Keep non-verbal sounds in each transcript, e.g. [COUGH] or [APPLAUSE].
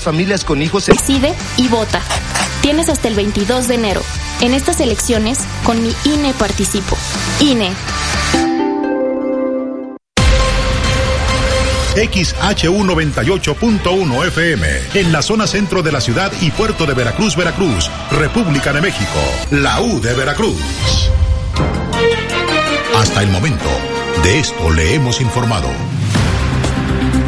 Familias con hijos. Decide y vota. Tienes hasta el 22 de enero. En estas elecciones, con mi INE participo. INE. XHU98.1 FM, en la zona centro de la ciudad y puerto de Veracruz, Veracruz, República de México, la U de Veracruz. Hasta el momento, de esto le hemos informado.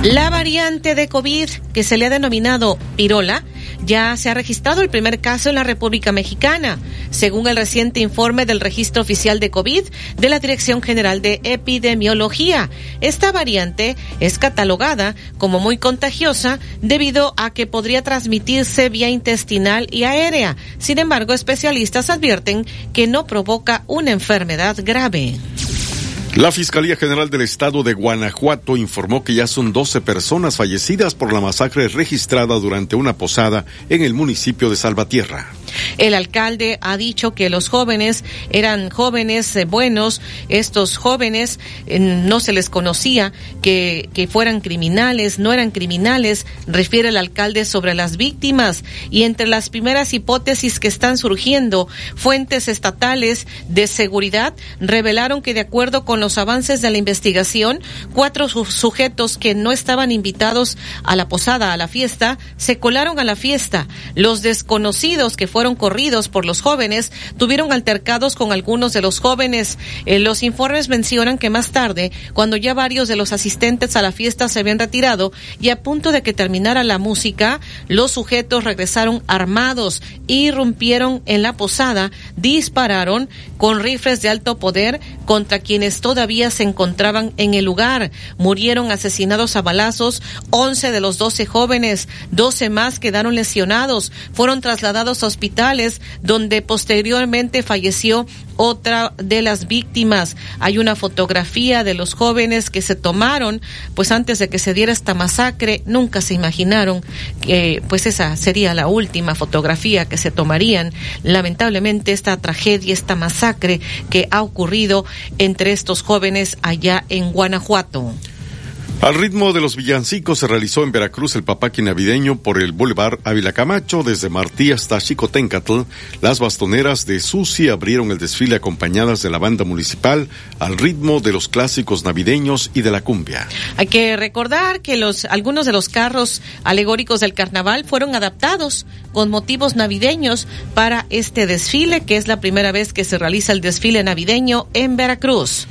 La variante de COVID que se le ha denominado pirola ya se ha registrado el primer caso en la República Mexicana, según el reciente informe del registro oficial de COVID de la Dirección General de Epidemiología. Esta variante es catalogada como muy contagiosa debido a que podría transmitirse vía intestinal y aérea. Sin embargo, especialistas advierten que no provoca una enfermedad grave. La Fiscalía General del Estado de Guanajuato informó que ya son 12 personas fallecidas por la masacre registrada durante una posada en el municipio de Salvatierra. El alcalde ha dicho que los jóvenes eran jóvenes eh, buenos, estos jóvenes eh, no se les conocía que, que fueran criminales, no eran criminales, refiere el alcalde sobre las víctimas y entre las primeras hipótesis que están surgiendo, fuentes estatales de seguridad revelaron que de acuerdo con los avances de la investigación, cuatro sujetos que no estaban invitados a la posada, a la fiesta, se colaron a la fiesta. Los desconocidos que fueron corridos por los jóvenes tuvieron altercados con algunos de los jóvenes. Eh, los informes mencionan que más tarde, cuando ya varios de los asistentes a la fiesta se habían retirado y a punto de que terminara la música, los sujetos regresaron armados, irrumpieron en la posada, dispararon con rifles de alto poder contra quienes todavía se encontraban en el lugar. Murieron asesinados a balazos 11 de los 12 jóvenes, 12 más quedaron lesionados, fueron trasladados a hospitales donde posteriormente falleció otra de las víctimas. Hay una fotografía de los jóvenes que se tomaron, pues antes de que se diera esta masacre, nunca se imaginaron que pues esa sería la última fotografía que se tomarían. Lamentablemente esta tragedia, esta masacre que ha ocurrido entre estos jóvenes allá en Guanajuato. Al ritmo de los villancicos se realizó en Veracruz el papaqui navideño por el Boulevard Ávila Camacho desde Martí hasta Chicotencatl. Las bastoneras de Susi abrieron el desfile acompañadas de la banda municipal al ritmo de los clásicos navideños y de la cumbia. Hay que recordar que los algunos de los carros alegóricos del carnaval fueron adaptados con motivos navideños para este desfile, que es la primera vez que se realiza el desfile navideño en Veracruz.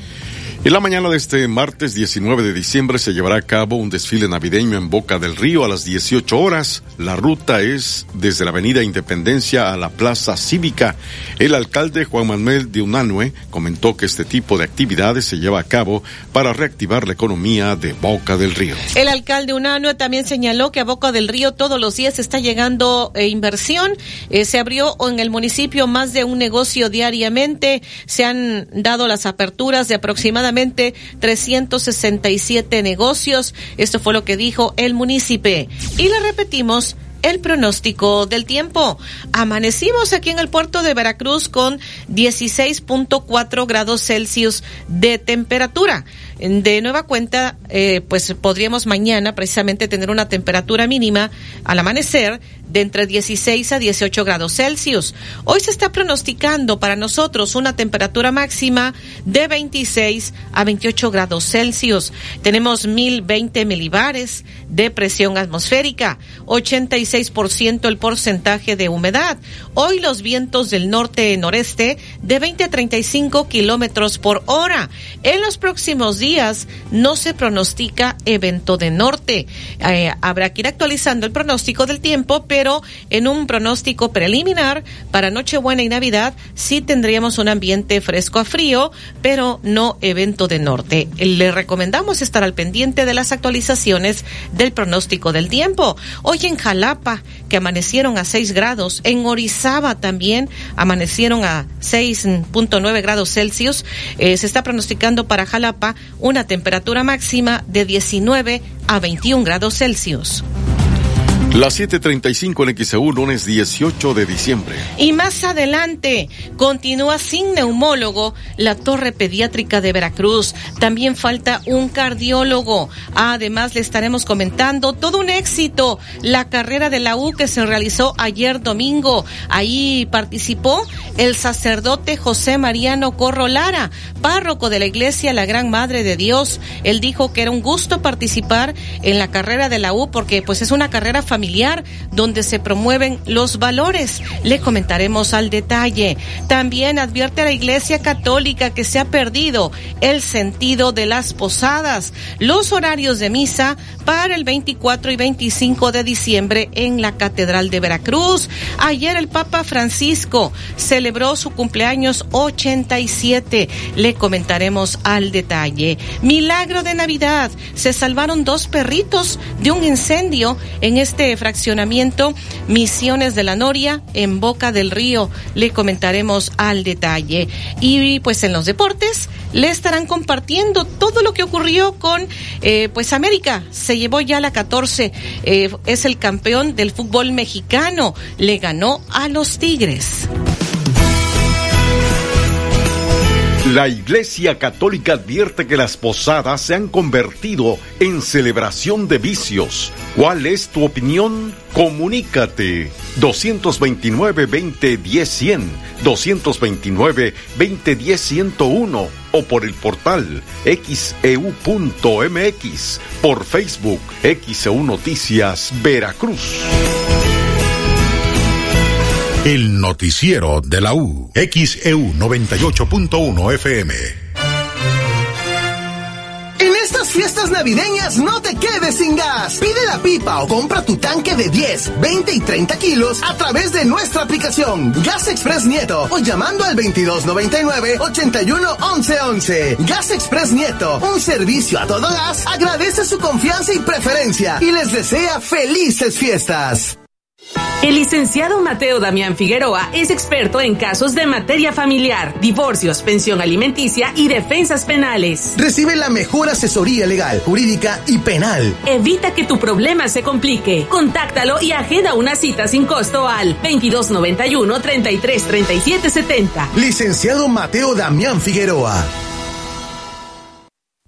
En la mañana de este martes 19 de diciembre se llevará a cabo un desfile navideño en Boca del Río a las 18 horas. La ruta es desde la Avenida Independencia a la Plaza Cívica. El alcalde Juan Manuel de Unanue comentó que este tipo de actividades se lleva a cabo para reactivar la economía de Boca del Río. El alcalde Unanue también señaló que a Boca del Río todos los días está llegando eh, inversión. Eh, se abrió en el municipio más de un negocio diariamente. Se han dado las aperturas de aproximadamente 367 negocios. Esto fue lo que dijo el municipio. Y le repetimos el pronóstico del tiempo. Amanecimos aquí en el puerto de Veracruz con 16.4 grados Celsius de temperatura. De nueva cuenta, eh, pues podríamos mañana precisamente tener una temperatura mínima al amanecer de entre 16 a 18 grados Celsius. Hoy se está pronosticando para nosotros una temperatura máxima de 26 a 28 grados Celsius. Tenemos 1020 milibares de presión atmosférica, 86% el porcentaje de humedad. Hoy los vientos del norte-noreste de 20 a 35 kilómetros por hora. En los próximos días no se pronostica evento de norte. Eh, habrá que ir actualizando el pronóstico del tiempo, pero pero en un pronóstico preliminar para Nochebuena y Navidad sí tendríamos un ambiente fresco a frío, pero no evento de norte. Le recomendamos estar al pendiente de las actualizaciones del pronóstico del tiempo. Hoy en Jalapa, que amanecieron a 6 grados, en Orizaba también amanecieron a 6.9 grados Celsius, eh, se está pronosticando para Jalapa una temperatura máxima de 19 a 21 grados Celsius. Las 7:35 en XEU, lunes 18 de diciembre. Y más adelante, continúa sin neumólogo la torre pediátrica de Veracruz. También falta un cardiólogo. Además, le estaremos comentando todo un éxito, la carrera de la U que se realizó ayer domingo. Ahí participó el sacerdote José Mariano Corro Lara, párroco de la iglesia La Gran Madre de Dios. Él dijo que era un gusto participar en la carrera de la U porque pues es una carrera familiar donde se promueven los valores. Le comentaremos al detalle. También advierte a la Iglesia Católica que se ha perdido el sentido de las posadas, los horarios de misa para el 24 y 25 de diciembre en la Catedral de Veracruz. Ayer el Papa Francisco celebró su cumpleaños 87. Le comentaremos al detalle. Milagro de Navidad. Se salvaron dos perritos de un incendio en este fraccionamiento Misiones de la Noria en Boca del Río. Le comentaremos al detalle. Y pues en los deportes le estarán compartiendo todo lo que ocurrió con eh, pues América. Se llevó ya la 14. Eh, es el campeón del fútbol mexicano. Le ganó a los Tigres. La Iglesia Católica advierte que las posadas se han convertido en celebración de vicios. ¿Cuál es tu opinión? Comunícate 229-2010-100, 229-2010-101 o por el portal xeu.mx, e por Facebook XEU Noticias Veracruz. El noticiero de la U. XEU 98.1 FM. En estas fiestas navideñas no te quedes sin gas. Pide la pipa o compra tu tanque de 10, 20 y 30 kilos a través de nuestra aplicación Gas Express Nieto o llamando al 2299 81 11 Gas Express Nieto, un servicio a todo gas, agradece su confianza y preferencia y les desea felices fiestas. El licenciado Mateo Damián Figueroa es experto en casos de materia familiar, divorcios, pensión alimenticia y defensas penales. Recibe la mejor asesoría legal, jurídica y penal. Evita que tu problema se complique. Contáctalo y agenda una cita sin costo al 2291 333770 Licenciado Mateo Damián Figueroa.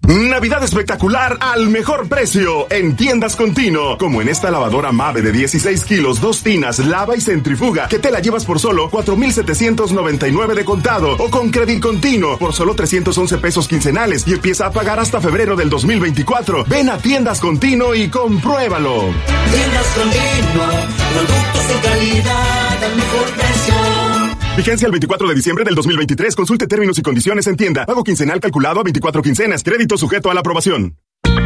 Navidad espectacular al mejor precio en tiendas Contino. Como en esta lavadora Mave de 16 kilos, dos tinas, lava y centrifuga, que te la llevas por solo 4,799 de contado. O con Credit Continuo por solo 311 pesos quincenales y empieza a pagar hasta febrero del 2024. Ven a tiendas Contino y compruébalo. Tiendas Contino, productos de calidad al mejor precio. Vigencia el 24 de diciembre del 2023. Consulte términos y condiciones en tienda. Pago quincenal calculado a 24 quincenas. Crédito sujeto a la aprobación.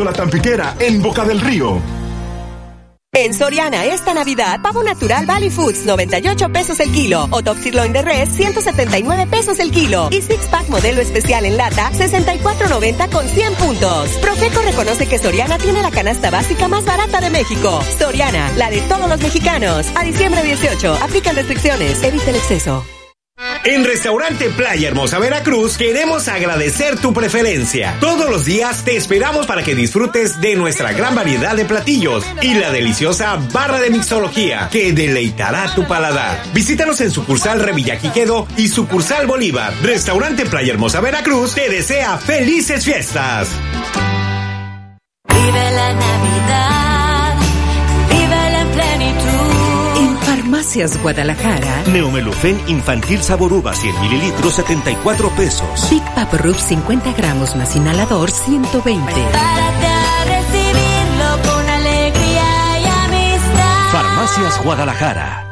La Tampiquera, en Boca del Río. En Soriana esta Navidad, pavo natural Valley Foods 98 pesos el kilo o Top de res 179 pesos el kilo y Six Pack modelo especial en lata 64.90 con 100 puntos. Profeco reconoce que Soriana tiene la canasta básica más barata de México. Soriana, la de todos los mexicanos. A diciembre 18, aplican restricciones, evita el exceso. En Restaurante Playa Hermosa Veracruz queremos agradecer tu preferencia. Todos los días te esperamos para que disfrutes de nuestra gran variedad de platillos y la deliciosa barra de mixología que deleitará tu paladar. Visítanos en sucursal Revillaquiquedo y sucursal Bolívar. Restaurante Playa Hermosa Veracruz te desea felices fiestas. Vive la Navidad, Farmacias Guadalajara. Neomelufen infantil sabor uva 100 mililitros 74 pesos. Big Pap Rub 50 gramos más inhalador 120. Prepárate a recibirlo con alegría y amistad. Farmacias Guadalajara.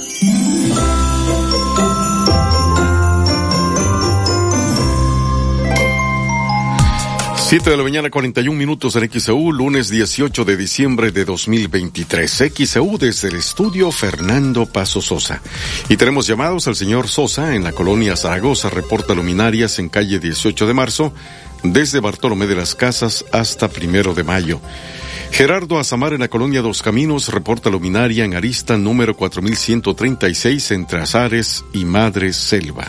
Siete de la mañana, 41 minutos en XEU, lunes 18 de diciembre de 2023. XEU desde el estudio Fernando Paso Sosa. Y tenemos llamados al señor Sosa en la colonia Zaragoza, reporta luminarias en calle 18 de marzo, desde Bartolomé de las Casas hasta primero de mayo. Gerardo Azamar en la colonia Dos Caminos reporta luminaria en Arista número 4136 entre Azares y Madre Selva.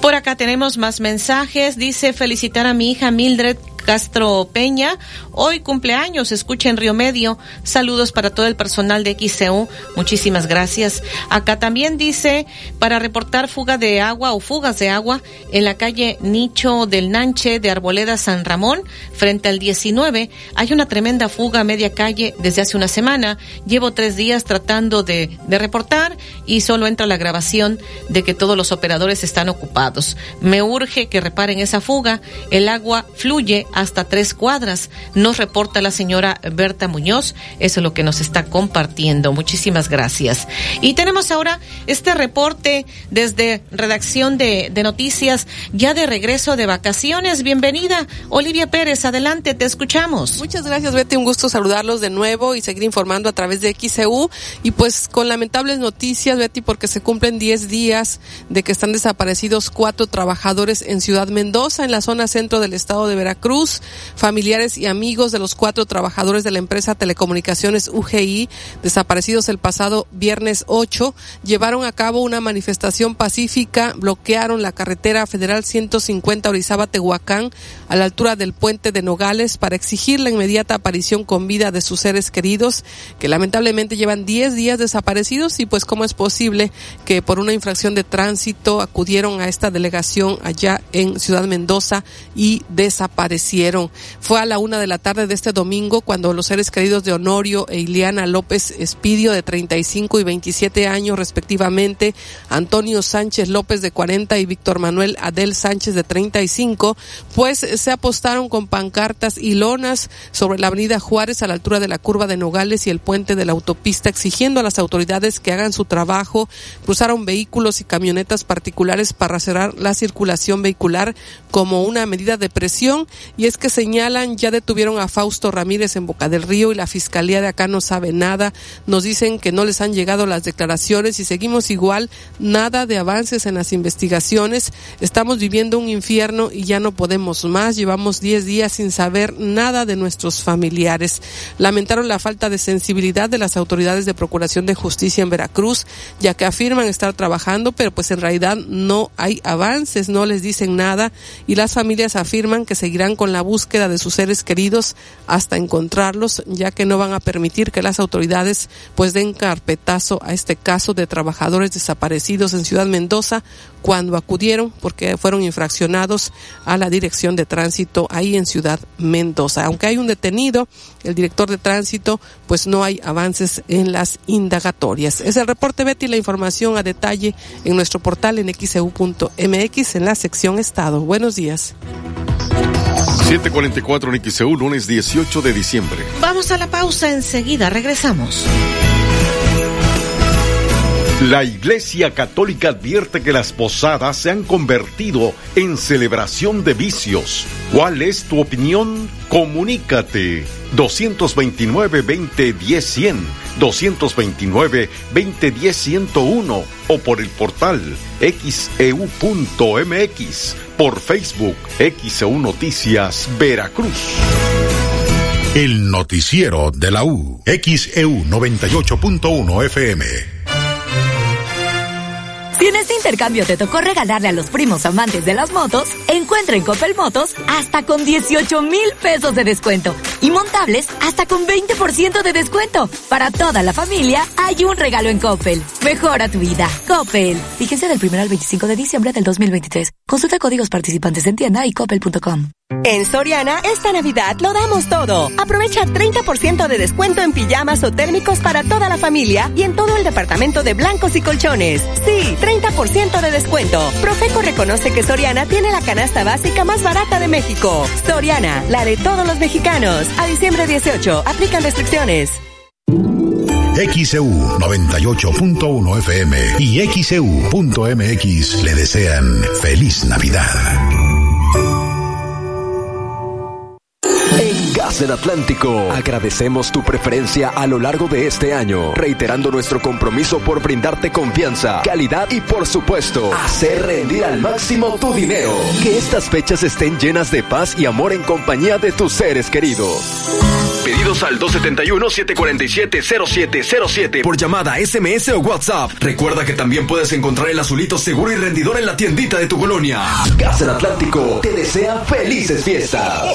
Por acá tenemos más mensajes. Dice felicitar a mi hija Mildred Castro Peña. Hoy cumpleaños, escucha en Río Medio. Saludos para todo el personal de XCU. Muchísimas gracias. Acá también dice para reportar fuga de agua o fugas de agua en la calle Nicho del Nanche de Arboleda San Ramón, frente al 19. Hay una tremenda fuga a media calle desde hace una semana. Llevo tres días tratando de, de reportar y solo entra la grabación de que todos los operadores están ocupados. Me urge que reparen esa fuga. El agua fluye hasta tres cuadras. Nos reporta la señora Berta Muñoz. Eso es lo que nos está compartiendo. Muchísimas gracias. Y tenemos ahora este reporte desde redacción de, noticias, ya de regreso de vacaciones. Bienvenida, Olivia Pérez. Adelante, te escuchamos. Muchas gracias, Betty. Un gusto saludarlos de nuevo y seguir informando a través de XCU. Y pues con lamentables noticias, Betty, porque se cumplen 10 días de que están desaparecidos cuatro trabajadores en Ciudad Mendoza, en la zona centro del estado de Veracruz. Familiares y amigos de los cuatro trabajadores de la empresa Telecomunicaciones UGI, desaparecidos el pasado viernes 8, llevaron a cabo una manifestación pacífica, bloquearon la carretera federal 150 Orizaba-Tehuacán a la altura del puente de Nogales para exigir la inmediata aparición con vida de sus seres queridos, que lamentablemente llevan 10 días desaparecidos y pues cómo es posible que por una infracción de tránsito acudieron a esta delegación allá en Ciudad Mendoza y desaparecieron. Fue a la una de la tarde de este domingo cuando los seres queridos de Honorio e Iliana López Espidio de 35 y 27 años respectivamente, Antonio Sánchez López de 40 y Víctor Manuel Adel Sánchez de 35, pues se apostaron con pancartas y lonas sobre la avenida Juárez a la altura de la curva de Nogales y el puente de la autopista exigiendo a las autoridades que hagan su trabajo. Cruzaron vehículos y camionetas particulares para cerrar la circulación vehicular como una medida de presión y es que señalan ya detuvieron a Fausto Ramírez en Boca del Río y la fiscalía de acá no sabe nada. Nos dicen que no les han llegado las declaraciones y seguimos igual, nada de avances en las investigaciones. Estamos viviendo un infierno y ya no podemos más. Llevamos 10 días sin saber nada de nuestros familiares. Lamentaron la falta de sensibilidad de las autoridades de Procuración de Justicia en Veracruz, ya que afirman estar trabajando, pero pues en realidad no hay avances, no les dicen nada y las familias afirman que seguirán con la búsqueda de sus seres queridos hasta encontrarlos, ya que no van a permitir que las autoridades pues den carpetazo a este caso de trabajadores desaparecidos en Ciudad Mendoza cuando acudieron porque fueron infraccionados a la dirección de tránsito ahí en Ciudad Mendoza. Aunque hay un detenido, el director de tránsito, pues no hay avances en las indagatorias. Es el reporte Betty, la información a detalle en nuestro portal en xeu.mx en la sección Estado. Buenos días. 744 en XEU, lunes 18 de diciembre. Vamos a la pausa enseguida, regresamos. La Iglesia Católica advierte que las posadas se han convertido en celebración de vicios. ¿Cuál es tu opinión? Comunícate 229-2010-100, 229-2010-101 o por el portal xeu.mx, por Facebook XEU Noticias Veracruz. El noticiero de la U, XEU 98.1 FM. Si en este intercambio te tocó regalarle a los primos amantes de las motos, encuentra en Coppel Motos hasta con 18 mil pesos de descuento y montables hasta con 20% de descuento. Para toda la familia hay un regalo en Coppel. Mejora tu vida. Coppel. Fíjense del 1 al 25 de diciembre del 2023. Consulta códigos participantes en tienda y coppel.com. En Soriana, esta Navidad lo damos todo. Aprovecha 30% de descuento en pijamas o térmicos para toda la familia y en todo el departamento de blancos y colchones. Sí, 30% de descuento. Profeco reconoce que Soriana tiene la canasta básica más barata de México. Soriana, la de todos los mexicanos. A diciembre 18, aplican restricciones. XEU 98.1 FM y XEU.mX le desean feliz Navidad. Gas del Atlántico, agradecemos tu preferencia a lo largo de este año, reiterando nuestro compromiso por brindarte confianza, calidad y por supuesto, hacer rendir al máximo tu dinero. Que estas fechas estén llenas de paz y amor en compañía de tus seres queridos. Pedidos al 271-747-0707 por llamada, SMS o WhatsApp. Recuerda que también puedes encontrar el azulito seguro y rendidor en la tiendita de tu colonia. Gas del Atlántico te desea felices fiestas.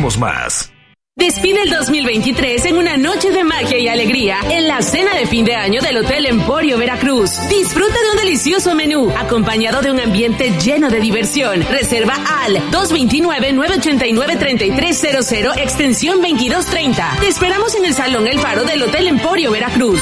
más. Desfile el 2023 en una noche de magia y alegría en la cena de fin de año del Hotel Emporio Veracruz. Disfruta de un delicioso menú acompañado de un ambiente lleno de diversión. Reserva al 229-989-3300 extensión 2230. Te esperamos en el Salón El Faro del Hotel Emporio Veracruz.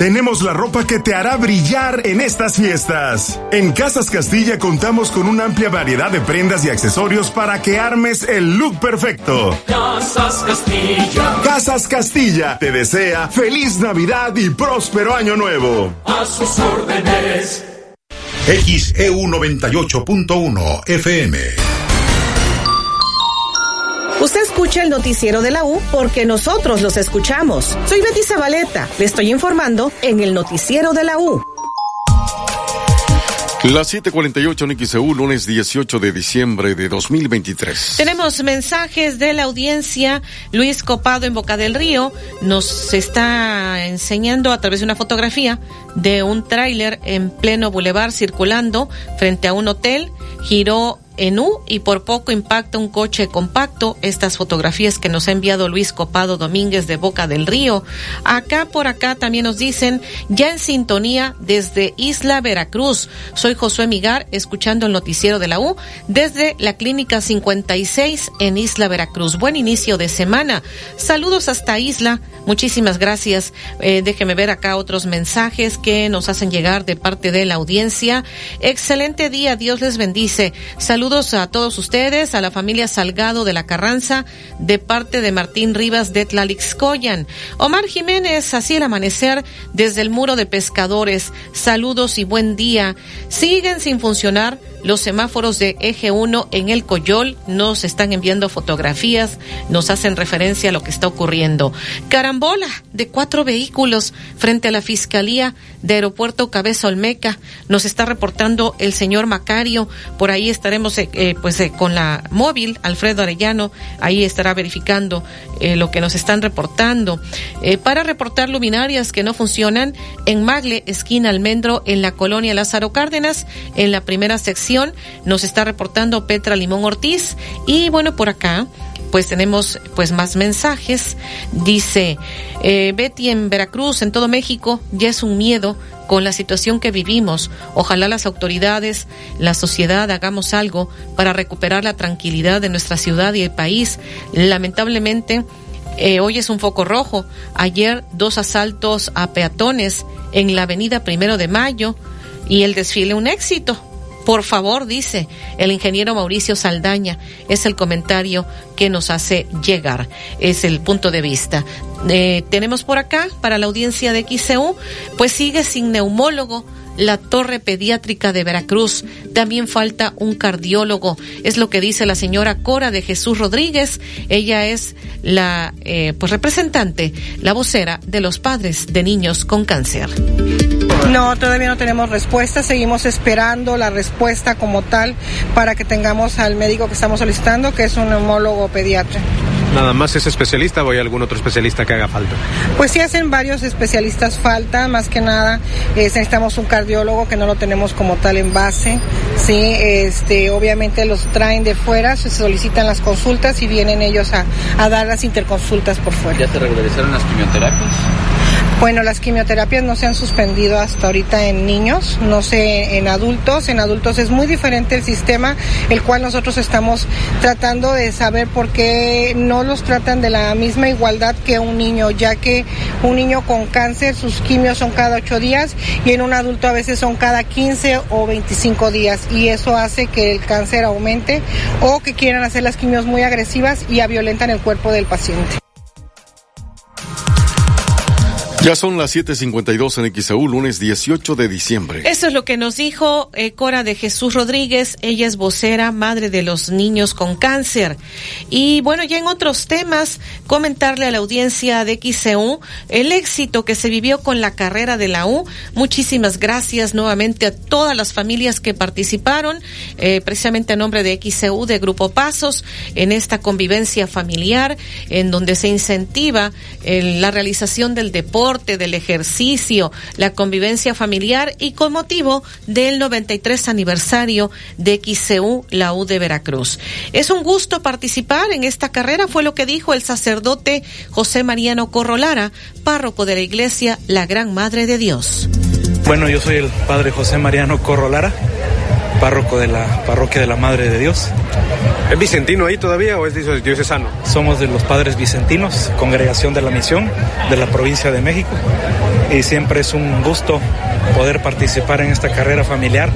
Tenemos la ropa que te hará brillar en estas fiestas. En Casas Castilla contamos con una amplia variedad de prendas y accesorios para que armes el look perfecto. Casas Castilla, Casas Castilla te desea feliz Navidad y próspero año nuevo. a sus órdenes. XEU 98.1 FM. Escucha el noticiero de la U porque nosotros los escuchamos. Soy Betty Zabaleta. Le estoy informando en el noticiero de la U. Las 7:48 en XEU, lunes 18 de diciembre de 2023. Tenemos mensajes de la audiencia. Luis Copado en Boca del Río nos está enseñando a través de una fotografía de un tráiler en pleno bulevar circulando frente a un hotel. Giró en U y por poco impacta un coche compacto. Estas fotografías que nos ha enviado Luis Copado Domínguez de Boca del Río. Acá por acá también nos dicen, ya en sintonía desde Isla Veracruz. Soy Josué Migar, escuchando el noticiero de la U desde la Clínica 56 en Isla Veracruz. Buen inicio de semana. Saludos hasta Isla. Muchísimas gracias. Eh, déjeme ver acá otros mensajes que nos hacen llegar de parte de la audiencia. Excelente día. Dios les bendice. Saludos a todos ustedes, a la familia Salgado de la Carranza, de parte de Martín Rivas de Tlalixcoyan. Omar Jiménez, así el amanecer desde el muro de pescadores. Saludos y buen día. Siguen sin funcionar los semáforos de eje 1 en el Coyol. Nos están enviando fotografías, nos hacen referencia a lo que está ocurriendo. Carambola de cuatro vehículos frente a la Fiscalía de Aeropuerto Cabeza Olmeca. Nos está reportando el señor Macario. Por ahí estaremos eh, eh, pues eh, con la móvil, Alfredo Arellano, ahí estará verificando lo que nos están reportando. Para reportar luminarias que no funcionan en Magle, esquina Almendro, en la colonia Lázaro Cárdenas, en la primera sección, nos está reportando Petra Limón Ortiz. Y bueno, por acá pues tenemos pues más mensajes. Dice, eh, Betty en Veracruz, en todo México, ya es un miedo con la situación que vivimos. Ojalá las autoridades, la sociedad hagamos algo para recuperar la tranquilidad de nuestra ciudad y el país. Lamentablemente, eh, hoy es un foco rojo. Ayer dos asaltos a peatones en la avenida Primero de Mayo y el desfile un éxito. Por favor, dice el ingeniero Mauricio Saldaña, es el comentario que nos hace llegar, es el punto de vista. Eh, tenemos por acá, para la audiencia de XCU, pues sigue sin neumólogo la torre pediátrica de Veracruz. También falta un cardiólogo. Es lo que dice la señora Cora de Jesús Rodríguez. Ella es la eh, pues representante, la vocera de los padres de niños con cáncer. No, todavía no tenemos respuesta. Seguimos esperando la respuesta como tal para que tengamos al médico que estamos solicitando, que es un neumólogo pediatra. Nada más es especialista o hay algún otro especialista que haga falta. Pues sí hacen varios especialistas falta, más que nada eh, necesitamos un cardiólogo que no lo tenemos como tal en base, sí, este, obviamente los traen de fuera, se solicitan las consultas y vienen ellos a, a dar las interconsultas por fuera. ¿Ya se regularizaron las quimioterapias? Bueno, las quimioterapias no se han suspendido hasta ahorita en niños, no sé en adultos. En adultos es muy diferente el sistema, el cual nosotros estamos tratando de saber por qué no los tratan de la misma igualdad que un niño, ya que un niño con cáncer sus quimios son cada ocho días y en un adulto a veces son cada 15 o 25 días y eso hace que el cáncer aumente o que quieran hacer las quimios muy agresivas y violentan el cuerpo del paciente. Ya son las 7:52 en XAU, lunes 18 de diciembre. Eso es lo que nos dijo eh, Cora de Jesús Rodríguez. Ella es vocera, madre de los niños con cáncer. Y bueno, ya en otros temas, comentarle a la audiencia de XCU el éxito que se vivió con la carrera de la U. Muchísimas gracias nuevamente a todas las familias que participaron, eh, precisamente a nombre de XCU, de Grupo Pasos, en esta convivencia familiar, en donde se incentiva eh, la realización del deporte del ejercicio, la convivencia familiar y con motivo del 93 aniversario de XCU, la U de Veracruz. Es un gusto participar en esta carrera, fue lo que dijo el sacerdote José Mariano Corrolara, párroco de la iglesia La Gran Madre de Dios. Bueno, yo soy el padre José Mariano Corrolara, párroco de la parroquia de la Madre de Dios. ¿Es vicentino ahí todavía o es diocesano? Somos de los padres vicentinos, congregación de la misión de la provincia de México. Y siempre es un gusto poder participar en esta carrera familiar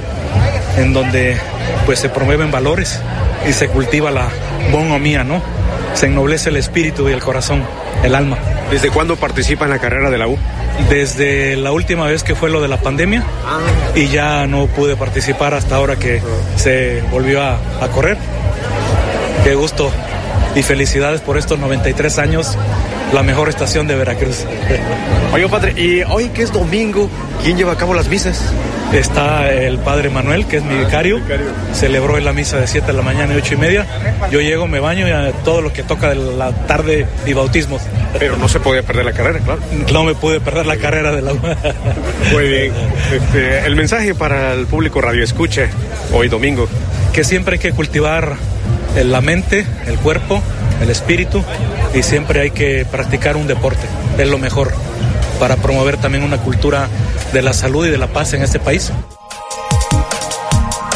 en donde pues se promueven valores y se cultiva la bonomía, ¿no? Se ennoblece el espíritu y el corazón, el alma. ¿Desde cuándo participa en la carrera de la U? Desde la última vez que fue lo de la pandemia y ya no pude participar hasta ahora que se volvió a, correr. Qué gusto y felicidades por estos 93 años, la mejor estación de Veracruz. Oye, padre, y hoy que es domingo, ¿quién lleva a cabo las misas? Está el padre Manuel, que es mi vicario. Celebró en la misa de 7 de la mañana y 8 y media. Yo llego, me baño y a todo lo que toca de la tarde y bautismos. Pero no se podía perder la carrera, claro. No me pude perder la carrera de la Muy bien. Este, el mensaje para el público radio escuche hoy domingo. Que siempre hay que cultivar la mente, el cuerpo, el espíritu y siempre hay que practicar un deporte. Es lo mejor para promover también una cultura de la salud y de la paz en este país.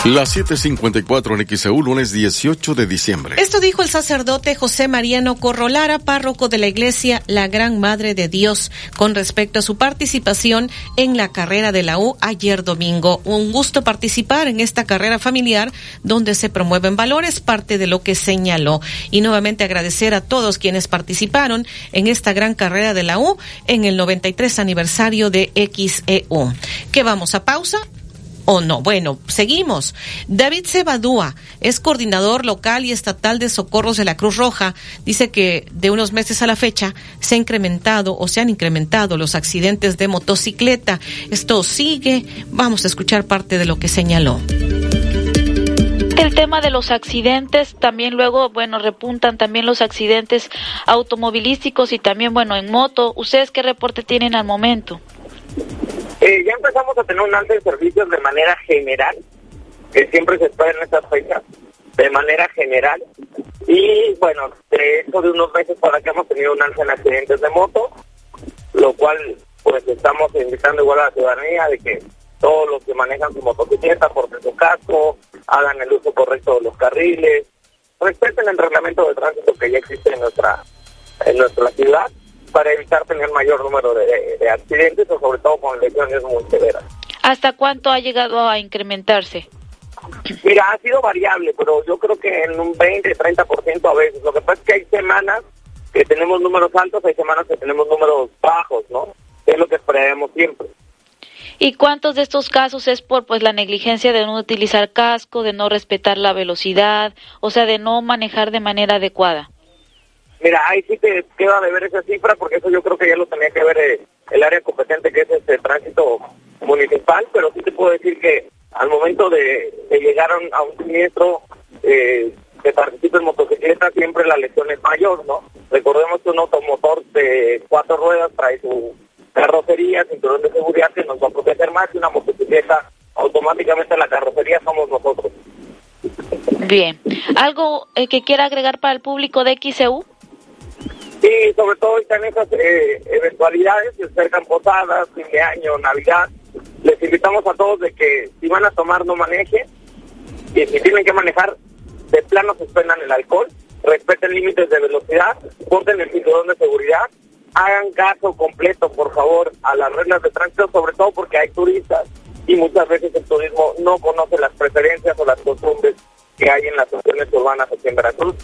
Las 7:54 en XEU, lunes 18 de diciembre. Esto dijo el sacerdote José Mariano Corrolara, párroco de la iglesia La Gran Madre de Dios, con respecto a su participación en la carrera de la U ayer domingo. Un gusto participar en esta carrera familiar donde se promueven valores, parte de lo que señaló. Y nuevamente agradecer a todos quienes participaron en esta gran carrera de la U en el 93 aniversario de XEU. ¿Qué vamos a pausa? O no. Bueno, seguimos. David Sebadúa es coordinador local y estatal de socorros de la Cruz Roja. Dice que de unos meses a la fecha se ha incrementado o se han incrementado los accidentes de motocicleta. Esto sigue. Vamos a escuchar parte de lo que señaló. El tema de los accidentes, también luego, bueno, repuntan también los accidentes automovilísticos y también, bueno, en moto. ¿Ustedes qué reporte tienen al momento? Eh, ya empezamos a tener un alza de servicios de manera general, que siempre se espera en estas fechas, de manera general. Y bueno, de eso de unos meses para acá hemos tenido un alza en accidentes de moto, lo cual pues estamos invitando igual a la ciudadanía de que todos los que manejan su motocicleta porten su casco, hagan el uso correcto de los carriles, respeten el reglamento de tránsito que ya existe en nuestra en nuestra ciudad para evitar tener mayor número de, accidentes o sobre todo con lesiones muy severas. ¿Hasta cuánto ha llegado a incrementarse? Mira, ha sido variable, pero yo creo que en un 20, 30% a veces. Lo que pasa es que hay semanas que tenemos números altos, hay semanas que tenemos números bajos, ¿no? Es lo que esperamos siempre. ¿Y cuántos de estos casos es por pues la negligencia de no utilizar casco, de no respetar la velocidad, o sea, de no manejar de manera adecuada? Mira, ahí sí te queda de ver esa cifra porque eso yo creo que ya lo tenía que ver eh, el área competente que es este tránsito municipal, pero sí te puedo decir que al momento de, llegar a un, siniestro eh, que participe en motocicleta siempre la lesión es mayor, ¿no? Recordemos que un automotor de cuatro ruedas trae su carrocería, cinturón de seguridad que nos va a proteger más que una motocicleta automáticamente la carrocería somos nosotros. Bien. ¿Algo eh, que quiera agregar para el público de XEU? Sí, sobre todo están esas eh, eventualidades, se acercan posadas, fin de año, Navidad. Les invitamos a todos de que si van a tomar no manejen y si tienen que manejar, de plano suspendan el alcohol, respeten límites de velocidad, ponten el cinturón de seguridad, hagan caso completo, por favor, a las reglas de tránsito, sobre todo porque hay turistas y muchas veces el turismo no conoce las preferencias o las costumbres que hay en las regiones urbanas aquí en Veracruz.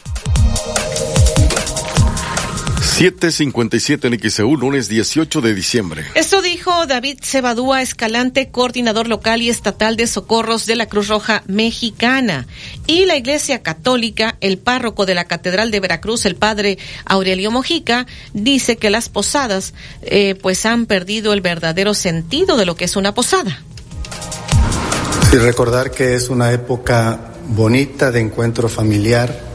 757 en XEU, lunes 18 de diciembre. Esto dijo David Cebadúa Escalante, coordinador local y estatal de socorros de la Cruz Roja Mexicana. Y la Iglesia Católica, el párroco de la Catedral de Veracruz, el padre Aurelio Mojica, dice que las posadas eh, pues han perdido el verdadero sentido de lo que es una posada. Y recordar que es una época bonita de encuentro familiar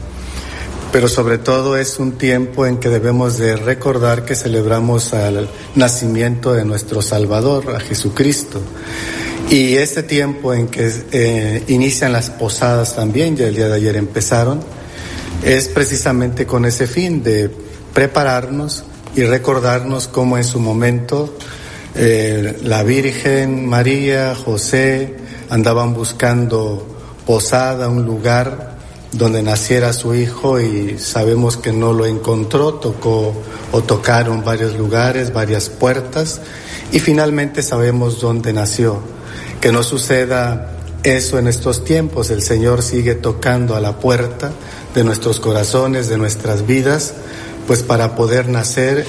pero sobre todo es un tiempo en que debemos de recordar que celebramos al nacimiento de nuestro Salvador, a Jesucristo. Y este tiempo en que eh, inician las posadas también, ya el día de ayer empezaron, es precisamente con ese fin de prepararnos y recordarnos cómo en su momento eh, la Virgen María, José, andaban buscando posada, un lugar donde naciera su hijo y sabemos que no lo encontró, tocó o tocaron varios lugares, varias puertas y finalmente sabemos dónde nació. Que no suceda eso en estos tiempos, el Señor sigue tocando a la puerta de nuestros corazones, de nuestras vidas, pues para poder nacer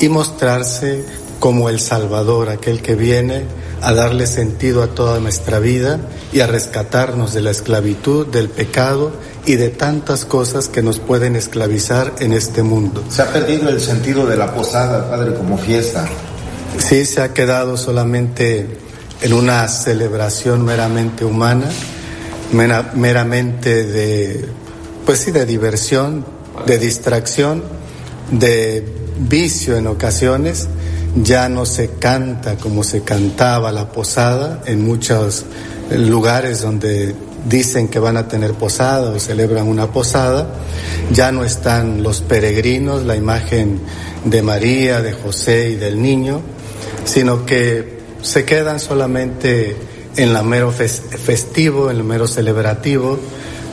y mostrarse como el Salvador, aquel que viene a darle sentido a toda nuestra vida y a rescatarnos de la esclavitud, del pecado y de tantas cosas que nos pueden esclavizar en este mundo. Se ha perdido el sentido de la posada, Padre, como fiesta. Sí, se ha quedado solamente en una celebración meramente humana, meramente de, pues sí, de diversión, de distracción, de vicio en ocasiones. Ya no se canta como se cantaba la posada en muchos lugares donde dicen que van a tener posada o celebran una posada, ya no están los peregrinos, la imagen de María, de José y del niño, sino que se quedan solamente en la mero festivo, en lo mero celebrativo,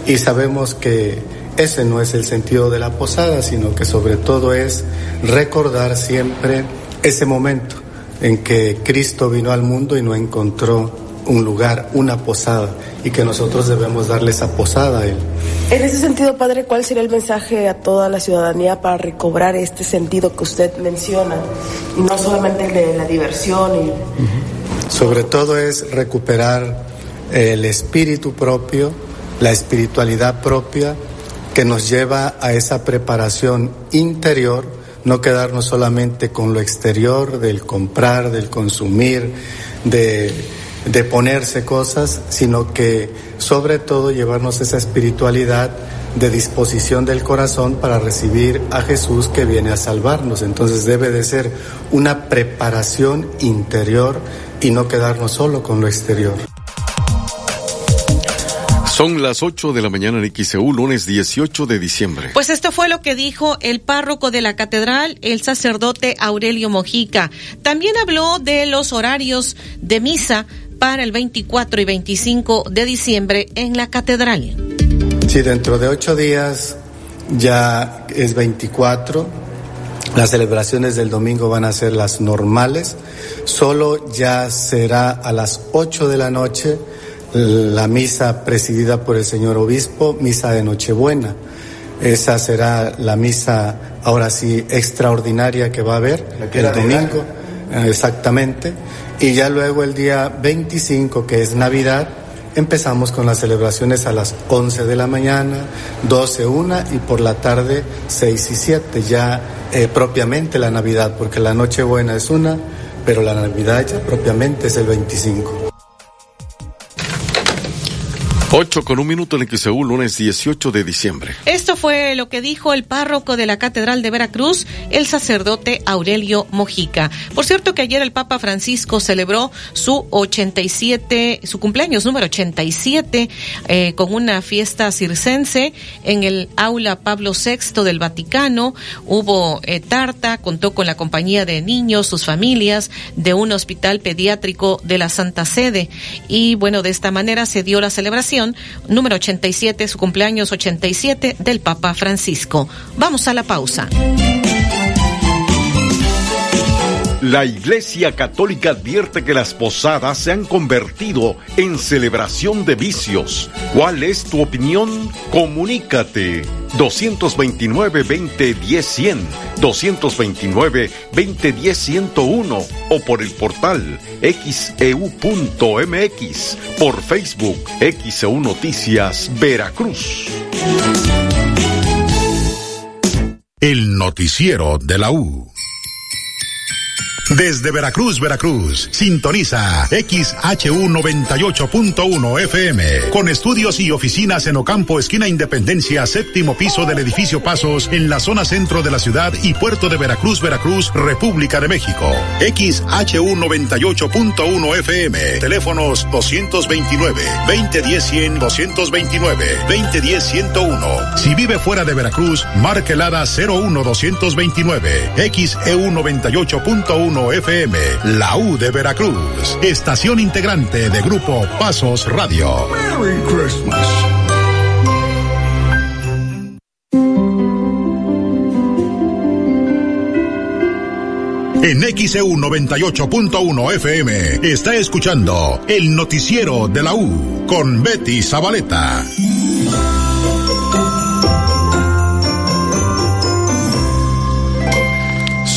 y sabemos que ese no es el sentido de la posada, sino que sobre todo es recordar siempre ese momento en que Cristo vino al mundo y no encontró un lugar, una posada, y que nosotros debemos darle esa posada a Él. En ese sentido, Padre, ¿cuál sería el mensaje a toda la ciudadanía para recobrar este sentido que usted menciona? Y no solamente el de la diversión. Y... Sobre todo es recuperar el espíritu propio, la espiritualidad propia que nos lleva a esa preparación interior, no quedarnos solamente con lo exterior, del comprar, del consumir, de de ponerse cosas, sino que sobre todo llevarnos esa espiritualidad de disposición del corazón para recibir a Jesús que viene a salvarnos. Entonces debe de ser una preparación interior y no quedarnos solo con lo exterior. Son las 8 de la mañana en XEU, lunes 18 de diciembre. Pues esto fue lo que dijo el párroco de la catedral, el sacerdote Aurelio Mojica. También habló de los horarios de misa para el 24 y 25 de diciembre en la catedral. Sí, dentro de ocho días ya es 24. Las celebraciones del domingo van a ser las normales. Solo ya será a las 8 de la noche la misa presidida por el señor obispo, misa de Nochebuena. Esa será la misa, ahora sí, extraordinaria que va a haber el domingo, exactamente. Y ya luego el día 25, que es Navidad, empezamos con las celebraciones a las 11 de la mañana, 12, 1 y por la tarde 6 y 7, ya eh, propiamente la Navidad, porque la Nochebuena es una, pero la Navidad ya propiamente es el 25. 8 con un minuto en XEU, lunes 18 de diciembre. Esto fue lo que dijo el párroco de la Catedral de Veracruz, el sacerdote Aurelio Mojica. Por cierto que ayer el Papa Francisco celebró su 87, su cumpleaños número 87, eh, con una fiesta circense en el aula Pablo VI del Vaticano. Hubo eh, tarta, contó con la compañía de niños, sus familias, de un hospital pediátrico de la Santa Sede. Y bueno, de esta manera se dio la celebración número 87, su cumpleaños 87 del Papa Francisco. Vamos a la pausa. La Iglesia Católica advierte que las posadas se han convertido en celebración de vicios. ¿Cuál es tu opinión? Comunícate 229-2010-100, 229-2010-101 o por el portal xeu.mx, e por Facebook XEU Noticias Veracruz. El noticiero de la U. Desde Veracruz, Veracruz, sintoniza XHU 98.1 FM, con estudios y oficinas en Ocampo, esquina Independencia, séptimo piso del edificio Pasos, en la zona centro de la ciudad y puerto de Veracruz, Veracruz, República de México. XHU 98.1 FM, teléfonos 229, 2010 100, 229, 2010 101. Si vive fuera de Veracruz, marque el 01 229, XEU 98.1 FM, la U de Veracruz, estación integrante de Grupo Pasos Radio. Merry Christmas. En XEU 98.1 FM está escuchando el noticiero de la U con Betty Zabaleta.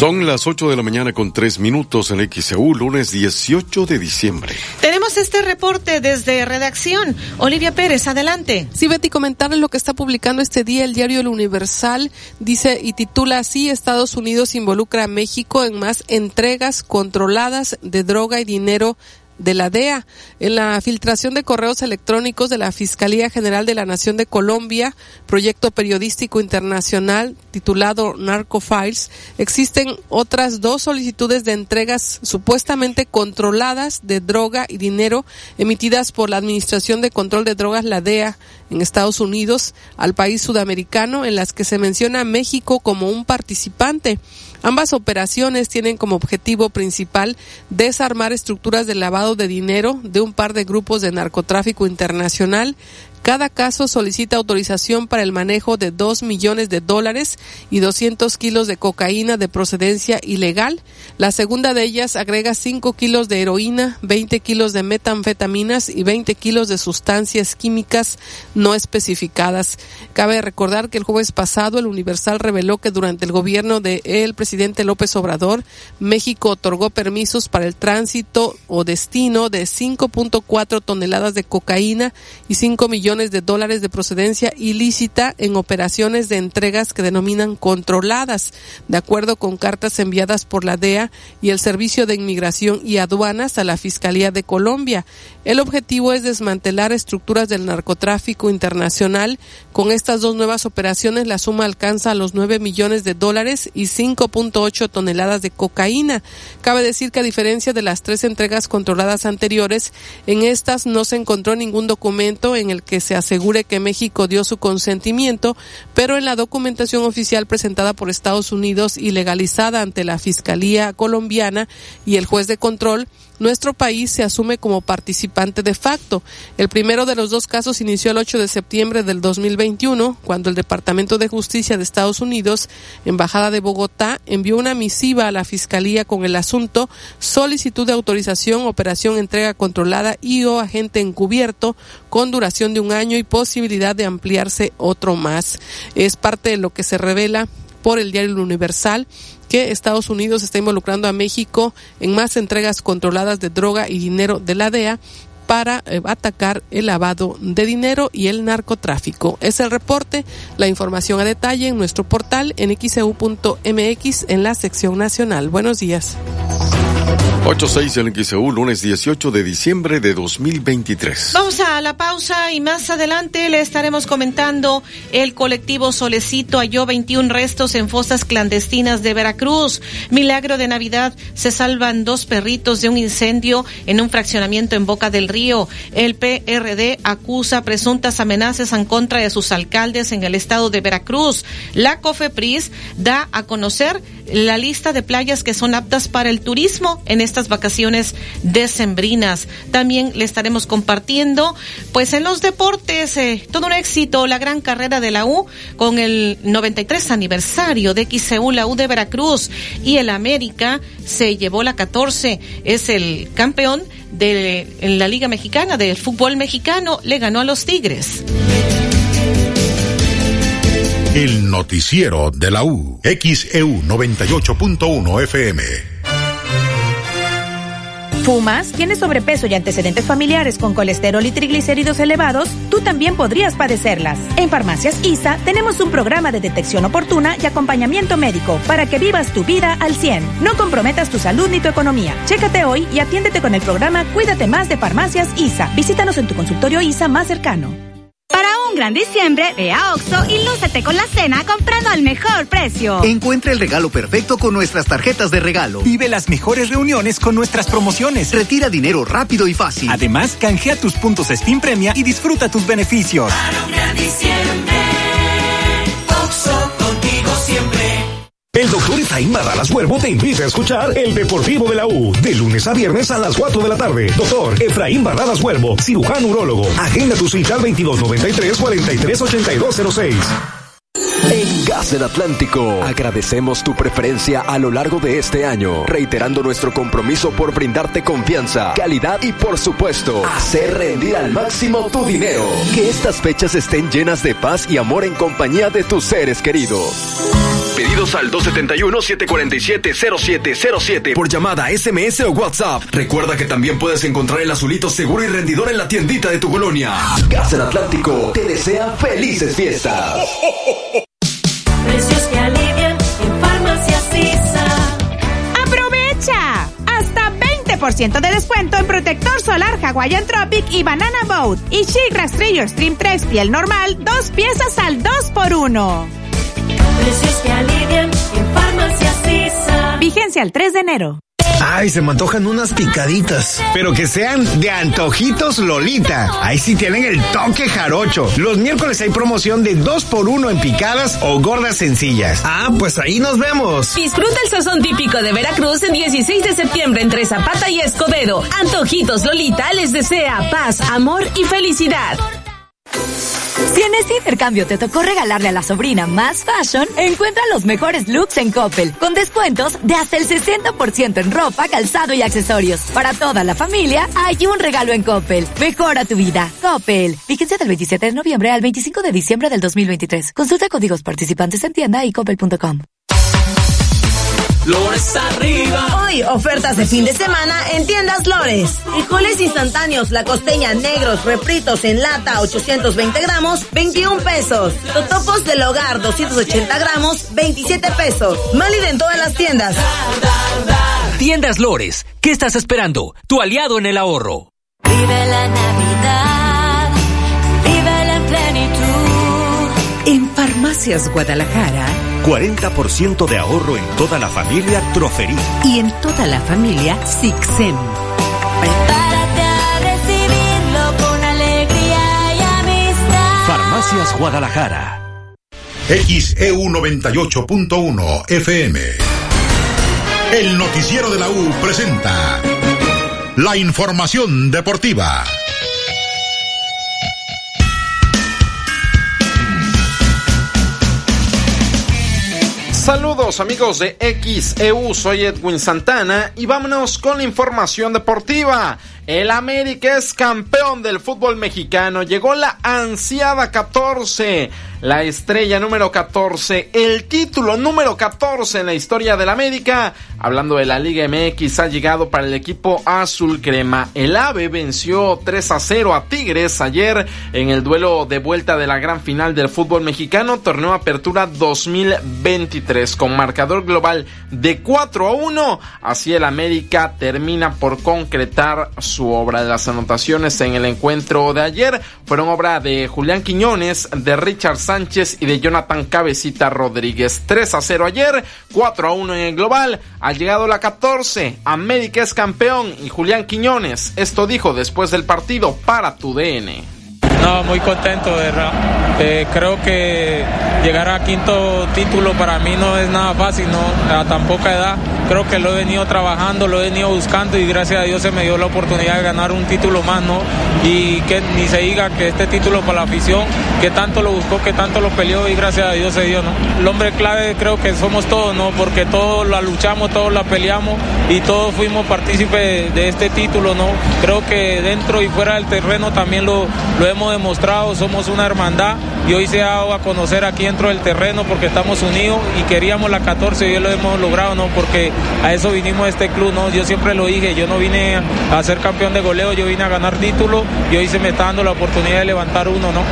Son las 8 de la mañana con 3 minutos en XEU, lunes 18 de diciembre. Tenemos este reporte desde redacción. Olivia Pérez, adelante. Sí, Betty, comentarles lo que está publicando este día el diario El Universal. Dice y titula así, Estados Unidos involucra a México en más entregas controladas de droga y dinero de la DEA. En la filtración de correos electrónicos de la Fiscalía General de la Nación de Colombia, proyecto periodístico internacional titulado Narcofiles, existen otras dos solicitudes de entregas supuestamente controladas de droga y dinero emitidas por la Administración de Control de Drogas, la DEA, en Estados Unidos al país sudamericano, en las que se menciona a México como un participante. Ambas operaciones tienen como objetivo principal desarmar estructuras de lavado de dinero de un par de grupos de narcotráfico internacional cada caso solicita autorización para el manejo de dos millones de dólares y 200 kilos de cocaína de procedencia ilegal. La segunda de ellas agrega 5 kilos de heroína, 20 kilos de metanfetaminas y 20 kilos de sustancias químicas no especificadas. Cabe recordar que el jueves pasado el Universal reveló que durante el gobierno del el presidente López Obrador, México otorgó permisos para el tránsito o destino de 5.4 toneladas de cocaína y 5 millones de dólares de procedencia ilícita en operaciones de entregas que denominan controladas, de acuerdo con cartas enviadas por la DEA y el Servicio de Inmigración y Aduanas a la Fiscalía de Colombia. El objetivo es desmantelar estructuras del narcotráfico internacional. Con estas dos nuevas operaciones, la suma alcanza a los 9 millones de dólares y 5.8 toneladas de cocaína. Cabe decir que a diferencia de las tres entregas controladas anteriores, en estas no se encontró ningún documento en el que se asegure que México dio su consentimiento, pero en la documentación oficial presentada por Estados Unidos y legalizada ante la Fiscalía colombiana y el juez de control, nuestro país se asume como participante de facto. El primero de los dos casos inició el 8 de septiembre del 2021, cuando el Departamento de Justicia de Estados Unidos, Embajada de Bogotá, envió una misiva a la Fiscalía con el asunto solicitud de autorización, operación entrega controlada y o agente encubierto con duración de un año y posibilidad de ampliarse otro más. Es parte de lo que se revela por el diario Universal que Estados Unidos está involucrando a México en más entregas controladas de droga y dinero de la DEA para eh, atacar el lavado de dinero y el narcotráfico. Es el reporte, la información a detalle en nuestro portal en xeu.mx en la sección nacional. Buenos días. 86 en XEU, lunes 18 de diciembre de 2023. Vamos a la pausa y más adelante le estaremos comentando el colectivo Solecito halló 21 restos en fosas clandestinas de Veracruz. Milagro de Navidad, se salvan dos perritos de un incendio en un fraccionamiento en Boca del Río. El PRD acusa presuntas amenazas en contra de sus alcaldes en el estado de Veracruz. La COFEPRIS da a conocer la lista de playas que son aptas para el turismo en estas vacaciones decembrinas. También le estaremos compartiendo, pues en los deportes, eh, todo un éxito, la gran carrera de la U con el 93 aniversario de XCU, la U de Veracruz y el América se llevó la 14, es el campeón de en la Liga Mexicana del fútbol mexicano, le ganó a los Tigres. El noticiero de la U, XEU 98.1 FM. ¿Fumas? ¿Tienes sobrepeso y antecedentes familiares con colesterol y triglicéridos elevados? Tú también podrías padecerlas. En Farmacias ISA tenemos un programa de detección oportuna y acompañamiento médico para que vivas tu vida al 100. No comprometas tu salud ni tu economía. Chécate hoy y atiéndete con el programa Cuídate más de Farmacias ISA. Visítanos en tu consultorio ISA más cercano. Un gran diciembre, ve a Oxo y lúcete con la cena comprando al mejor precio. Encuentra el regalo perfecto con nuestras tarjetas de regalo. Vive las mejores reuniones con nuestras promociones. Retira dinero rápido y fácil. Además, canjea tus puntos Steam Premia y disfruta tus beneficios. Para un gran diciembre, El doctor Efraín Barralas Huervo te invita a escuchar El Deportivo de la U, de lunes a viernes a las 4 de la tarde. Doctor Efraín Barralas Huervo, cirujano urólogo. Agenda tu cita al 2293-438206. En Gas del Atlántico agradecemos tu preferencia a lo largo de este año, reiterando nuestro compromiso por brindarte confianza, calidad y por supuesto, hacer rendir al máximo tu dinero. Que estas fechas estén llenas de paz y amor en compañía de tus seres queridos. Pedidos al 271-747-0707 por llamada, SMS o WhatsApp. Recuerda que también puedes encontrar el azulito seguro y rendidor en la tiendita de tu colonia. Gas del Atlántico te desea felices fiestas. Precios que alivian en Farmacias. ¡Aprovecha! Hasta 20% de descuento en protector solar Hawaiian Tropic y Banana Boat. Y Chic Rastrillo Stream 3 piel normal, dos piezas al 2x1. Precios que alivian en Farmacias ISA. Vigencia el 3 de enero. Ay, se me antojan unas picaditas. Pero que sean de antojitos Lolita. Ahí sí tienen el toque jarocho. Los miércoles hay promoción de 2 por 1 en picadas o gordas sencillas. Ah, pues ahí nos vemos. Disfruta el sazón típico de Veracruz el 16 de septiembre entre Zapata y Escobedo. Antojitos Lolita les desea paz, amor y felicidad. Si en este intercambio te tocó regalarle a la sobrina más fashion, encuentra los mejores looks en Coppel, con descuentos de hasta el 60% en ropa, calzado y accesorios. Para toda la familia, hay un regalo en Coppel. Mejora tu vida. Coppel. Vigencia del 27 de noviembre al 25 de diciembre del 2023. Consulta códigos participantes en tienda y coppel.com. Lores arriba. Hoy, ofertas de fin de semana en tiendas Lores. Frijoles instantáneos, la costeña, negros, refritos en lata, 820 gramos, 21 pesos. Totopos del hogar, 280 gramos, 27 pesos. Málida en todas las tiendas. Tiendas Lores, ¿qué estás esperando? Tu aliado en el ahorro. Vive la Navidad. En Farmacias Guadalajara, 40% de ahorro en toda la familia Troferí. y en toda la familia Sixem. Prepárate a recibirlo con alegría y Farmacias Guadalajara. XEU 98.1 FM. El noticiero de la U presenta la información deportiva. Saludos amigos de XEU, soy Edwin Santana y vámonos con la información deportiva. El América es campeón del fútbol mexicano, llegó la ansiada 14 la estrella número 14, el título número 14 en la historia del América. Hablando de la Liga MX, ha llegado para el equipo azul crema. El AVE venció 3 a 0 a Tigres ayer en el duelo de vuelta de la gran final del fútbol mexicano, torneo Apertura 2023, con marcador global de 4 a 1. Así el América termina por concretar su obra. Las anotaciones en el encuentro de ayer fueron obra de Julián Quiñones, de Richard Sánchez y de Jonathan Cabecita Rodríguez. 3 a 0 ayer, 4 a 1 en el global. Ha llegado la 14. América es campeón y Julián Quiñones. Esto dijo después del partido para tu DN. No, muy contento, de verdad. Eh, creo que llegar a quinto título para mí no es nada fácil, ¿no? A tan poca edad. Creo que lo he venido trabajando, lo he venido buscando y gracias a Dios se me dio la oportunidad de ganar un título más, ¿no? Y que ni se diga que este título para la afición, que tanto lo buscó, que tanto lo peleó y gracias a Dios se dio, ¿no? El hombre clave creo que somos todos, ¿no? Porque todos la luchamos, todos la peleamos y todos fuimos partícipes de este título, ¿no? Creo que dentro y fuera del terreno también lo, lo hemos demostrado, somos una hermandad y hoy se ha dado a conocer aquí dentro del terreno porque estamos unidos y queríamos la 14 y hoy lo hemos logrado, ¿no? Porque a eso vinimos este club, ¿no? Yo siempre lo dije, yo no vine a ser campeón de goleo, yo vine a ganar título y hoy se me está dando la oportunidad de levantar uno, ¿no?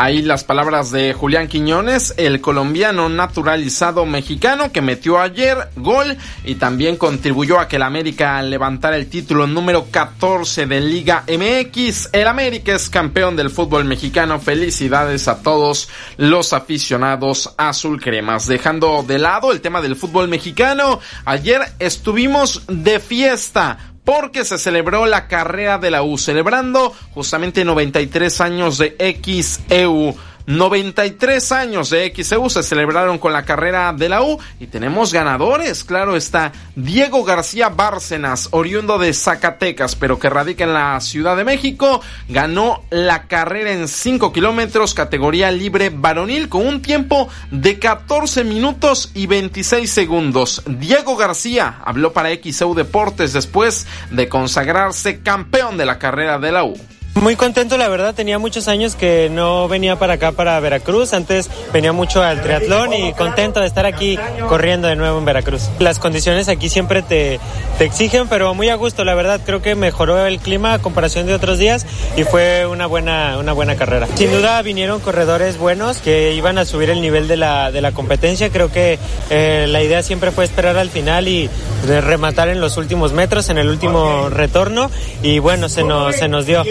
Ahí las palabras de Julián Quiñones, el colombiano naturalizado mexicano que metió ayer gol y también contribuyó a que el América levantara el título número 14 de Liga MX. El América es campeón del fútbol mexicano. Felicidades a todos los aficionados azul cremas. Dejando de lado el tema del fútbol mexicano, ayer estuvimos de fiesta porque se celebró la carrera de la U, celebrando justamente 93 años de XEU. 93 años de XEU se celebraron con la carrera de la U y tenemos ganadores, claro está, Diego García Bárcenas, oriundo de Zacatecas, pero que radica en la Ciudad de México, ganó la carrera en 5 kilómetros, categoría libre varonil, con un tiempo de 14 minutos y 26 segundos. Diego García habló para XEU Deportes después de consagrarse campeón de la carrera de la U. Muy contento, la verdad, tenía muchos años que no venía para acá, para Veracruz, antes venía mucho al triatlón y contento de estar aquí corriendo de nuevo en Veracruz. Las condiciones aquí siempre te, te exigen, pero muy a gusto, la verdad, creo que mejoró el clima a comparación de otros días y fue una buena, una buena carrera. Sin duda vinieron corredores buenos que iban a subir el nivel de la, de la competencia, creo que eh, la idea siempre fue esperar al final y rematar en los últimos metros, en el último retorno y bueno, se nos, se nos dio.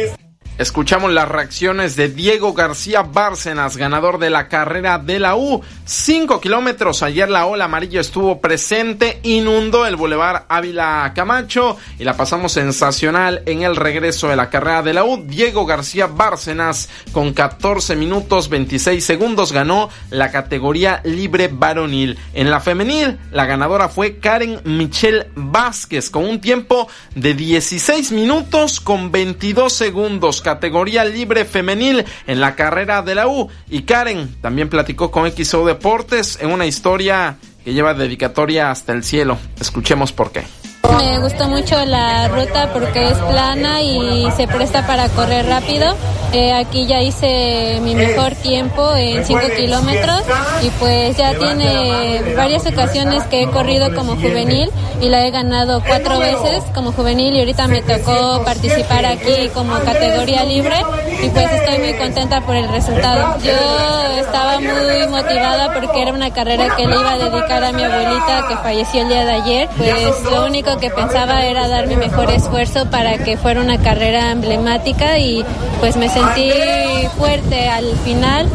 Escuchamos las reacciones de Diego García Bárcenas, ganador de la carrera de la U. Cinco kilómetros. Ayer la ola amarilla estuvo presente, inundó el Boulevard Ávila Camacho y la pasamos sensacional en el regreso de la carrera de la U. Diego García Bárcenas, con 14 minutos 26 segundos, ganó la categoría libre varonil. En la femenil, la ganadora fue Karen Michelle Vázquez, con un tiempo de 16 minutos con 22 segundos categoría libre femenil en la carrera de la U. Y Karen también platicó con XO Deportes en una historia que lleva dedicatoria hasta el cielo. Escuchemos por qué. Me gustó mucho la ruta porque es plana y se presta para correr rápido. Eh, aquí ya hice mi mejor tiempo en 5 kilómetros y pues ya tiene varias ocasiones que he corrido como juvenil y la he ganado cuatro veces como juvenil y ahorita me tocó participar aquí como categoría libre y pues estoy muy contenta por el resultado. Yo estaba muy motivada porque era una carrera que le iba a dedicar a mi abuelita que falleció el día de ayer. Pues lo único que pensaba era dar mi mejor esfuerzo para que fuera una carrera emblemática y pues me sentí fuerte al final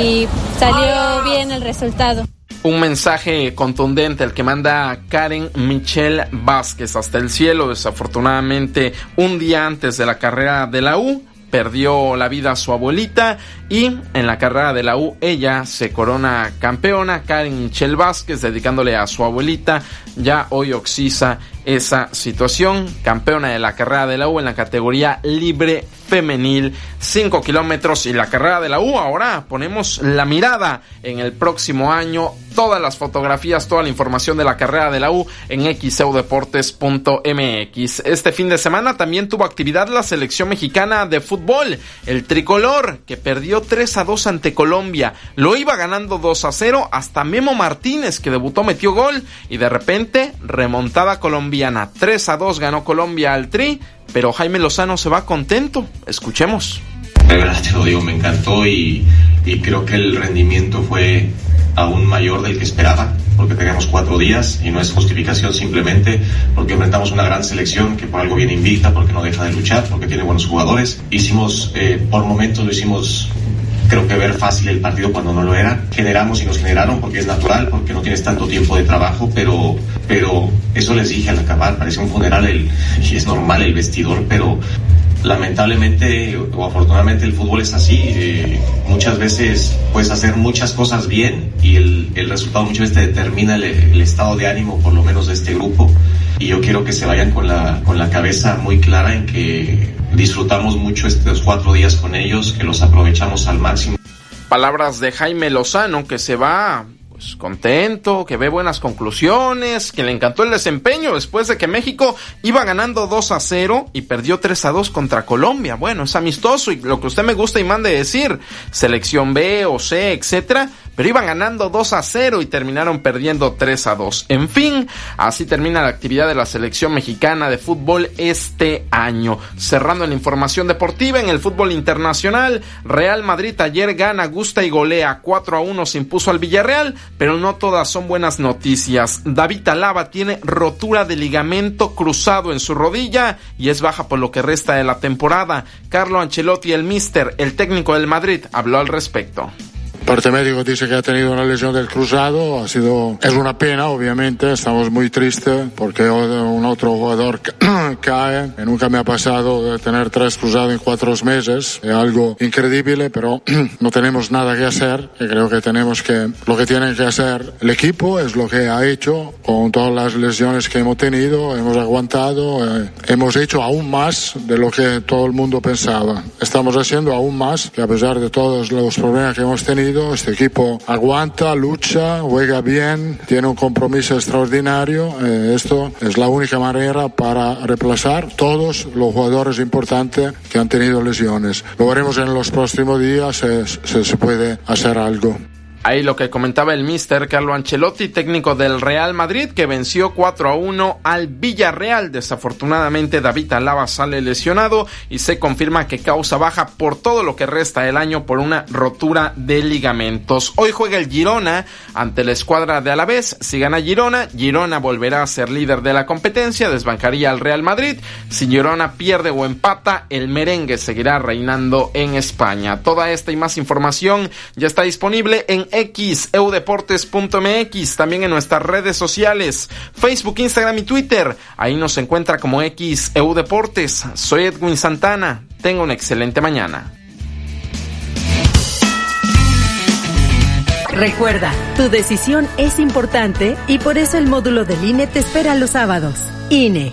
y salió bien el resultado. Un mensaje contundente el que manda Karen Michelle Vázquez hasta el cielo, desafortunadamente un día antes de la carrera de la U perdió la vida su abuelita y en la carrera de la U ella se corona campeona, Karen Michelle Vázquez dedicándole a su abuelita, ya hoy Oxisa esa situación, campeona de la carrera de la U en la categoría libre femenil, 5 kilómetros y la carrera de la U. Ahora ponemos la mirada en el próximo año, todas las fotografías, toda la información de la carrera de la U en xeudeportes.mx. Este fin de semana también tuvo actividad la selección mexicana de fútbol, el tricolor, que perdió 3 a 2 ante Colombia. Lo iba ganando 2 a 0 hasta Memo Martínez, que debutó, metió gol y de repente remontada colombiana. 3 a 2 ganó Colombia al Tri, pero Jaime Lozano se va contento. Escuchemos. De verdad te lo digo, me encantó y creo que el rendimiento fue aún mayor del que esperaba, porque teníamos cuatro días y no es justificación simplemente porque enfrentamos una gran selección que por algo viene invicta, porque no deja de luchar, porque tiene buenos jugadores. Hicimos, eh, por momentos lo hicimos creo que ver fácil el partido cuando no lo era. Generamos y nos generaron porque es natural, porque no tienes tanto tiempo de trabajo, pero, pero eso les dije al acabar, parece un funeral el, y es normal el vestidor, pero lamentablemente o afortunadamente el fútbol es así. Eh, muchas veces puedes hacer muchas cosas bien y el, el resultado muchas veces te determina el, el, estado de ánimo, por lo menos de este grupo. Y yo quiero que se vayan con la, con la cabeza muy clara en que disfrutamos mucho estos cuatro días con ellos, que los aprovechamos al máximo. Palabras de Jaime Lozano que se va pues contento, que ve buenas conclusiones, que le encantó el desempeño después de que México iba ganando 2 a 0 y perdió 3 a 2 contra Colombia. Bueno, es amistoso y lo que usted me gusta y mande decir, selección B o C, etcétera, pero iban ganando 2 a 0 y terminaron perdiendo 3 a 2. En fin, así termina la actividad de la selección mexicana de fútbol este año. Cerrando la información deportiva en el fútbol internacional, Real Madrid ayer gana, gusta y golea 4 a 1 se impuso al Villarreal, pero no todas son buenas noticias. David Alaba tiene rotura de ligamento cruzado en su rodilla y es baja por lo que resta de la temporada. Carlo Ancelotti, el mister, el técnico del Madrid, habló al respecto parte médico dice que ha tenido una lesión del cruzado, ha sido, es una pena obviamente, estamos muy tristes porque un otro jugador [CLEARS THROAT] cae, nunca me ha pasado de tener tres cruzados en cuatro meses, es algo increíble, pero [CLEARS THROAT] no tenemos nada que hacer, y creo que tenemos que, lo que tiene que hacer el equipo es lo que ha hecho con todas las lesiones que hemos tenido, hemos aguantado, eh, hemos hecho aún más de lo que todo el mundo pensaba, estamos haciendo aún más, que a pesar de todos los problemas que hemos tenido, este equipo aguanta, lucha, juega bien, tiene un compromiso extraordinario. Eh, esto es la única manera para reemplazar todos los jugadores importantes que han tenido lesiones. Lo veremos en los próximos días si se puede hacer algo. Ahí lo que comentaba el mister Carlo Ancelotti, técnico del Real Madrid, que venció 4 a 1 al Villarreal. Desafortunadamente David Alaba sale lesionado y se confirma que causa baja por todo lo que resta del año por una rotura de ligamentos. Hoy juega el Girona ante la escuadra de Alavés. Si gana Girona, Girona volverá a ser líder de la competencia, desbancaría al Real Madrid. Si Girona pierde o empata, el merengue seguirá reinando en España. Toda esta y más información ya está disponible en xeudeportes.mx, también en nuestras redes sociales, Facebook, Instagram y Twitter. Ahí nos encuentra como xeudeportes. Soy Edwin Santana. Tenga una excelente mañana. Recuerda, tu decisión es importante y por eso el módulo del INE te espera los sábados. INE.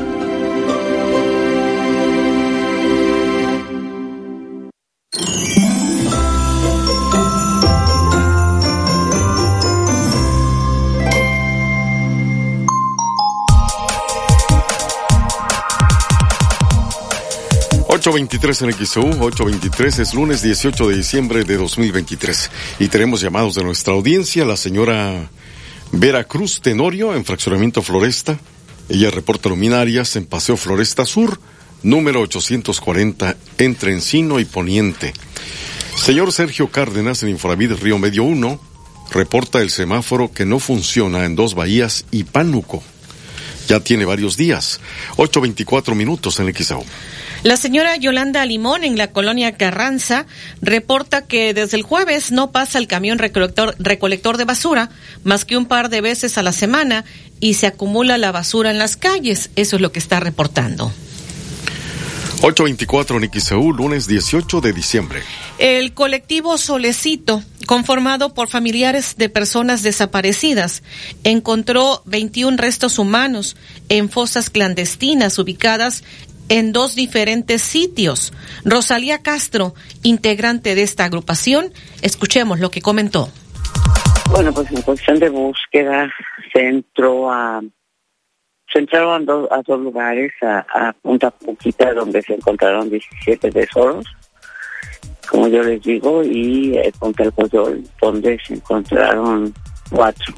823 en XU, 823 es lunes 18 de diciembre de 2023 y tenemos llamados de nuestra audiencia, la señora Vera Cruz Tenorio en Fraccionamiento Floresta. Ella reporta luminarias en Paseo Floresta Sur, número 840, entre Encino y Poniente. Señor Sergio Cárdenas, en Infonavit Río Medio 1, reporta el semáforo que no funciona en dos bahías y Pánuco. Ya tiene varios días. 8.24 minutos en XAU. La señora Yolanda Limón en la colonia Carranza reporta que desde el jueves no pasa el camión recolector, recolector de basura más que un par de veces a la semana y se acumula la basura en las calles. Eso es lo que está reportando. 824 en XEU, lunes 18 de diciembre. El colectivo Solecito, conformado por familiares de personas desaparecidas, encontró 21 restos humanos en fosas clandestinas ubicadas en dos diferentes sitios. Rosalía Castro, integrante de esta agrupación, escuchemos lo que comentó. Bueno, pues en cuestión de búsqueda se entró a se entraron dos, a dos lugares, a, a, Punta Puquita, donde se encontraron 17 tesoros, como yo les digo, y eh, Punta El Coyol, donde se encontraron cuatro.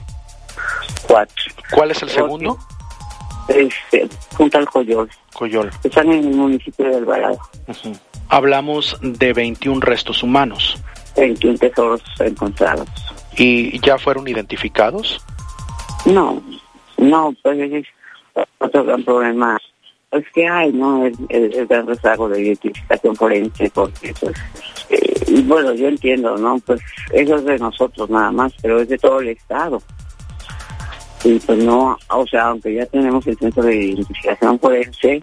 Cuatro. ¿Cuál es el segundo? Este, Punta El Coyol. Coyol. Están en el municipio de Alvarado. Uh -huh. Hablamos de 21 restos humanos. 21 tesoros encontrados. ¿Y ya fueron identificados? No, no, pues es otro gran problema es que hay, ¿no? El, el, el gran rezago de identificación forense, porque, pues, eh, bueno, yo entiendo, ¿no? Pues eso es de nosotros nada más, pero es de todo el Estado. Y pues no, o sea, aunque ya tenemos el centro de identificación forense,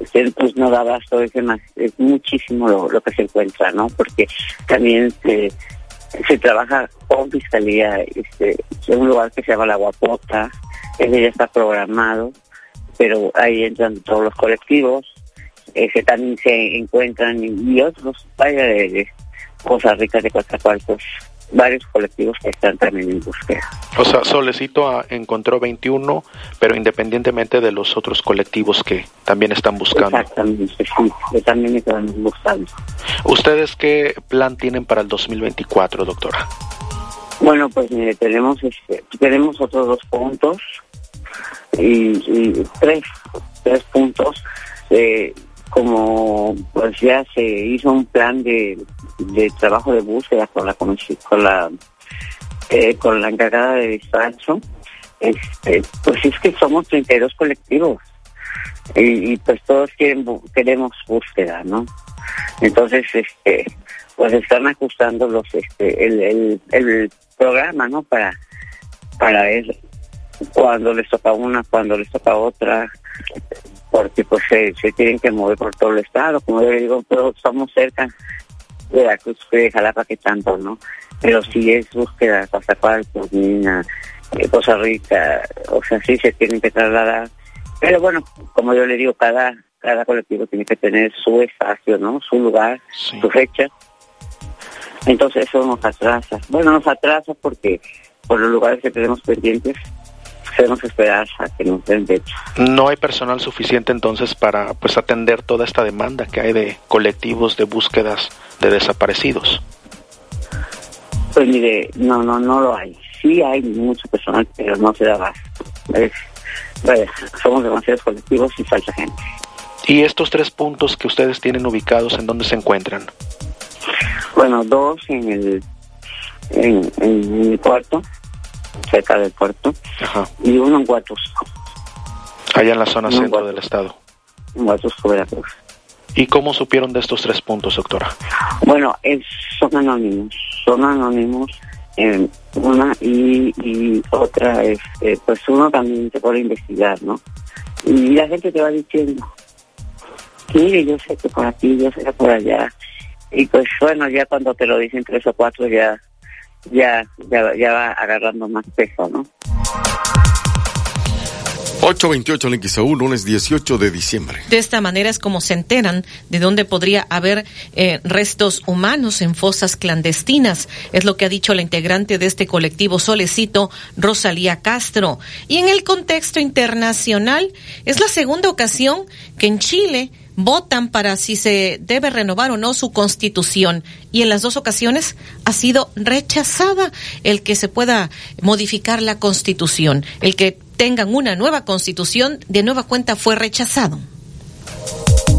este, pues no da abasto, es, es muchísimo lo, lo, que se encuentra, ¿no? Porque también se, se trabaja con fiscalía este, en un lugar que se llama La Guapota, ese ya está programado, pero ahí entran todos los colectivos, ese también se encuentran y, otros, vaya de, de cosas ricas de Coatzacoalcos, varios colectivos que están también en búsqueda. O sea, Solecito encontró 21, pero independientemente de los otros colectivos que también están buscando. Exactamente, sí, que también están buscando. ¿Ustedes qué plan tienen para el 2024, doctora? Bueno, pues mire, tenemos este, tenemos otros dos puntos y, y tres, tres puntos. Eh, como pues ya se hizo un plan de, de trabajo de búsqueda con la con la eh, con la encargada de despacho, este, pues es que somos 32 colectivos y, pues todos quieren queremos búsqueda, ¿no? Entonces, este, pues están ajustando los este el, el, programa, ¿no? Para para ver cuando les toca una, cuando les toca otra, porque pues se, se tienen que mover por todo el estado, como yo digo, todos somos cerca de la Cruz de Jalapa que tanto, ¿no? Pero si es búsqueda, Coatzacoalcos, Mina, eh, Costa Rica, o sea, sí se tienen que trasladar. Pero bueno, como yo le digo, cada cada colectivo tiene que tener su espacio, ¿no? Su lugar, sí. su fecha. Entonces eso nos atrasa. Bueno, nos atrasa porque por los lugares que tenemos pendientes tenemos que esperar a que nos den fecha. No hay personal suficiente entonces para pues atender toda esta demanda que hay de colectivos de búsquedas de desaparecidos. Pues mire, no, no, no lo hay. Sí hay mucho personal, pero no se da. Es, vaya, somos demasiados colectivos y falta gente. ¿Y estos tres puntos que ustedes tienen ubicados, en dónde se encuentran? Bueno, dos en el, en, en el puerto, cerca del puerto, Ajá. y uno en Huatusco. Allá en la zona centro del estado. En Huatusco, Veracruz. ¿Y cómo supieron de estos tres puntos, doctora? Bueno, es, son anónimos, son anónimos. Eh, una y, y otra es, eh, pues uno también se puede investigar, ¿no? Y la gente te va diciendo, mire, yo sé que por aquí, yo sé que por allá. Y pues bueno, ya cuando te lo dicen tres o cuatro, ya, ya, ya, ya va agarrando más peso, ¿no? 828 en XAU, lunes 18 de diciembre. De esta manera es como se enteran de dónde podría haber eh, restos humanos en fosas clandestinas. Es lo que ha dicho la integrante de este colectivo Solecito, Rosalía Castro. Y en el contexto internacional, es la segunda ocasión que en Chile votan para si se debe renovar o no su constitución y en las dos ocasiones ha sido rechazada el que se pueda modificar la constitución, el que tengan una nueva constitución de nueva cuenta fue rechazado.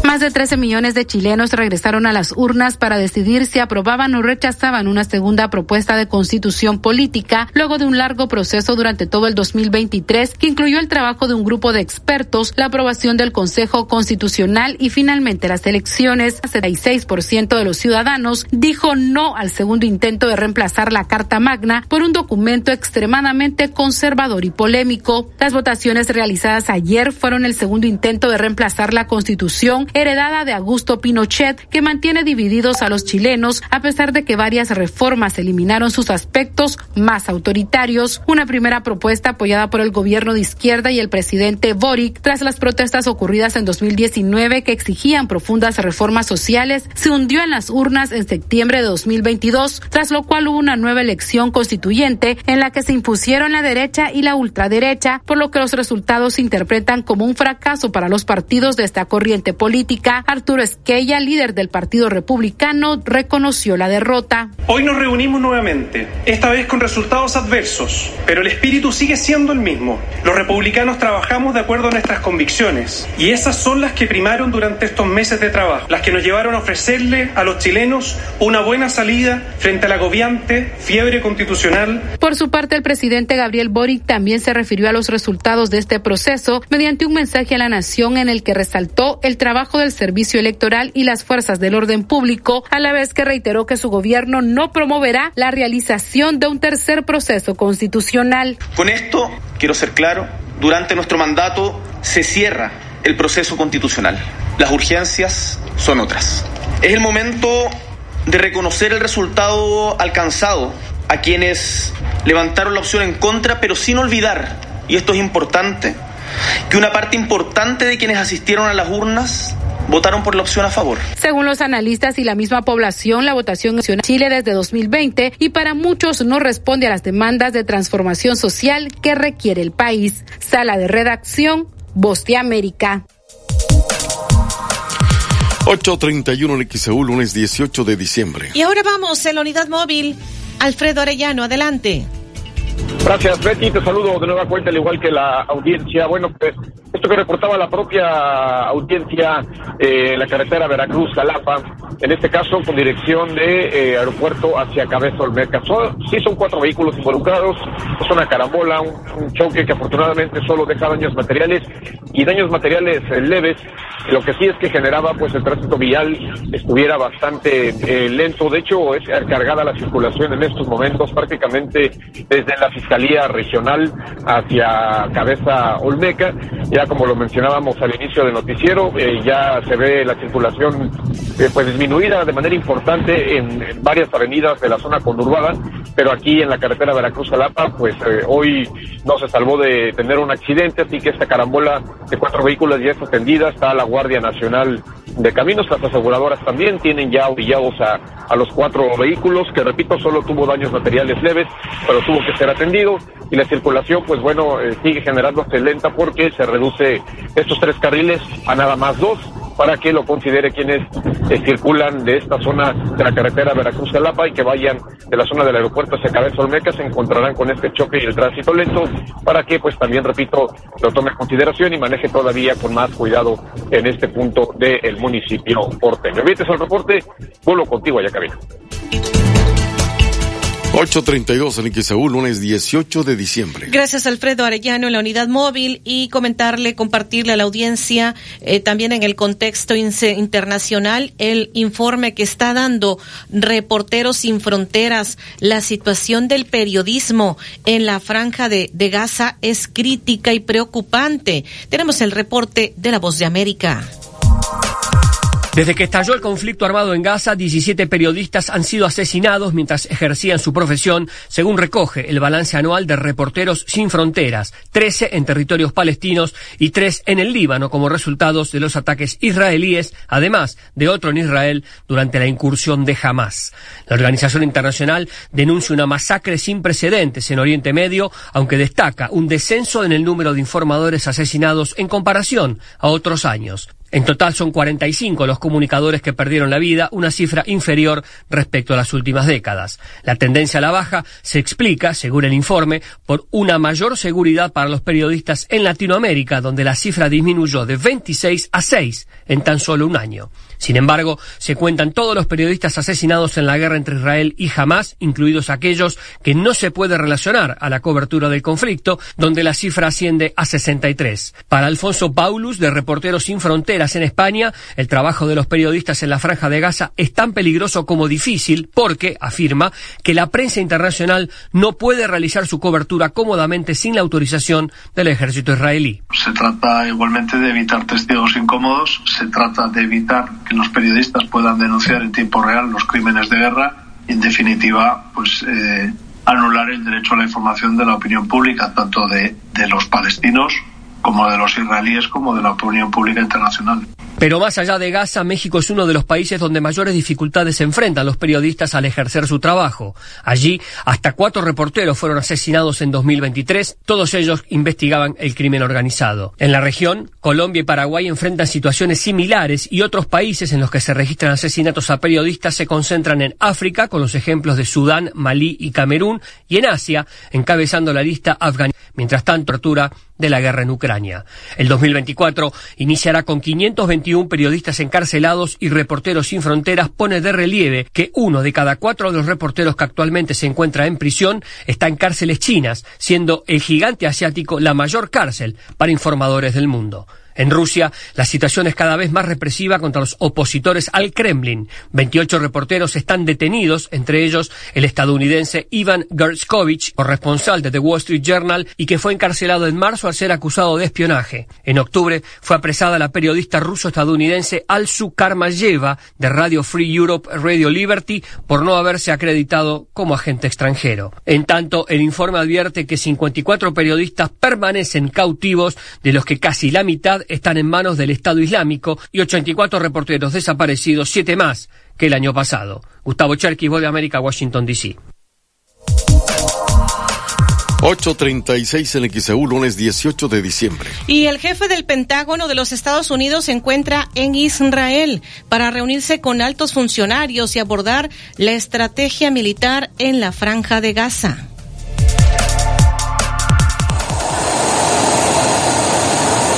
Más de 13 millones de chilenos regresaron a las urnas para decidir si aprobaban o rechazaban una segunda propuesta de constitución política luego de un largo proceso durante todo el 2023 que incluyó el trabajo de un grupo de expertos, la aprobación del Consejo Constitucional y finalmente las elecciones. El 76% de los ciudadanos dijo no al segundo intento de reemplazar la Carta Magna por un documento extremadamente conservador y polémico. Las votaciones realizadas ayer fueron el segundo intento de reemplazar la Constitución heredada de Augusto Pinochet, que mantiene divididos a los chilenos a pesar de que varias reformas eliminaron sus aspectos más autoritarios. Una primera propuesta apoyada por el gobierno de izquierda y el presidente Boric tras las protestas ocurridas en 2019 que exigían profundas reformas sociales se hundió en las urnas en septiembre de 2022, tras lo cual hubo una nueva elección constituyente en la que se impusieron la derecha y la ultraderecha, por lo que los resultados se interpretan como un fracaso para los partidos de esta corriente política. Arturo Esquella, líder del Partido Republicano, reconoció la derrota. Hoy nos reunimos nuevamente, esta vez con resultados adversos, pero el espíritu sigue siendo el mismo. Los republicanos trabajamos de acuerdo a nuestras convicciones y esas son las que primaron durante estos meses de trabajo, las que nos llevaron a ofrecerle a los chilenos una buena salida frente a la agobiante fiebre constitucional. Por su parte, el presidente Gabriel Boric también se refirió a los resultados de este proceso mediante un mensaje a la nación en el que resaltó el trabajo del servicio electoral y las fuerzas del orden público, a la vez que reiteró que su gobierno no promoverá la realización de un tercer proceso constitucional. Con esto, quiero ser claro, durante nuestro mandato se cierra el proceso constitucional. Las urgencias son otras. Es el momento de reconocer el resultado alcanzado a quienes levantaron la opción en contra, pero sin olvidar, y esto es importante, que una parte importante de quienes asistieron a las urnas votaron por la opción a favor. Según los analistas y la misma población, la votación en Chile desde 2020 y para muchos no responde a las demandas de transformación social que requiere el país. Sala de redacción, Voz de América. 8.31 en XEU, lunes 18 de diciembre. Y ahora vamos en la unidad móvil. Alfredo Arellano, adelante. Gracias, Betty. Te saludo de nueva cuenta, al igual que la audiencia. Bueno, pues esto que reportaba la propia audiencia, eh, la carretera Veracruz-Jalapa, en este caso con dirección de eh, aeropuerto hacia Cabeza Olmeca. Sí son cuatro vehículos involucrados, es una carambola, un, un choque que afortunadamente solo deja daños materiales y daños materiales eh, leves. Lo que sí es que generaba pues el tránsito vial estuviera bastante eh, lento. De hecho, es cargada la circulación en estos momentos prácticamente desde la Fiscalía Regional hacia Cabeza Olmeca. Ya como lo mencionábamos al inicio del noticiero, eh, ya se ve la circulación eh, pues disminuida de manera importante en, en varias avenidas de la zona conurbada, pero aquí en la carretera Veracruz-Jalapa, pues eh, hoy no se salvó de tener un accidente, así que esta carambola de cuatro vehículos ya está atendida, está la Guardia Nacional de Caminos, las aseguradoras también tienen ya orillados a, a los cuatro vehículos, que repito, solo tuvo daños materiales leves, pero tuvo que ser atendido, y la circulación, pues bueno, sigue generándose lenta porque se reduce estos tres carriles a nada más dos, para que lo considere quienes eh, circulan de esta zona de la carretera Veracruz-Jalapa y que vayan de la zona del aeropuerto hacia Cabeza Olmeca, se encontrarán con este choque y el tránsito lento, para que pues también, repito, lo tome en consideración y maneje todavía con más cuidado en este punto del municipio porteño. Vienes al reporte, vuelo contigo allá cabina. 8.32 en XEU, lunes 18 de diciembre. Gracias, Alfredo Arellano, en la unidad móvil y comentarle, compartirle a la audiencia eh, también en el contexto internacional el informe que está dando Reporteros Sin Fronteras. La situación del periodismo en la franja de, de Gaza es crítica y preocupante. Tenemos el reporte de la Voz de América. Desde que estalló el conflicto armado en Gaza, 17 periodistas han sido asesinados mientras ejercían su profesión, según recoge el balance anual de Reporteros Sin Fronteras, 13 en territorios palestinos y 3 en el Líbano como resultados de los ataques israelíes, además de otro en Israel durante la incursión de Hamas. La organización internacional denuncia una masacre sin precedentes en Oriente Medio, aunque destaca un descenso en el número de informadores asesinados en comparación a otros años. En total son 45 los comunicadores que perdieron la vida, una cifra inferior respecto a las últimas décadas. La tendencia a la baja se explica, según el informe, por una mayor seguridad para los periodistas en Latinoamérica, donde la cifra disminuyó de 26 a 6 en tan solo un año. Sin embargo, se cuentan todos los periodistas asesinados en la guerra entre Israel y Hamas, incluidos aquellos que no se puede relacionar a la cobertura del conflicto, donde la cifra asciende a 63. Para Alfonso Paulus, de Reporteros Sin Fronteras en España, el trabajo de los periodistas en la franja de Gaza es tan peligroso como difícil porque, afirma, que la prensa internacional no puede realizar su cobertura cómodamente sin la autorización del ejército israelí. Se trata igualmente de evitar testigos incómodos, se trata de evitar que los periodistas puedan denunciar en tiempo real los crímenes de guerra y, en definitiva, pues eh, anular el derecho a la información de la opinión pública, tanto de, de los palestinos como de los israelíes, como de la opinión pública internacional. Pero más allá de Gaza, México es uno de los países donde mayores dificultades se enfrentan los periodistas al ejercer su trabajo. Allí, hasta cuatro reporteros fueron asesinados en 2023, todos ellos investigaban el crimen organizado. En la región, Colombia y Paraguay enfrentan situaciones similares y otros países en los que se registran asesinatos a periodistas se concentran en África, con los ejemplos de Sudán, Malí y Camerún, y en Asia, encabezando la lista Afganistán. Mientras tanto, tortura de la guerra en Ucrania. El 2024 iniciará con 521 periodistas encarcelados y Reporteros Sin Fronteras pone de relieve que uno de cada cuatro de los reporteros que actualmente se encuentra en prisión está en cárceles chinas, siendo el gigante asiático la mayor cárcel para informadores del mundo. En Rusia, la situación es cada vez más represiva contra los opositores al Kremlin. 28 reporteros están detenidos, entre ellos el estadounidense Ivan Gershkovich, corresponsal de The Wall Street Journal, y que fue encarcelado en marzo al ser acusado de espionaje. En octubre fue apresada la periodista ruso-estadounidense Alsu Karmayeva de Radio Free Europe Radio Liberty por no haberse acreditado como agente extranjero. En tanto, el informe advierte que 54 periodistas permanecen cautivos, de los que casi la mitad están en manos del Estado Islámico y 84 reporteros desaparecidos, siete más que el año pasado. Gustavo Cherkis, Voz de América, Washington, D.C. 8.36 en XEU, lunes 18 de diciembre. Y el jefe del Pentágono de los Estados Unidos se encuentra en Israel para reunirse con altos funcionarios y abordar la estrategia militar en la franja de Gaza.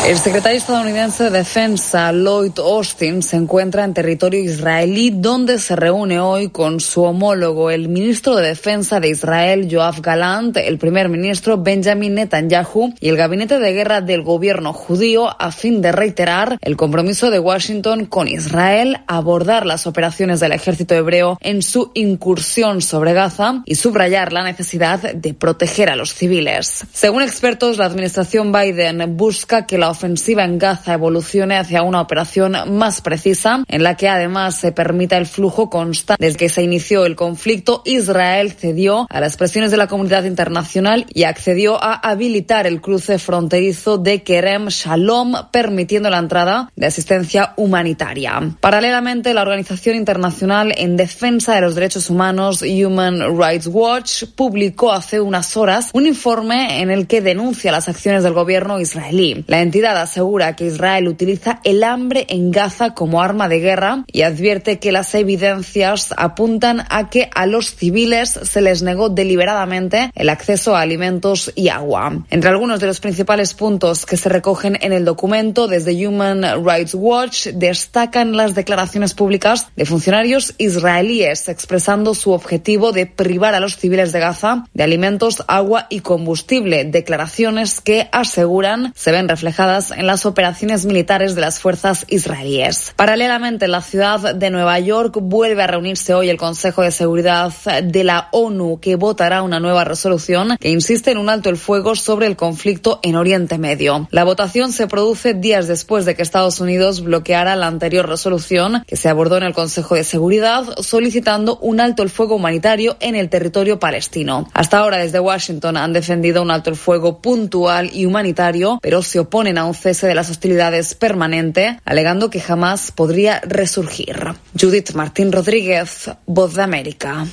El secretario estadounidense de Defensa, Lloyd Austin, se encuentra en territorio israelí donde se reúne hoy con su homólogo, el ministro de Defensa de Israel, Yoav Galant, el primer ministro Benjamin Netanyahu y el gabinete de guerra del gobierno judío a fin de reiterar el compromiso de Washington con Israel abordar las operaciones del ejército hebreo en su incursión sobre Gaza y subrayar la necesidad de proteger a los civiles. Según expertos, la administración Biden busca que la ofensiva en Gaza evolucione hacia una operación más precisa, en la que además se permita el flujo constante. Desde que se inició el conflicto, Israel cedió a las presiones de la comunidad internacional y accedió a habilitar el cruce fronterizo de Kerem Shalom, permitiendo la entrada de asistencia humanitaria. Paralelamente, la Organización Internacional en Defensa de los Derechos Humanos, Human Rights Watch, publicó hace unas horas un informe en el que denuncia las acciones del gobierno israelí. La entidad asegura que Israel utiliza el hambre en Gaza como arma de guerra y advierte que las evidencias apuntan a que a los civiles se les negó deliberadamente el acceso a alimentos y agua. Entre algunos de los principales puntos que se recogen en el documento desde Human Rights Watch destacan las declaraciones públicas de funcionarios israelíes expresando su objetivo de privar a los civiles de Gaza de alimentos, agua y combustible, declaraciones que aseguran se ven reflejadas en las operaciones militares de las fuerzas israelíes. Paralelamente, la ciudad de Nueva York vuelve a reunirse hoy el Consejo de Seguridad de la ONU, que votará una nueva resolución que insiste en un alto el fuego sobre el conflicto en Oriente Medio. La votación se produce días después de que Estados Unidos bloqueara la anterior resolución que se abordó en el Consejo de Seguridad, solicitando un alto el fuego humanitario en el territorio palestino. Hasta ahora, desde Washington han defendido un alto el fuego puntual y humanitario, pero se oponen a un cese de las hostilidades permanente, alegando que jamás podría resurgir. Judith Martín Rodríguez, Voz de América.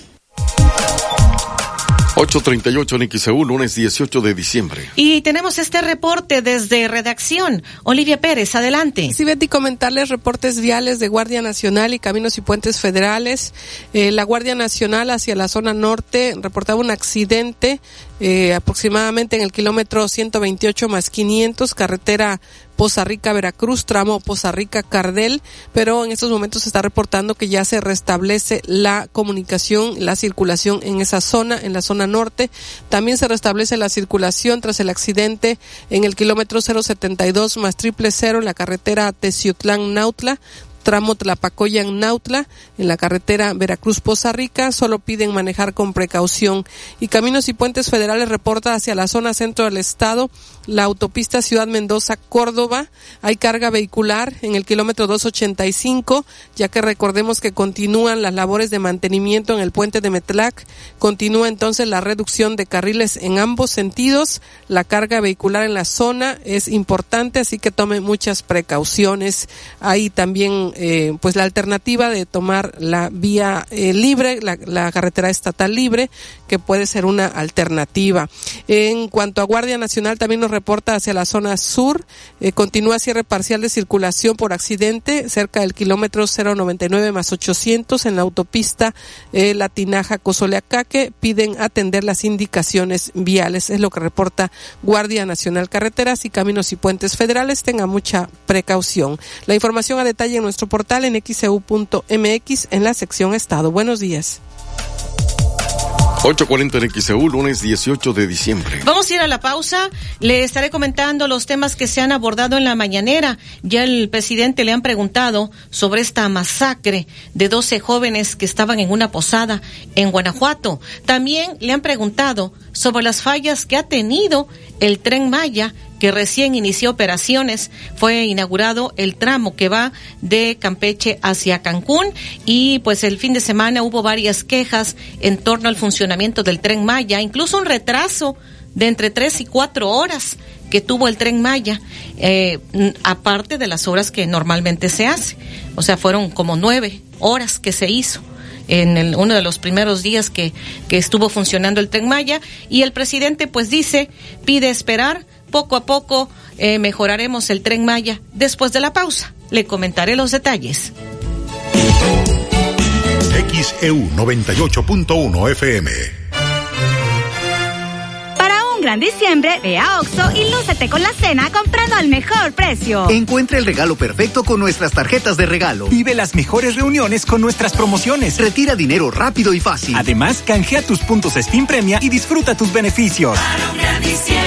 8.38 en XEU, lunes 18 de diciembre. Y tenemos este reporte desde redacción. Olivia Pérez, adelante. Sí, Betty, comentarles reportes viales de Guardia Nacional y Caminos y Puentes Federales. Eh, la Guardia Nacional hacia la zona norte reportaba un accidente eh, aproximadamente en el kilómetro 128 más 500, carretera Poza Rica, Veracruz, tramo Poza Rica, Cardel, pero en estos momentos se está reportando que ya se restablece la comunicación, la circulación en esa zona, en la zona norte. También se restablece la circulación tras el accidente en el kilómetro 072 más triple cero en la carretera Teciutlán-Nautla, tramo Tlapacoyan-Nautla, en la carretera Veracruz-Poza Rica, solo piden manejar con precaución. Y Caminos y Puentes Federales reporta hacia la zona centro del estado, la autopista Ciudad Mendoza-Córdoba, hay carga vehicular en el kilómetro 285, ya que recordemos que continúan las labores de mantenimiento en el puente de Metlac, continúa entonces la reducción de carriles en ambos sentidos, la carga vehicular en la zona es importante, así que tome muchas precauciones. Hay también eh, pues la alternativa de tomar la vía eh, libre, la, carretera estatal libre, que puede ser una alternativa. En cuanto a Guardia Nacional, también nos reporta hacia la zona sur, eh, continúa cierre parcial de circulación por accidente cerca del kilómetro 099 más 800 en la autopista Latinaja Cozoleacaque, piden atender las indicaciones viales, es lo que reporta Guardia Nacional Carreteras y Caminos y Puentes Federales, tenga mucha precaución. La información a detalle en nuestro portal en xeu.mx en la sección Estado. Buenos días. 8.40 en XEU, lunes 18 de diciembre. Vamos a ir a la pausa. Le estaré comentando los temas que se han abordado en la mañanera. Ya el presidente le han preguntado sobre esta masacre de 12 jóvenes que estaban en una posada en Guanajuato. También le han preguntado sobre las fallas que ha tenido el tren Maya que recién inició operaciones. Fue inaugurado el tramo que va de Campeche hacia Cancún y pues el fin de semana hubo varias quejas en torno al funcionamiento del tren Maya, incluso un retraso de entre tres y cuatro horas que tuvo el tren Maya, eh, aparte de las horas que normalmente se hace. O sea, fueron como nueve horas que se hizo en el, uno de los primeros días que, que estuvo funcionando el tren Maya y el presidente pues dice, pide esperar poco a poco eh, mejoraremos el tren Maya. Después de la pausa, le comentaré los detalles. XEU 98.1 FM un gran diciembre, ve a Oxo y lúcete con la cena comprando al mejor precio. Encuentra el regalo perfecto con nuestras tarjetas de regalo. Vive las mejores reuniones con nuestras promociones. Retira dinero rápido y fácil. Además, canjea tus puntos Steam Premia y disfruta tus beneficios. Para un gran diciembre,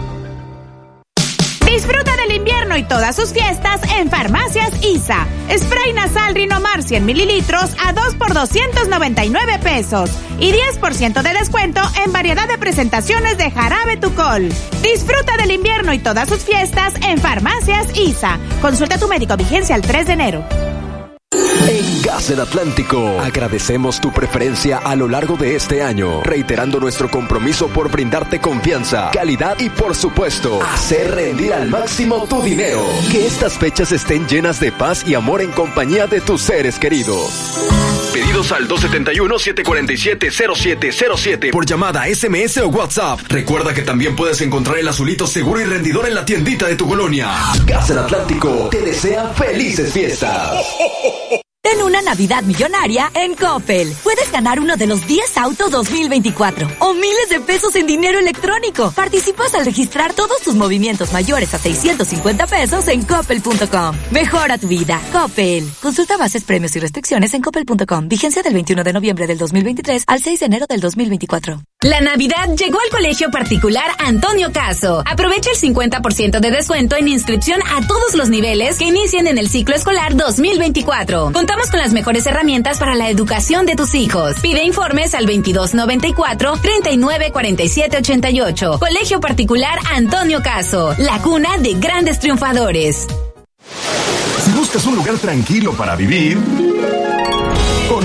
Disfruta del invierno y todas sus fiestas en Farmacias ISA. Spray nasal Rinomar 100 mililitros a 2 por 299 pesos y 10% de descuento en variedad de presentaciones de jarabe Tucol. Disfruta del invierno y todas sus fiestas en Farmacias ISA. Consulta a tu médico vigencia el 3 de enero. En Gas del Atlántico agradecemos tu preferencia a lo largo de este año, reiterando nuestro compromiso por brindarte confianza, calidad y por supuesto, hacer rendir al máximo tu dinero. Que estas fechas estén llenas de paz y amor en compañía de tus seres queridos. Pedidos al 271-747-0707 por llamada, SMS o WhatsApp. Recuerda que también puedes encontrar el azulito seguro y rendidor en la tiendita de tu colonia. Gas del Atlántico te desea felices fiestas. Ten una Navidad millonaria en Coppel. Puedes ganar uno de los 10 autos 2024 o miles de pesos en dinero electrónico. Participas al registrar todos tus movimientos mayores a 650 pesos en coppel.com. Mejora tu vida. Coppel. Consulta bases, premios y restricciones en coppel.com. Vigencia del 21 de noviembre del 2023 al 6 de enero del 2024. La Navidad llegó al colegio particular Antonio Caso. Aprovecha el 50% de descuento en inscripción a todos los niveles que inicien en el ciclo escolar 2024. Contamos con las mejores herramientas para la educación de tus hijos. Pide informes al 2294 394788. Colegio particular Antonio Caso, la cuna de grandes triunfadores. Si buscas un lugar tranquilo para vivir,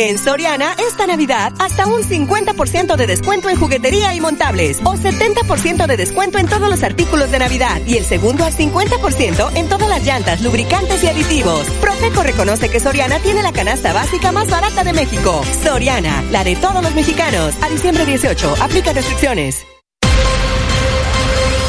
En Soriana, esta Navidad, hasta un 50% de descuento en juguetería y montables o 70% de descuento en todos los artículos de Navidad y el segundo al 50% en todas las llantas, lubricantes y aditivos. Profeco reconoce que Soriana tiene la canasta básica más barata de México. Soriana, la de todos los mexicanos. A diciembre 18, aplica restricciones.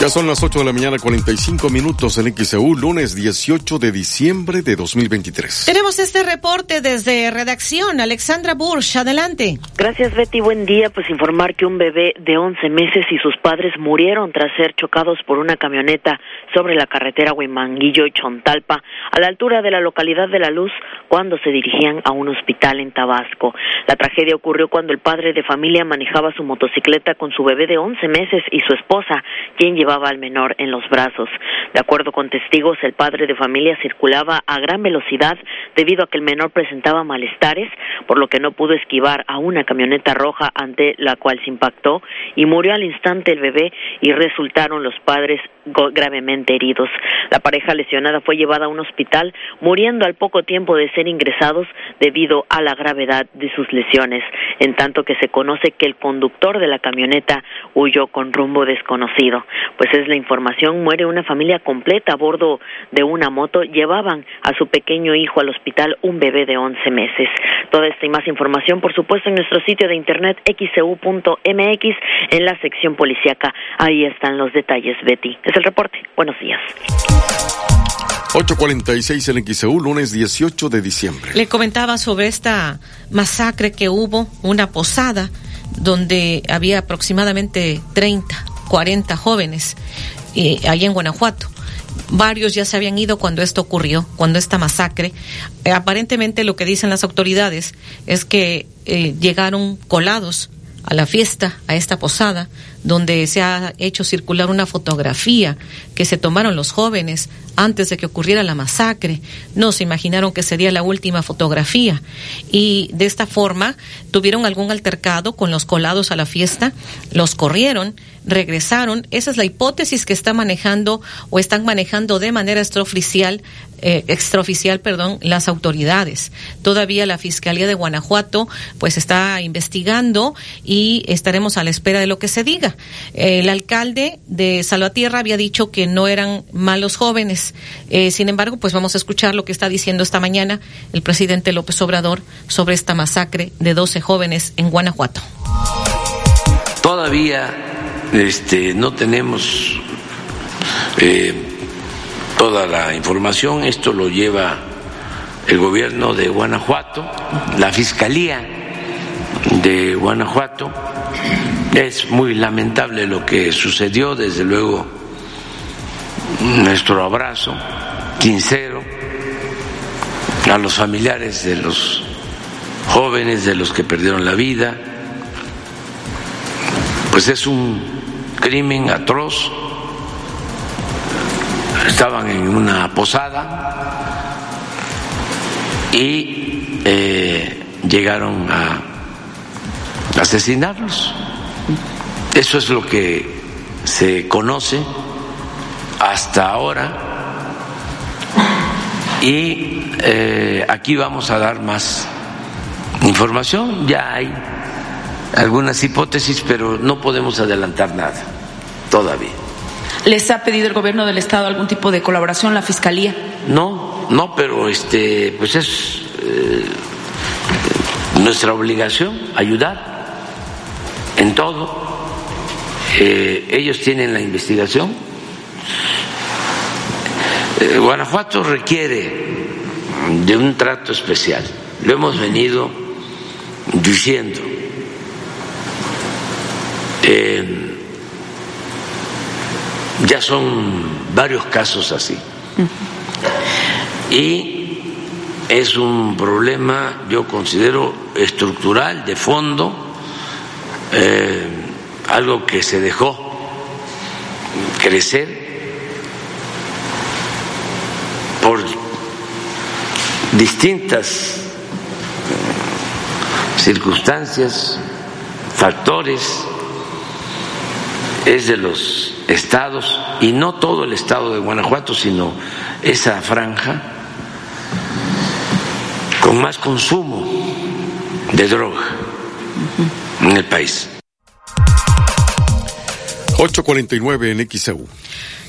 Ya son las 8 de la mañana, 45 minutos en XEU, lunes 18 de diciembre de 2023. Tenemos este reporte desde redacción. Alexandra Bursch, adelante. Gracias, Betty. Buen día. Pues informar que un bebé de 11 meses y sus padres murieron tras ser chocados por una camioneta sobre la carretera Huimanguillo y Chontalpa, a la altura de la localidad de La Luz, cuando se dirigían a un hospital en Tabasco. La tragedia ocurrió cuando el padre de familia manejaba su motocicleta con su bebé de 11 meses y su esposa, quien llevaba al menor en los brazos. De acuerdo con testigos, el padre de familia circulaba a gran velocidad debido a que el menor presentaba malestares, por lo que no pudo esquivar a una camioneta roja ante la cual se impactó y murió al instante el bebé y resultaron los padres gravemente heridos. La pareja lesionada fue llevada a un hospital, muriendo al poco tiempo de ser ingresados debido a la gravedad de sus lesiones, en tanto que se conoce que el conductor de la camioneta huyó con rumbo desconocido. Pues es la información, muere una familia completa a bordo de una moto, llevaban a su pequeño hijo al hospital, un bebé de 11 meses. Toda esta y más información, por supuesto, en nuestro sitio de internet xcu.mx en la sección policíaca. Ahí están los detalles, Betty. Es el reporte. Buenos días. 846 en XEU, lunes 18 de diciembre. Le comentaba sobre esta masacre que hubo, una posada, donde había aproximadamente 30, 40 jóvenes, eh, ahí en Guanajuato. Varios ya se habían ido cuando esto ocurrió, cuando esta masacre. Eh, aparentemente lo que dicen las autoridades es que eh, llegaron colados a la fiesta, a esta posada, donde se ha hecho circular una fotografía que se tomaron los jóvenes antes de que ocurriera la masacre. No se imaginaron que sería la última fotografía. Y de esta forma tuvieron algún altercado con los colados a la fiesta, los corrieron, regresaron. Esa es la hipótesis que está manejando o están manejando de manera extraoficial eh, extraoficial, perdón, las autoridades. Todavía la Fiscalía de Guanajuato pues está investigando y estaremos a la espera de lo que se diga. el alcalde de Salvatierra había dicho que no eran malos jóvenes. Eh, sin embargo, pues vamos a escuchar lo que está diciendo esta mañana el presidente López Obrador sobre esta masacre de 12 jóvenes en Guanajuato. Todavía este, no tenemos eh, toda la información. Esto lo lleva el gobierno de Guanajuato, la Fiscalía de Guanajuato. Es muy lamentable lo que sucedió, desde luego nuestro abrazo sincero a los familiares de los jóvenes, de los que perdieron la vida. Pues es un crimen atroz estaban en una posada y eh, llegaron a asesinarlos. Eso es lo que se conoce hasta ahora y eh, aquí vamos a dar más información. Ya hay algunas hipótesis, pero no podemos adelantar nada todavía. ¿Les ha pedido el gobierno del estado algún tipo de colaboración, la fiscalía? No, no, pero este, pues es eh, nuestra obligación ayudar en todo. Eh, ellos tienen la investigación. Eh, Guanajuato requiere de un trato especial. Lo hemos venido diciendo. Eh, ya son varios casos así. Y es un problema, yo considero, estructural, de fondo, eh, algo que se dejó crecer por distintas circunstancias, factores, es de los estados, y no todo el estado de Guanajuato, sino esa franja con más consumo de droga en el país. 849 en XEU.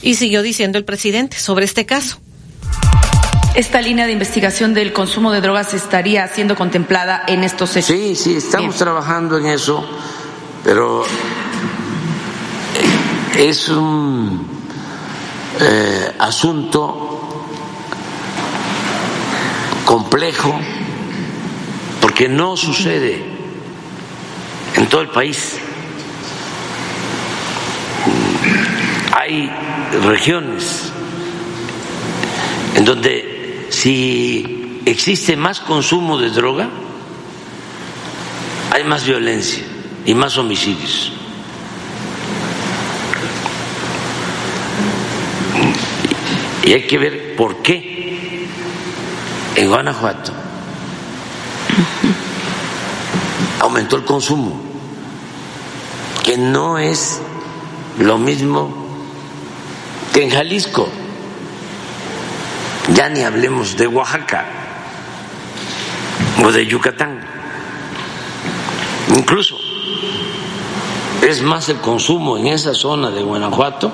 Y siguió diciendo el presidente sobre este caso. ¿Esta línea de investigación del consumo de drogas estaría siendo contemplada en estos hechos? Sí, sí, estamos trabajando en eso, pero es un eh, asunto complejo porque no sucede en todo el país. Hay regiones en donde si existe más consumo de droga, hay más violencia y más homicidios. Y hay que ver por qué en Guanajuato aumentó el consumo, que no es lo mismo que en Jalisco. Ya ni hablemos de Oaxaca o de Yucatán. Incluso es más el consumo en esa zona de Guanajuato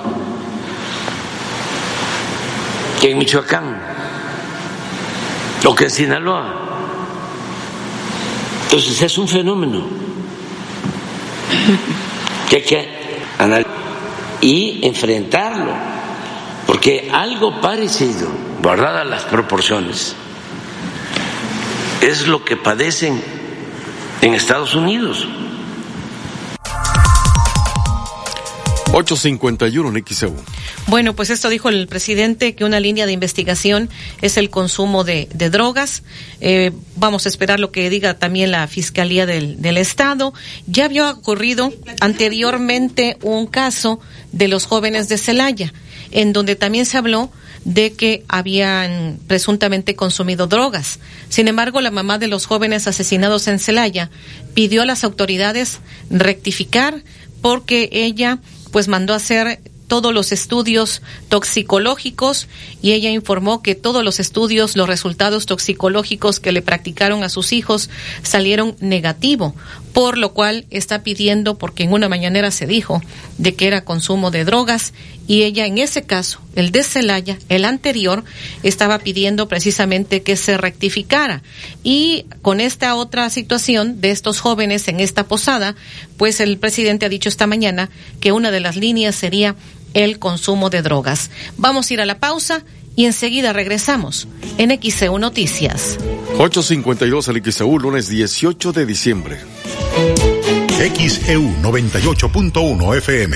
que en Michoacán o que en Sinaloa. Entonces es un fenómeno que hay que analizar y enfrentarlo, porque algo parecido, guardadas las proporciones, es lo que padecen en Estados Unidos. 851 en XEU. Bueno, pues esto dijo el presidente, que una línea de investigación es el consumo de, de drogas. Eh, vamos a esperar lo que diga también la Fiscalía del, del Estado. Ya había ocurrido anteriormente un caso de los jóvenes de Celaya, en donde también se habló de que habían presuntamente consumido drogas. Sin embargo, la mamá de los jóvenes asesinados en Celaya pidió a las autoridades rectificar porque ella pues mandó a hacer todos los estudios toxicológicos y ella informó que todos los estudios, los resultados toxicológicos que le practicaron a sus hijos salieron negativo, por lo cual está pidiendo, porque en una mañanera se dijo de que era consumo de drogas y ella en ese caso, el de Celaya, el anterior, estaba pidiendo precisamente que se rectificara. Y con esta otra situación de estos jóvenes en esta posada, pues el presidente ha dicho esta mañana que una de las líneas sería el consumo de drogas. Vamos a ir a la pausa y enseguida regresamos en XEU Noticias. 852 al XEU, lunes 18 de diciembre. XEU 98.1 FM.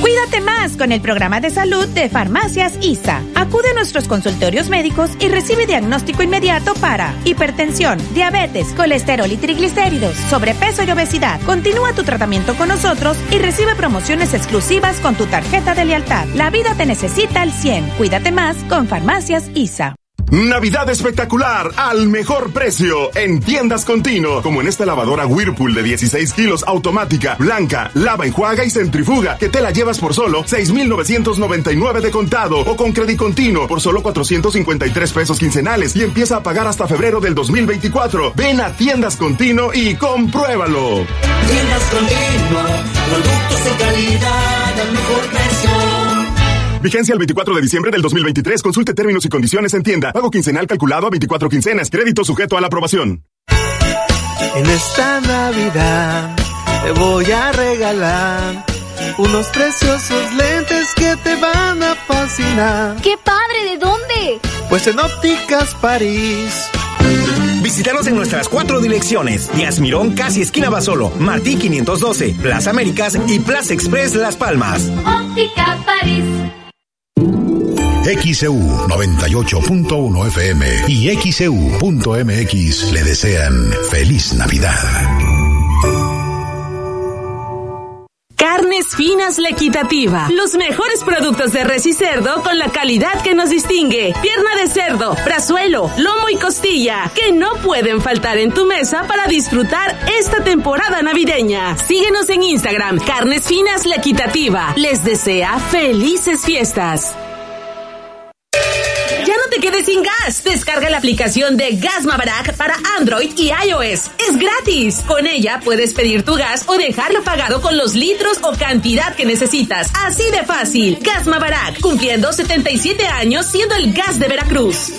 Cuídate más con el programa de salud de Farmacias ISA. Acude a nuestros consultorios médicos y recibe diagnóstico inmediato para hipertensión, diabetes, colesterol y triglicéridos, sobrepeso y obesidad. Continúa tu tratamiento con nosotros y recibe promociones exclusivas con tu tarjeta de lealtad. La vida te necesita al 100. Cuídate más con Farmacias ISA. Navidad espectacular al mejor precio en tiendas continuo, como en esta lavadora Whirlpool de 16 kilos automática, blanca, lava, enjuaga y centrifuga, que te la llevas por solo 6,999 de contado o con crédito continuo por solo 453 pesos quincenales y empieza a pagar hasta febrero del 2024. Ven a tiendas continuo y compruébalo. Tiendas continuo, productos calidad al mejor. Vigencia el 24 de diciembre del 2023. Consulte términos y condiciones en tienda. Pago quincenal calculado a 24 quincenas. Crédito sujeto a la aprobación. En esta Navidad te voy a regalar unos preciosos lentes que te van a fascinar. ¡Qué padre! ¿De dónde? Pues en Ópticas París. Visítanos en nuestras cuatro direcciones: Díaz Mirón, casi esquina Basolo, Martí 512, Plaza Américas y Plaza Express Las Palmas. Óptica París. XEU 98.1 FM y XEU.mx le desean feliz Navidad. Carnes Finas La Equitativa. Los mejores productos de res y cerdo con la calidad que nos distingue. Pierna de cerdo, brazuelo, lomo y costilla, que no pueden faltar en tu mesa para disfrutar esta temporada navideña. Síguenos en Instagram, Carnes Finas La Equitativa. Les desea felices fiestas. Descarga la aplicación de Gas Maverack para Android y iOS. Es gratis. Con ella puedes pedir tu gas o dejarlo pagado con los litros o cantidad que necesitas. Así de fácil. Gas Maverack, cumpliendo 77 años siendo el gas de Veracruz.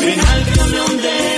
En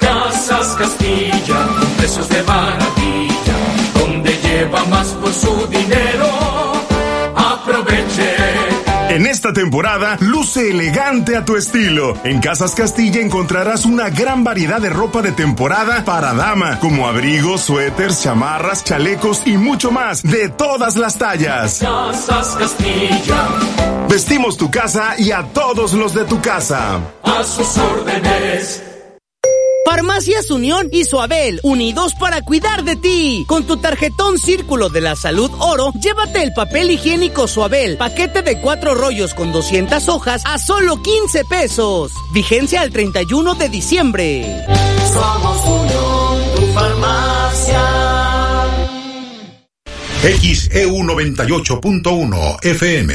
Casas Castilla, precios de maravilla, donde lleva más por su dinero. En esta temporada, luce elegante a tu estilo. En Casas Castilla encontrarás una gran variedad de ropa de temporada para dama, como abrigos, suéteres, chamarras, chalecos y mucho más, de todas las tallas. Casas Castilla, Vestimos tu casa y a todos los de tu casa. a sus órdenes. Farmacias Unión y Suabel, unidos para cuidar de ti. Con tu tarjetón Círculo de la Salud Oro, llévate el papel higiénico Suabel, paquete de cuatro rollos con 200 hojas a solo 15 pesos. Vigencia al 31 de diciembre. Somos Unión, tu farmacia. XEU 98.1 FM.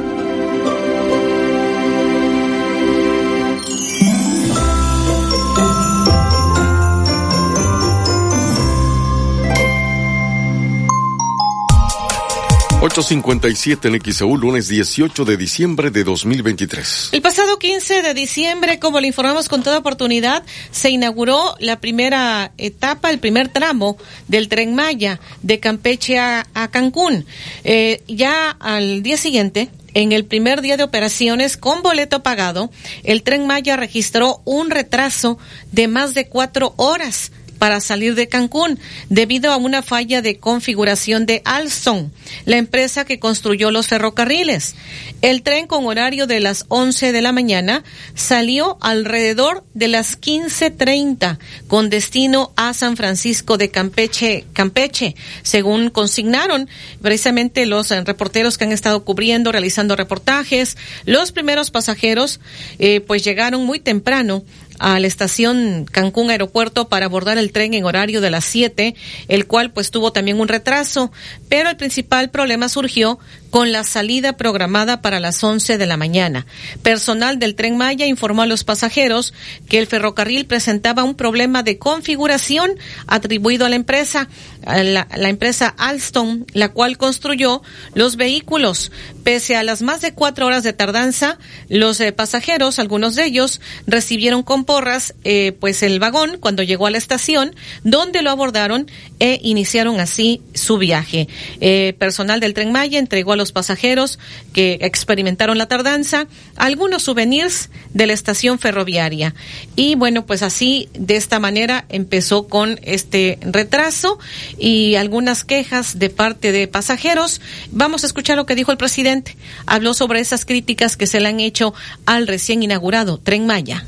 ...8.57 en XEU, lunes 18 de diciembre de 2023. El pasado 15 de diciembre, como le informamos con toda oportunidad, se inauguró la primera etapa, el primer tramo del tren Maya de Campeche a, Cancún. Eh, ya al día siguiente, en el primer día de operaciones con boleto pagado, el tren Maya registró un retraso de más de cuatro horas para salir de Cancún debido a una falla de configuración de Alstom, la empresa que construyó los ferrocarriles. El tren con horario de las 11 de la mañana salió alrededor de las 15:30 con destino a San Francisco de Campeche, Campeche, según consignaron precisamente los eh, reporteros que han estado cubriendo, realizando reportajes. Los primeros pasajeros eh, pues llegaron muy temprano a la estación Cancún Aeropuerto para abordar el tren en horario de las 7, el cual pues tuvo también un retraso, pero el principal problema surgió con la salida programada para las 11 de la mañana. Personal del tren Maya informó a los pasajeros que el ferrocarril presentaba un problema de configuración atribuido a la empresa, a la, empresa Alstom, la cual construyó los vehículos. Pese a las más de cuatro horas de tardanza, los eh, pasajeros, algunos de ellos, recibieron con porras eh, pues el vagón cuando llegó a la estación, donde lo abordaron e iniciaron así su viaje. Eh, personal del tren Maya entregó a los pasajeros que experimentaron la tardanza algunos souvenirs de la estación ferroviaria. Y bueno, pues así, de esta manera, empezó con este retraso y algunas quejas de parte de pasajeros. Vamos a escuchar lo que dijo el presidente. Habló sobre esas críticas que se le han hecho al recién inaugurado Tren Maya.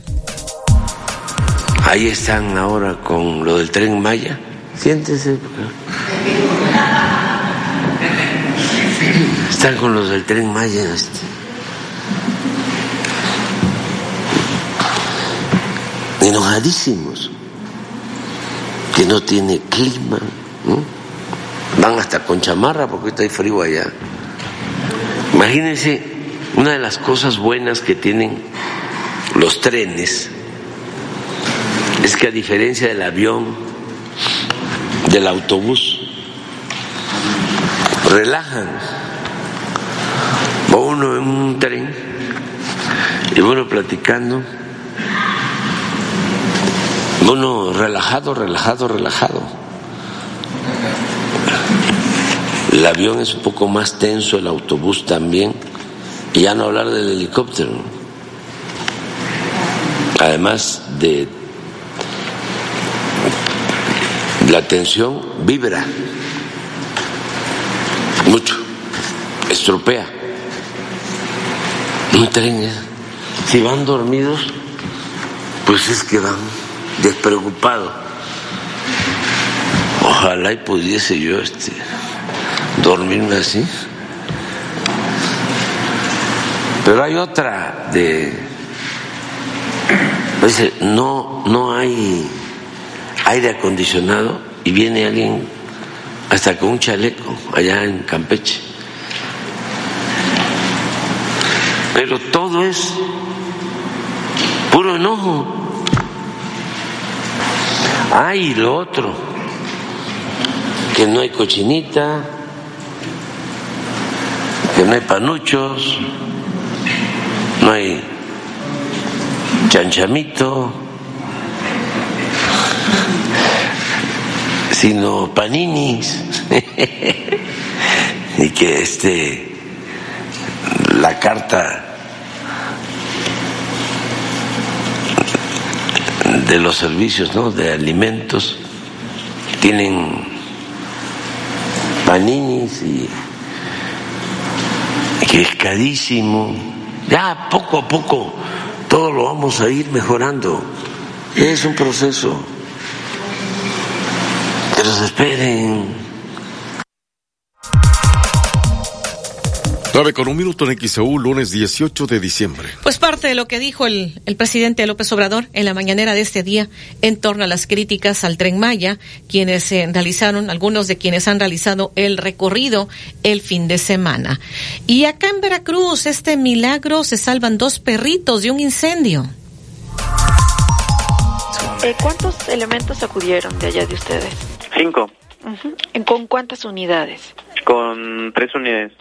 Ahí están ahora con lo del Tren Maya. Siéntese. Están con los del Tren Maya. Este. Enojadísimos. Que no tiene clima. Van hasta con chamarra porque hay frío allá. Imagínense, una de las cosas buenas que tienen los trenes es que a diferencia del avión, del autobús, relajan. Va uno en un tren y bueno platicando, uno relajado, relajado, relajado. El avión es un poco más tenso, el autobús también, y ya no hablar del helicóptero. Además de la tensión vibra mucho, estropea. Si van dormidos, pues es que van despreocupados. Ojalá y pudiese yo este dormirme así. Pero hay otra de dice, no no hay aire acondicionado y viene alguien hasta con un chaleco allá en Campeche. Pero todo es puro enojo. Hay lo otro, que no hay cochinita, que no hay panuchos, no hay chanchamito, sino paninis [LAUGHS] y que este la carta de los servicios ¿no? de alimentos tienen paninis y que es carísimo. Ya poco a poco todo lo vamos a ir mejorando. Es un proceso. Pero se esperen. 9 con un minuto en XEU, lunes 18 de diciembre. Pues parte de lo que dijo el, el, presidente López Obrador en la mañanera de este día en torno a las críticas al tren Maya, quienes eh, realizaron, algunos de quienes han realizado el recorrido el fin de semana. Y acá en Veracruz, este milagro, se salvan dos perritos de un incendio. Eh, ¿Cuántos elementos acudieron de allá de ustedes? Cinco. ¿Con cuántas unidades? Con tres unidades.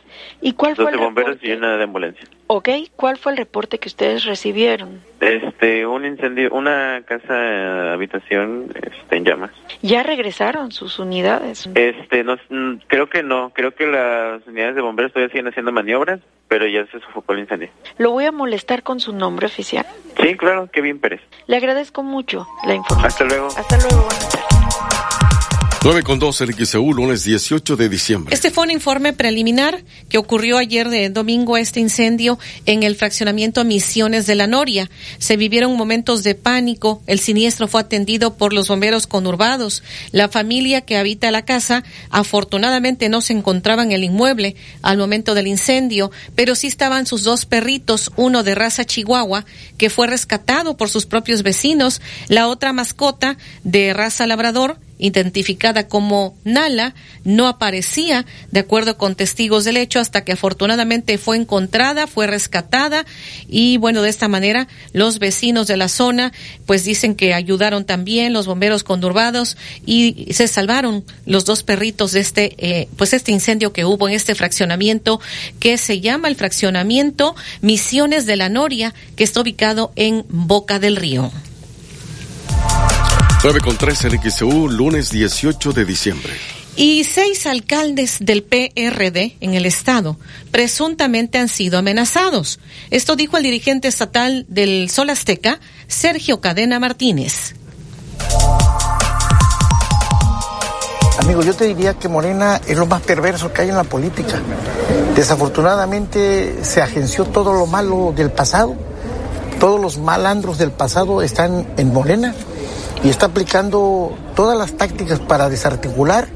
¿Y cuál Dos fue de el bomberos reporte? y una de ambulancia. Ok, ¿cuál fue el reporte que ustedes recibieron? Este, un incendio, una casa habitación este, en llamas. ¿Ya regresaron sus unidades? Este, no, mm, creo que no, creo que las unidades de bomberos todavía siguen haciendo maniobras, pero ya se sofocó el incendio. Lo voy a molestar con su nombre oficial. Sí, claro, Kevin Pérez. Le agradezco mucho la información. Hasta luego. Hasta luego, buenas tardes. 9 con 2 en XEU, lunes 18 de diciembre. Este fue un informe preliminar que ocurrió ayer de domingo este incendio en el fraccionamiento Misiones de la Noria. Se vivieron momentos de pánico. El siniestro fue atendido por los bomberos conurbados. La familia que habita la casa afortunadamente no se encontraba en el inmueble al momento del incendio, pero sí estaban sus dos perritos, uno de raza chihuahua que fue rescatado por sus propios vecinos, la otra mascota de raza labrador identificada como Nala, no aparecía, de acuerdo con testigos del hecho, hasta que afortunadamente fue encontrada, fue rescatada y bueno, de esta manera los vecinos de la zona pues dicen que ayudaron también los bomberos condurbados y se salvaron los dos perritos de este eh, pues este incendio que hubo en este fraccionamiento que se llama el fraccionamiento Misiones de la Noria, que está ubicado en Boca del Río. 9 con 3 en XEU, lunes 18 de diciembre. Y seis alcaldes del PRD en el estado presuntamente han sido amenazados. Esto dijo el dirigente estatal del Sol Azteca, Sergio Cadena Martínez. Amigo, yo te diría que Morena es lo más perverso que hay en la política. Desafortunadamente se agenció todo lo malo del pasado. Todos los malandros del pasado están en Morena y está aplicando todas las tácticas para desarticular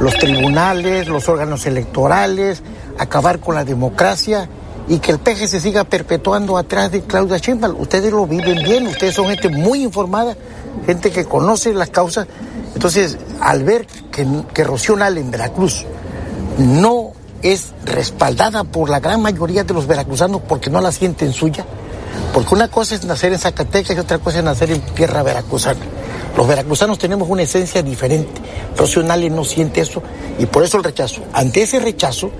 los tribunales, los órganos electorales, acabar con la democracia y que el PG se siga perpetuando atrás de Claudia Sheinbaum. Ustedes lo viven bien, ustedes son gente muy informada, gente que conoce las causas. Entonces, al ver que, que Rocío Nale en Veracruz no es respaldada por la gran mayoría de los veracruzanos porque no la sienten suya, porque una cosa es nacer en Zacatecas y otra cosa es nacer en tierra veracruzana. Los veracruzanos tenemos una esencia diferente. Rocío Nale no siente eso y por eso el rechazo. Ante ese rechazo,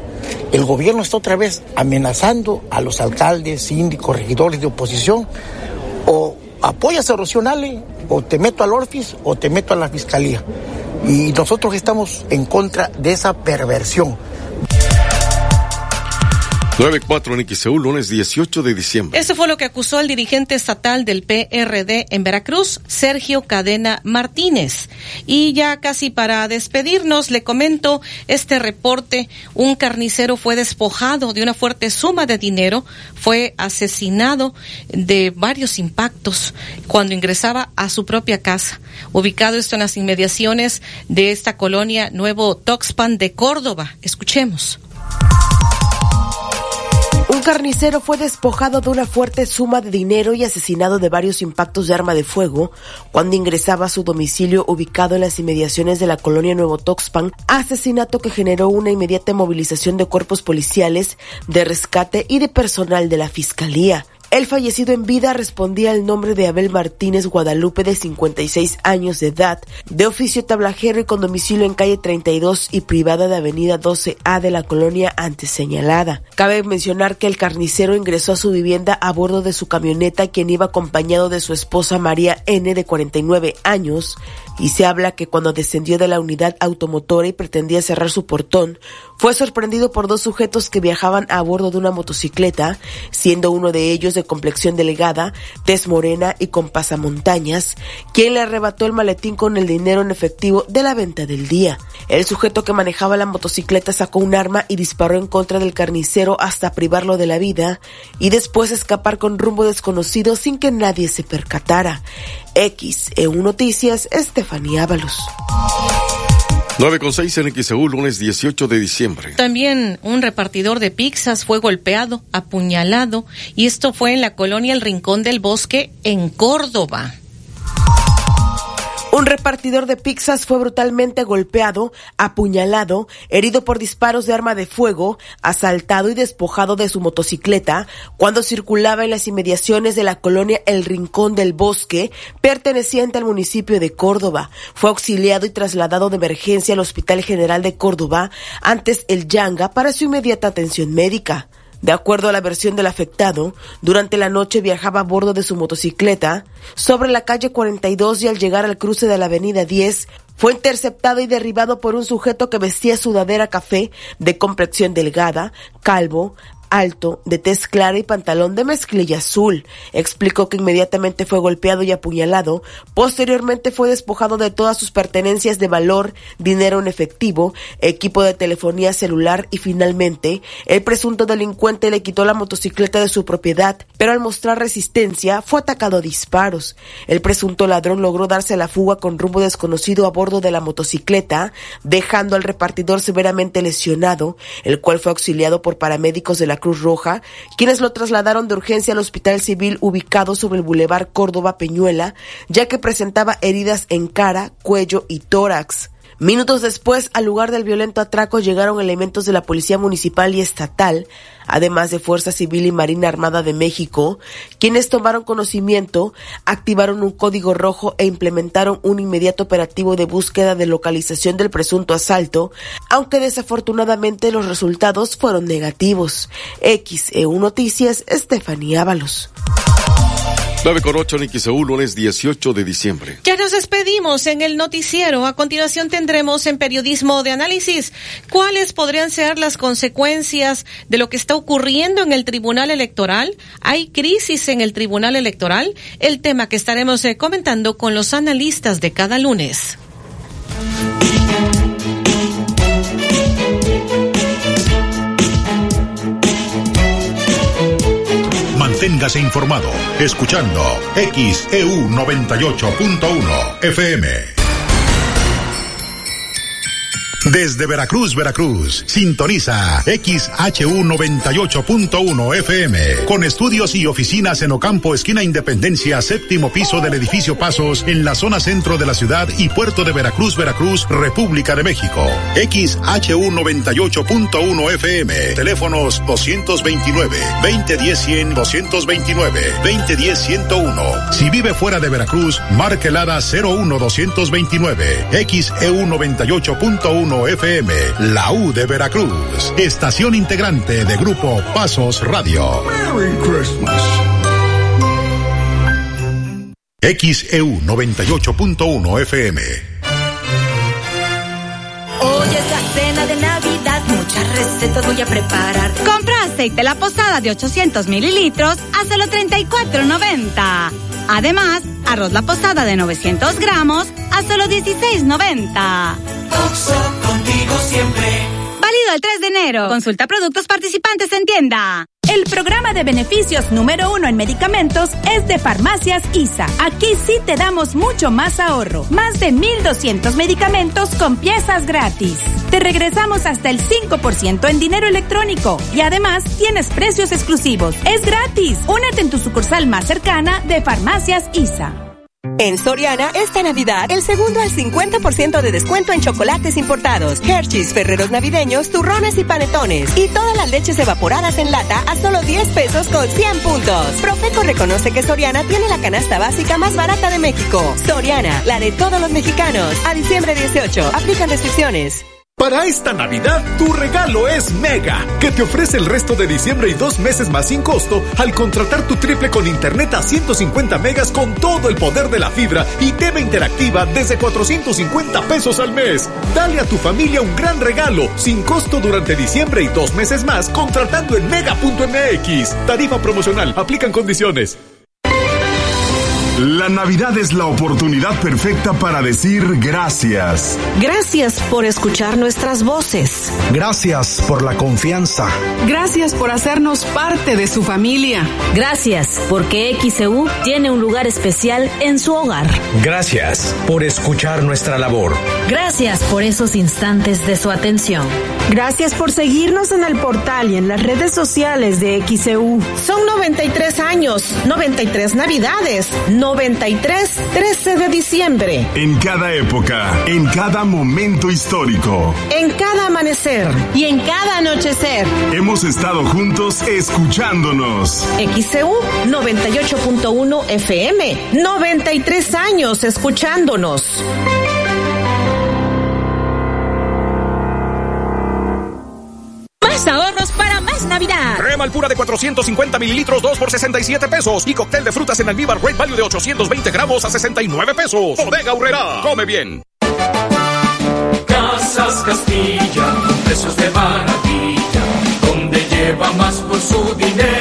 el gobierno está otra vez amenazando a los alcaldes, síndicos, regidores de oposición o apoyas a Rocío Nale o te meto al Orfis o te meto a la fiscalía. Y nosotros estamos en contra de esa perversión. 94 en XEU, lunes 18 de diciembre. Eso fue lo que acusó el dirigente estatal del PRD en Veracruz, Sergio Cadena Martínez. Y ya casi para despedirnos, le comento este reporte. Un carnicero fue despojado de una fuerte suma de dinero, fue asesinado de varios impactos cuando ingresaba a su propia casa. Ubicado esto en las inmediaciones de esta colonia Nuevo Toxpan de Córdoba. Escuchemos. Un carnicero fue despojado de una fuerte suma de dinero y asesinado de varios impactos de arma de fuego cuando ingresaba a su domicilio ubicado en las inmediaciones de la colonia Nuevo Toxpan, asesinato que generó una inmediata movilización de cuerpos policiales, de rescate y de personal de la Fiscalía. El fallecido en vida respondía al nombre de Abel Martínez Guadalupe de 56 años de edad, de oficio tablajero y con domicilio en calle 32 y privada de avenida 12A de la colonia antes señalada. Cabe mencionar que el carnicero ingresó a su vivienda a bordo de su camioneta quien iba acompañado de su esposa María N de 49 años y se habla que cuando descendió de la unidad automotora y pretendía cerrar su portón, fue sorprendido por dos sujetos que viajaban a bordo de una motocicleta, siendo uno de ellos de complexión delgada, tez morena y con pasamontañas, quien le arrebató el maletín con el dinero en efectivo de la venta del día. El sujeto que manejaba la motocicleta sacó un arma y disparó en contra del carnicero hasta privarlo de la vida y después escapar con rumbo desconocido sin que nadie se percatara. X, EU Noticias, Estefanía Ábalos. 9 con 6 en XEU, lunes 18 de diciembre. También un repartidor de pizzas fue golpeado, apuñalado, y esto fue en la colonia El Rincón del Bosque, en Córdoba. Un repartidor de pizzas fue brutalmente golpeado, apuñalado, herido por disparos de arma de fuego, asaltado y despojado de su motocicleta cuando circulaba en las inmediaciones de la colonia El Rincón del Bosque, perteneciente al municipio de Córdoba. Fue auxiliado y trasladado de emergencia al Hospital General de Córdoba, antes el Yanga, para su inmediata atención médica. De acuerdo a la versión del afectado, durante la noche viajaba a bordo de su motocicleta sobre la calle 42 y al llegar al cruce de la avenida 10 fue interceptado y derribado por un sujeto que vestía sudadera café de complexión delgada, calvo, alto, de tez clara y pantalón de mezclilla azul. Explicó que inmediatamente fue golpeado y apuñalado, posteriormente fue despojado de todas sus pertenencias de valor, dinero en efectivo, equipo de telefonía celular y finalmente el presunto delincuente le quitó la motocicleta de su propiedad, pero al mostrar resistencia fue atacado a disparos. El presunto ladrón logró darse la fuga con rumbo desconocido a bordo de la motocicleta, dejando al repartidor severamente lesionado, el cual fue auxiliado por paramédicos de la Cruz Roja, quienes lo trasladaron de urgencia al hospital civil ubicado sobre el Boulevard Córdoba Peñuela, ya que presentaba heridas en cara, cuello y tórax. Minutos después, al lugar del violento atraco llegaron elementos de la Policía Municipal y Estatal, además de Fuerza Civil y Marina Armada de México, quienes tomaron conocimiento, activaron un código rojo e implementaron un inmediato operativo de búsqueda de localización del presunto asalto, aunque desafortunadamente los resultados fueron negativos. XEU Noticias, Estefanía Ábalos. 9 con 8 en XEU, lunes 18 de diciembre. Ya nos despedimos en el noticiero. A continuación tendremos en periodismo de análisis cuáles podrían ser las consecuencias de lo que está ocurriendo en el Tribunal Electoral. ¿Hay crisis en el Tribunal Electoral? El tema que estaremos eh, comentando con los analistas de cada lunes. Manténgase informado escuchando XEU 98.1 FM. Desde Veracruz, Veracruz, sintoniza XHU 98.1 FM, con estudios y oficinas en Ocampo, esquina Independencia, séptimo piso del edificio Pasos, en la zona centro de la ciudad y puerto de Veracruz, Veracruz, República de México. XHU 98.1 FM, teléfonos 229, 2010 100, 229, 2010 101. Si vive fuera de Veracruz, marque el 01 229, XEU 98.1 FM, la U de Veracruz, estación integrante de Grupo Pasos Radio. Merry Christmas. XEU 98.1 FM. Hoy es la cena de Navidad, muchas recetas voy a preparar. Compra aceite La Posada de 800 mililitros a solo 34.90. Además, arroz La Posada de 900 gramos a solo 16.90. Oxo, contigo siempre. Válido el 3 de enero. Consulta productos participantes en tienda. El programa de beneficios número uno en medicamentos es de Farmacias ISA. Aquí sí te damos mucho más ahorro. Más de 1.200 medicamentos con piezas gratis. Te regresamos hasta el 5% en dinero electrónico y además tienes precios exclusivos. Es gratis. Únete en tu sucursal más cercana de Farmacias ISA. En Soriana, esta Navidad, el segundo al 50% de descuento en chocolates importados, Hershey's, Ferreros Navideños, turrones y panetones. Y todas las leches evaporadas en lata a solo 10 pesos con 100 puntos. Profeco reconoce que Soriana tiene la canasta básica más barata de México. Soriana, la de todos los mexicanos. A diciembre 18, aplican restricciones. Para esta Navidad, tu regalo es Mega, que te ofrece el resto de diciembre y dos meses más sin costo al contratar tu triple con internet a 150 megas con todo el poder de la fibra y TV interactiva desde 450 pesos al mes. Dale a tu familia un gran regalo sin costo durante diciembre y dos meses más contratando en mega.mx. Tarifa promocional, aplican condiciones. La Navidad es la oportunidad perfecta para decir gracias. Gracias por escuchar nuestras voces. Gracias por la confianza. Gracias por hacernos parte de su familia. Gracias porque XEU tiene un lugar especial en su hogar. Gracias por escuchar nuestra labor. Gracias por esos instantes de su atención. Gracias por seguirnos en el portal y en las redes sociales de XEU. Son 93 años, 93 navidades, 93 13 de diciembre. En cada época, en cada momento histórico. En cada amanecer y en cada anochecer. Hemos estado juntos escuchándonos. XEU 98.1 FM, 93 años escuchándonos. Navidad. Crema al pura de 450 mililitros, 2 por 67 pesos. Y cóctel de frutas en almíbar Great Value de 820 gramos a 69 pesos. Bodega Urrera. Come bien. Casas Castilla, precios de maravilla, donde lleva más por su dinero.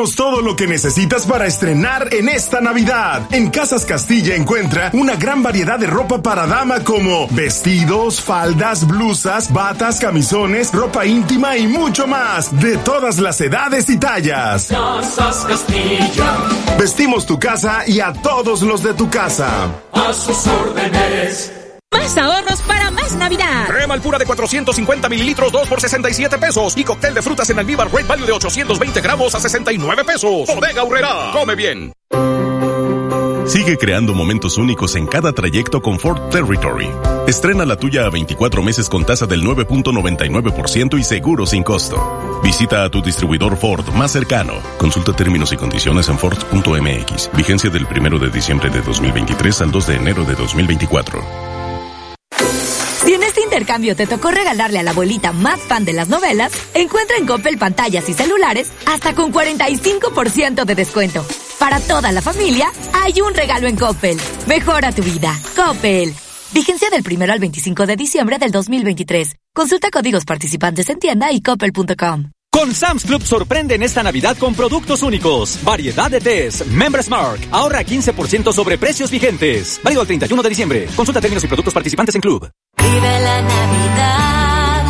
Tenemos todo lo que necesitas para estrenar en esta Navidad. En Casas Castilla encuentra una gran variedad de ropa para dama como vestidos, faldas, blusas, batas, camisones, ropa íntima y mucho más. De todas las edades y tallas. Casas Castilla, Vestimos tu casa y a todos los de tu casa. a sus órdenes. Más ahorros para más Navidad. Crema al pura de 450 mililitros, 2 por 67 pesos. Y cóctel de frutas en almíbar Great Value de 820 gramos a 69 pesos. Bodega Urrera. Come bien. Sigue creando momentos únicos en cada trayecto con Ford Territory. Estrena la tuya a 24 meses con tasa del 9.99% y seguro sin costo. Visita a tu distribuidor Ford más cercano. Consulta términos y condiciones en Ford.mx. Vigencia del 1 de diciembre de 2023 al 2 de enero de 2024. Intercambio te tocó regalarle a la abuelita más fan de las novelas, encuentra en Coppel pantallas y celulares hasta con 45% de descuento. Para toda la familia, hay un regalo en Coppel. Mejora tu vida. Coppel. Vigencia del 1 al 25 de diciembre del 2023. Consulta códigos participantes en tienda y coppel.com. Con Sam's Club sorprenden esta Navidad con productos únicos. Variedad de test. Members Mark. Ahorra 15% sobre precios vigentes. Válido al 31 de diciembre. Consulta términos y productos participantes en Club. Vive la Navidad.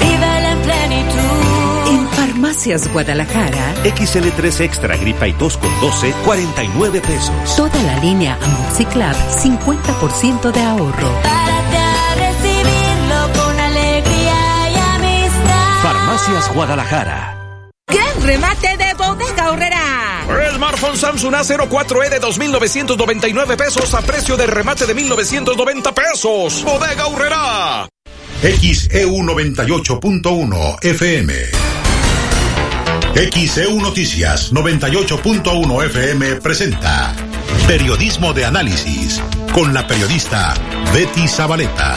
Vive en plenitud. En Farmacias Guadalajara. XL3 Extra Gripa y tos con 12, 49 pesos. Toda la línea Amoxiclab, 50% de ahorro. Farmacias Guadalajara. Gran remate de Bodega Horrera. Smartphone Samsung A04E de 2.999 pesos a precio de remate de 1.990 pesos. Bodega Urrera. XEU 98.1 FM. XEU Noticias 98.1 FM presenta Periodismo de Análisis con la periodista Betty Zabaleta.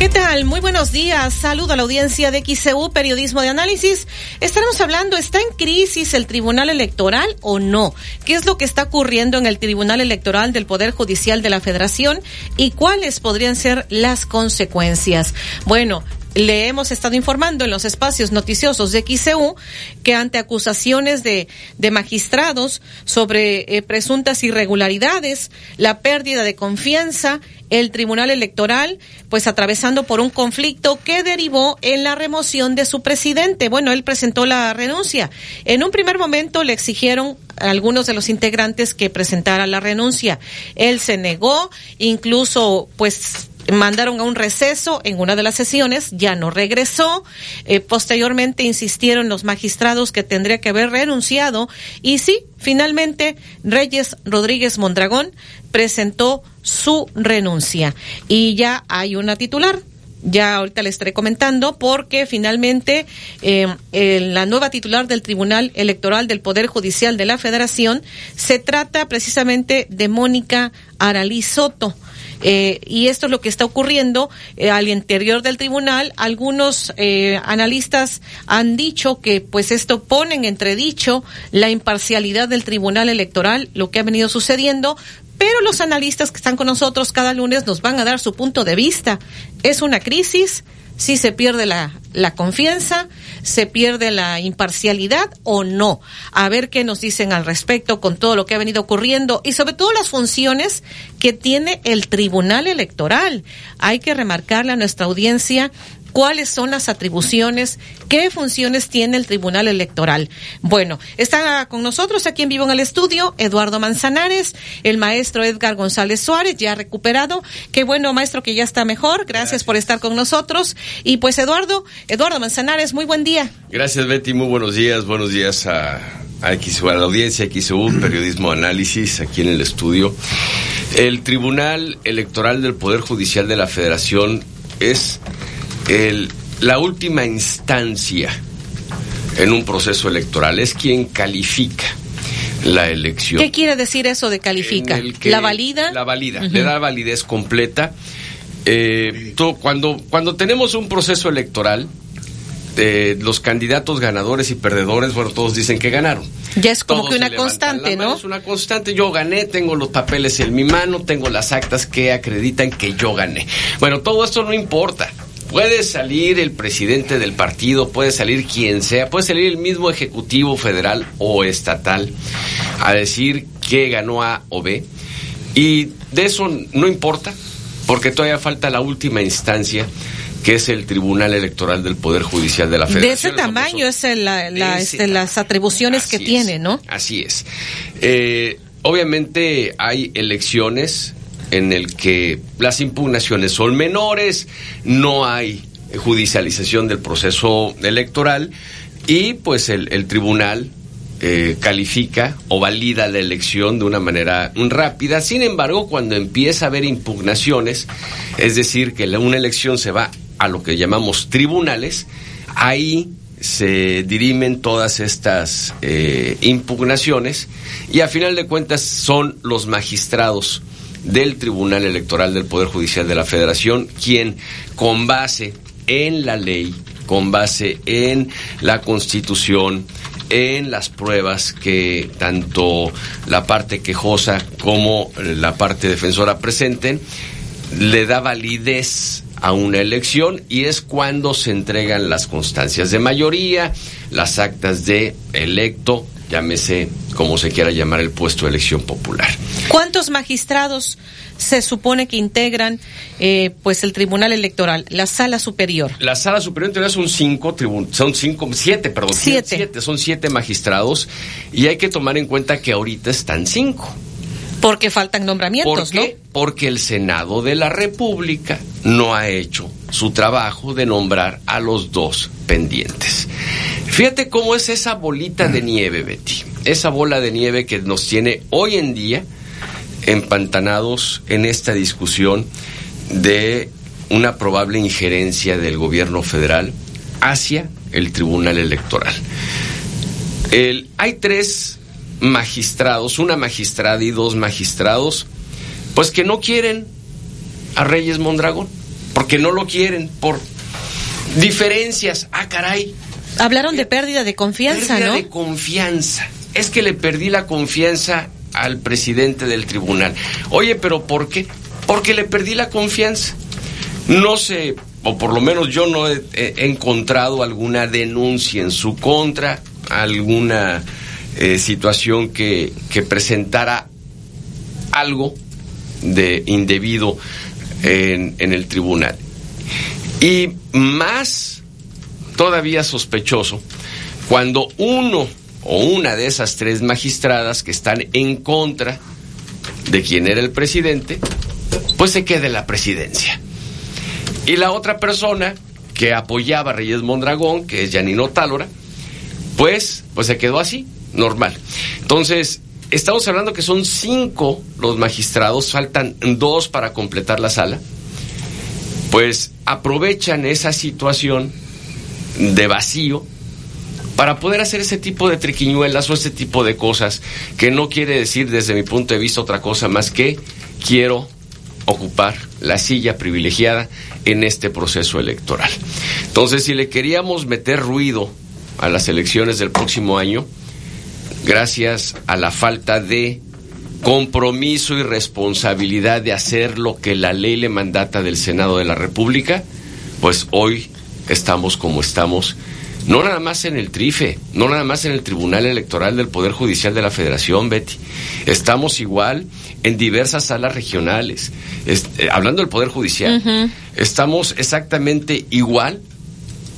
¿Qué tal? Muy buenos días. Saludo a la audiencia de XCU Periodismo de Análisis. Estaremos hablando, ¿está en crisis el Tribunal Electoral o no? ¿Qué es lo que está ocurriendo en el Tribunal Electoral del Poder Judicial de la Federación y cuáles podrían ser las consecuencias? Bueno, le hemos estado informando en los espacios noticiosos de XCU que ante acusaciones de, de magistrados sobre eh, presuntas irregularidades, la pérdida de confianza, el Tribunal Electoral, pues atravesando por un conflicto que derivó en la remoción de su presidente. Bueno, él presentó la renuncia. En un primer momento le exigieron a algunos de los integrantes que presentara la renuncia. Él se negó, incluso pues mandaron a un receso en una de las sesiones, ya no regresó. Eh, posteriormente insistieron los magistrados que tendría que haber renunciado y sí, finalmente Reyes Rodríguez Mondragón presentó su renuncia y ya hay una titular. Ya ahorita le estaré comentando porque finalmente eh, la nueva titular del Tribunal Electoral del Poder Judicial de la Federación se trata precisamente de Mónica Aralí Soto. Eh, y esto es lo que está ocurriendo eh, al interior del tribunal. Algunos eh, analistas han dicho que pues esto pone en entredicho la imparcialidad del tribunal electoral, lo que ha venido sucediendo, pero los analistas que están con nosotros cada lunes nos van a dar su punto de vista. Es una crisis, si se pierde la, la confianza, se pierde la imparcialidad o no. A ver qué nos dicen al respecto con todo lo que ha venido ocurriendo y sobre todo las funciones que tiene el Tribunal Electoral. Hay que remarcarle a nuestra audiencia cuáles son las atribuciones, qué funciones tiene el Tribunal Electoral. Bueno, está con nosotros aquí en vivo en el estudio Eduardo Manzanares, el maestro Edgar González Suárez, ya recuperado. Qué bueno, maestro, que ya está mejor. Gracias, por estar con nosotros. Y pues Eduardo, Eduardo Manzanares, muy buen día. Gracias, Betty. Muy buenos días. Buenos días a, a, XU, a la audiencia XU, Periodismo Análisis, aquí en el estudio. El Tribunal Electoral del Poder Judicial de la Federación es el, la última instancia en un proceso electoral, es quien califica la elección. ¿Qué quiere decir eso de califica? ¿La valida? La valida, uh -huh. le da validez completa. Eh, todo, cuando, cuando tenemos un proceso electoral, eh, los candidatos ganadores y perdedores, bueno, todos dicen que ganaron. Ya es como todos que una constante, ¿no? Es una constante. Yo gané, tengo los papeles en mi mano, tengo las actas que acreditan que yo gané. Bueno, todo esto no importa. Puede salir el presidente del partido, puede salir quien sea, puede salir el mismo ejecutivo federal o estatal a decir que ganó A o B. Y de eso no importa, porque todavía falta la última instancia que es el Tribunal Electoral del Poder Judicial de la Federación. De ese tamaño es el, la, la, ese, este, las atribuciones que es, tiene, ¿no? Así es. Eh, obviamente hay elecciones en el que las impugnaciones son menores, no hay judicialización del proceso electoral y pues el, tribunal eh, califica o valida la elección de una manera rápida. Sin embargo, cuando empieza a haber impugnaciones, es decir, que una elección se va a lo que llamamos tribunales, ahí se dirimen todas estas eh, impugnaciones y a final de cuentas son los magistrados del Tribunal Electoral del Poder Judicial de la Federación quien con base en la ley, con base en la Constitución, en las pruebas que tanto la parte quejosa como la parte defensora presenten, le da validez a una elección y es cuando se entregan las constancias de mayoría, las actas de electo, llámese como se quiera llamar el puesto de elección popular. ¿Cuántos magistrados se supone que integran eh, pues el Tribunal Electoral, la Sala Superior? La sala superior en teoría son cinco son cinco, siete, perdón, Siete. siete, son siete magistrados y hay que tomar en cuenta que ahorita están cinco. Porque faltan nombramientos, ¿Por qué? Porque el Senado de la República no ha hecho su trabajo de nombrar a los dos pendientes. Fíjate cómo es esa bolita de nieve, Betty. Esa bola de nieve que nos tiene hoy en día empantanados en esta discusión de una probable injerencia del gobierno federal hacia el Tribunal Electoral. El- hay tres magistrados, una magistrada y dos magistrados, pues que no quieren a Reyes Mondragón, porque no lo quieren por diferencias. Ah, caray. Hablaron de pérdida de confianza, Pérdida ¿no? de confianza. Es que le perdí la confianza al presidente del tribunal. Oye, pero ¿por qué? Porque le perdí la confianza. No sé, o por lo menos yo no he, he encontrado alguna denuncia en su contra, alguna eh, situación que, que presentara algo de indebido en, en el tribunal. Y más todavía sospechoso cuando uno o una de esas tres magistradas que están en contra de quien era el presidente, pues se quede la presidencia. Y la otra persona que apoyaba a Reyes Mondragón, que es Janino Tálora, pues, pues se quedó así, normal. Entonces, estamos hablando que son cinco los magistrados, faltan dos para completar la sala, pues aprovechan esa situación de vacío para poder hacer ese tipo de triquiñuelas o ese tipo de cosas que no quiere decir desde mi punto de vista otra cosa más que quiero ocupar la silla privilegiada en este proceso electoral. Entonces, si le queríamos meter ruido a las elecciones del próximo año, gracias a la falta de compromiso y responsabilidad de hacer lo que la ley le mandata del Senado de la República, pues hoy estamos como estamos, no nada más en el TRIFE, no nada más en el Tribunal Electoral del Poder Judicial de la Federación, Betty. Estamos igual en diversas salas regionales. Es- eh, hablando del Poder Judicial, estamos exactamente igual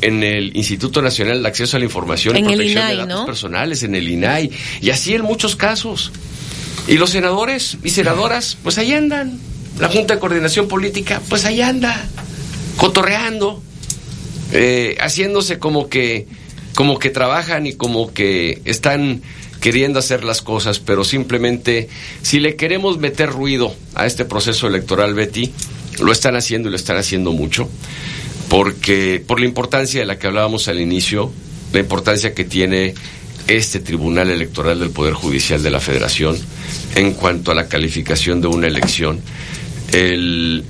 en el Instituto Nacional de Acceso a la Información En y Protección de Datos ¿no? Personales, en el INAI, y así en muchos casos. Y los senadores y senadoras, pues ahí andan. La Junta de Coordinación Política, pues ahí anda, cotorreando, eh, haciéndose como que, como que trabajan y como que están queriendo hacer las cosas, pero simplemente si le queremos meter ruido a este proceso electoral, Betty, lo están haciendo y lo están haciendo mucho, porque por la importancia de la que hablábamos al inicio, la importancia que tiene este Tribunal Electoral del Poder Judicial de la Federación en cuanto a la calificación de una elección. El,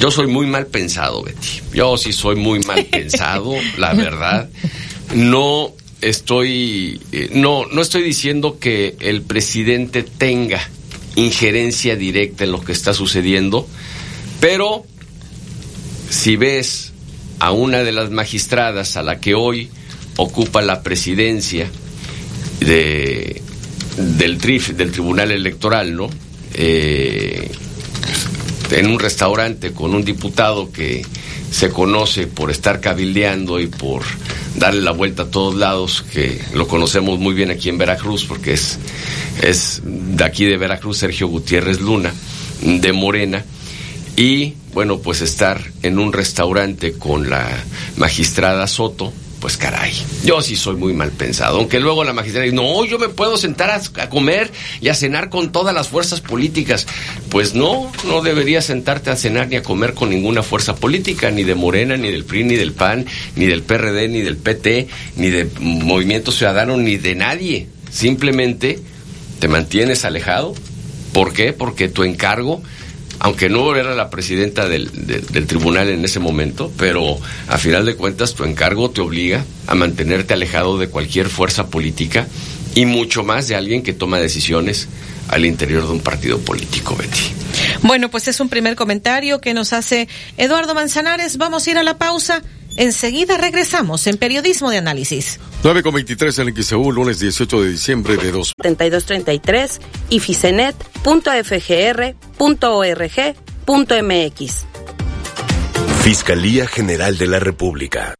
yo soy muy mal pensado, Betty. Yo sí soy muy mal [LAUGHS] pensado, la verdad. No estoy, eh, no, no estoy diciendo que el presidente tenga injerencia directa en lo que está sucediendo, pero si ves a una de las magistradas a la que hoy ocupa la presidencia de, del TRIF, del Tribunal Electoral, ¿no? Eh, en un restaurante con un diputado que se conoce por estar cabildeando y por darle la vuelta a todos lados, que lo conocemos muy bien aquí en Veracruz, porque es, es de aquí de Veracruz Sergio Gutiérrez Luna, de Morena, y bueno, pues estar en un restaurante con la magistrada Soto, pues caray, yo sí soy muy mal pensado. Aunque luego la magistrada dice, no, yo me puedo sentar a, comer y a cenar con todas las fuerzas políticas. Pues no, no deberías sentarte a cenar ni a comer con ninguna fuerza política, ni de Morena, ni del PRI, ni del PAN, ni del PRD, ni del PT, ni de Movimiento Ciudadano, ni de nadie. Simplemente te mantienes alejado. ¿Por qué? Porque tu encargo aunque no era la presidenta del, del, del, tribunal en ese momento, pero a final de cuentas tu encargo te obliga a mantenerte alejado de cualquier fuerza política y mucho más de alguien que toma decisiones al interior de un partido político, Betty. Bueno, pues es un primer comentario que nos hace Eduardo Manzanares. Vamos a ir a la pausa. Enseguida regresamos en Periodismo de Análisis. 9 con 23 en XEU, lunes 18 de diciembre de 2. 3233 y ficenet.fgr.org.mx. Fiscalía General de la República.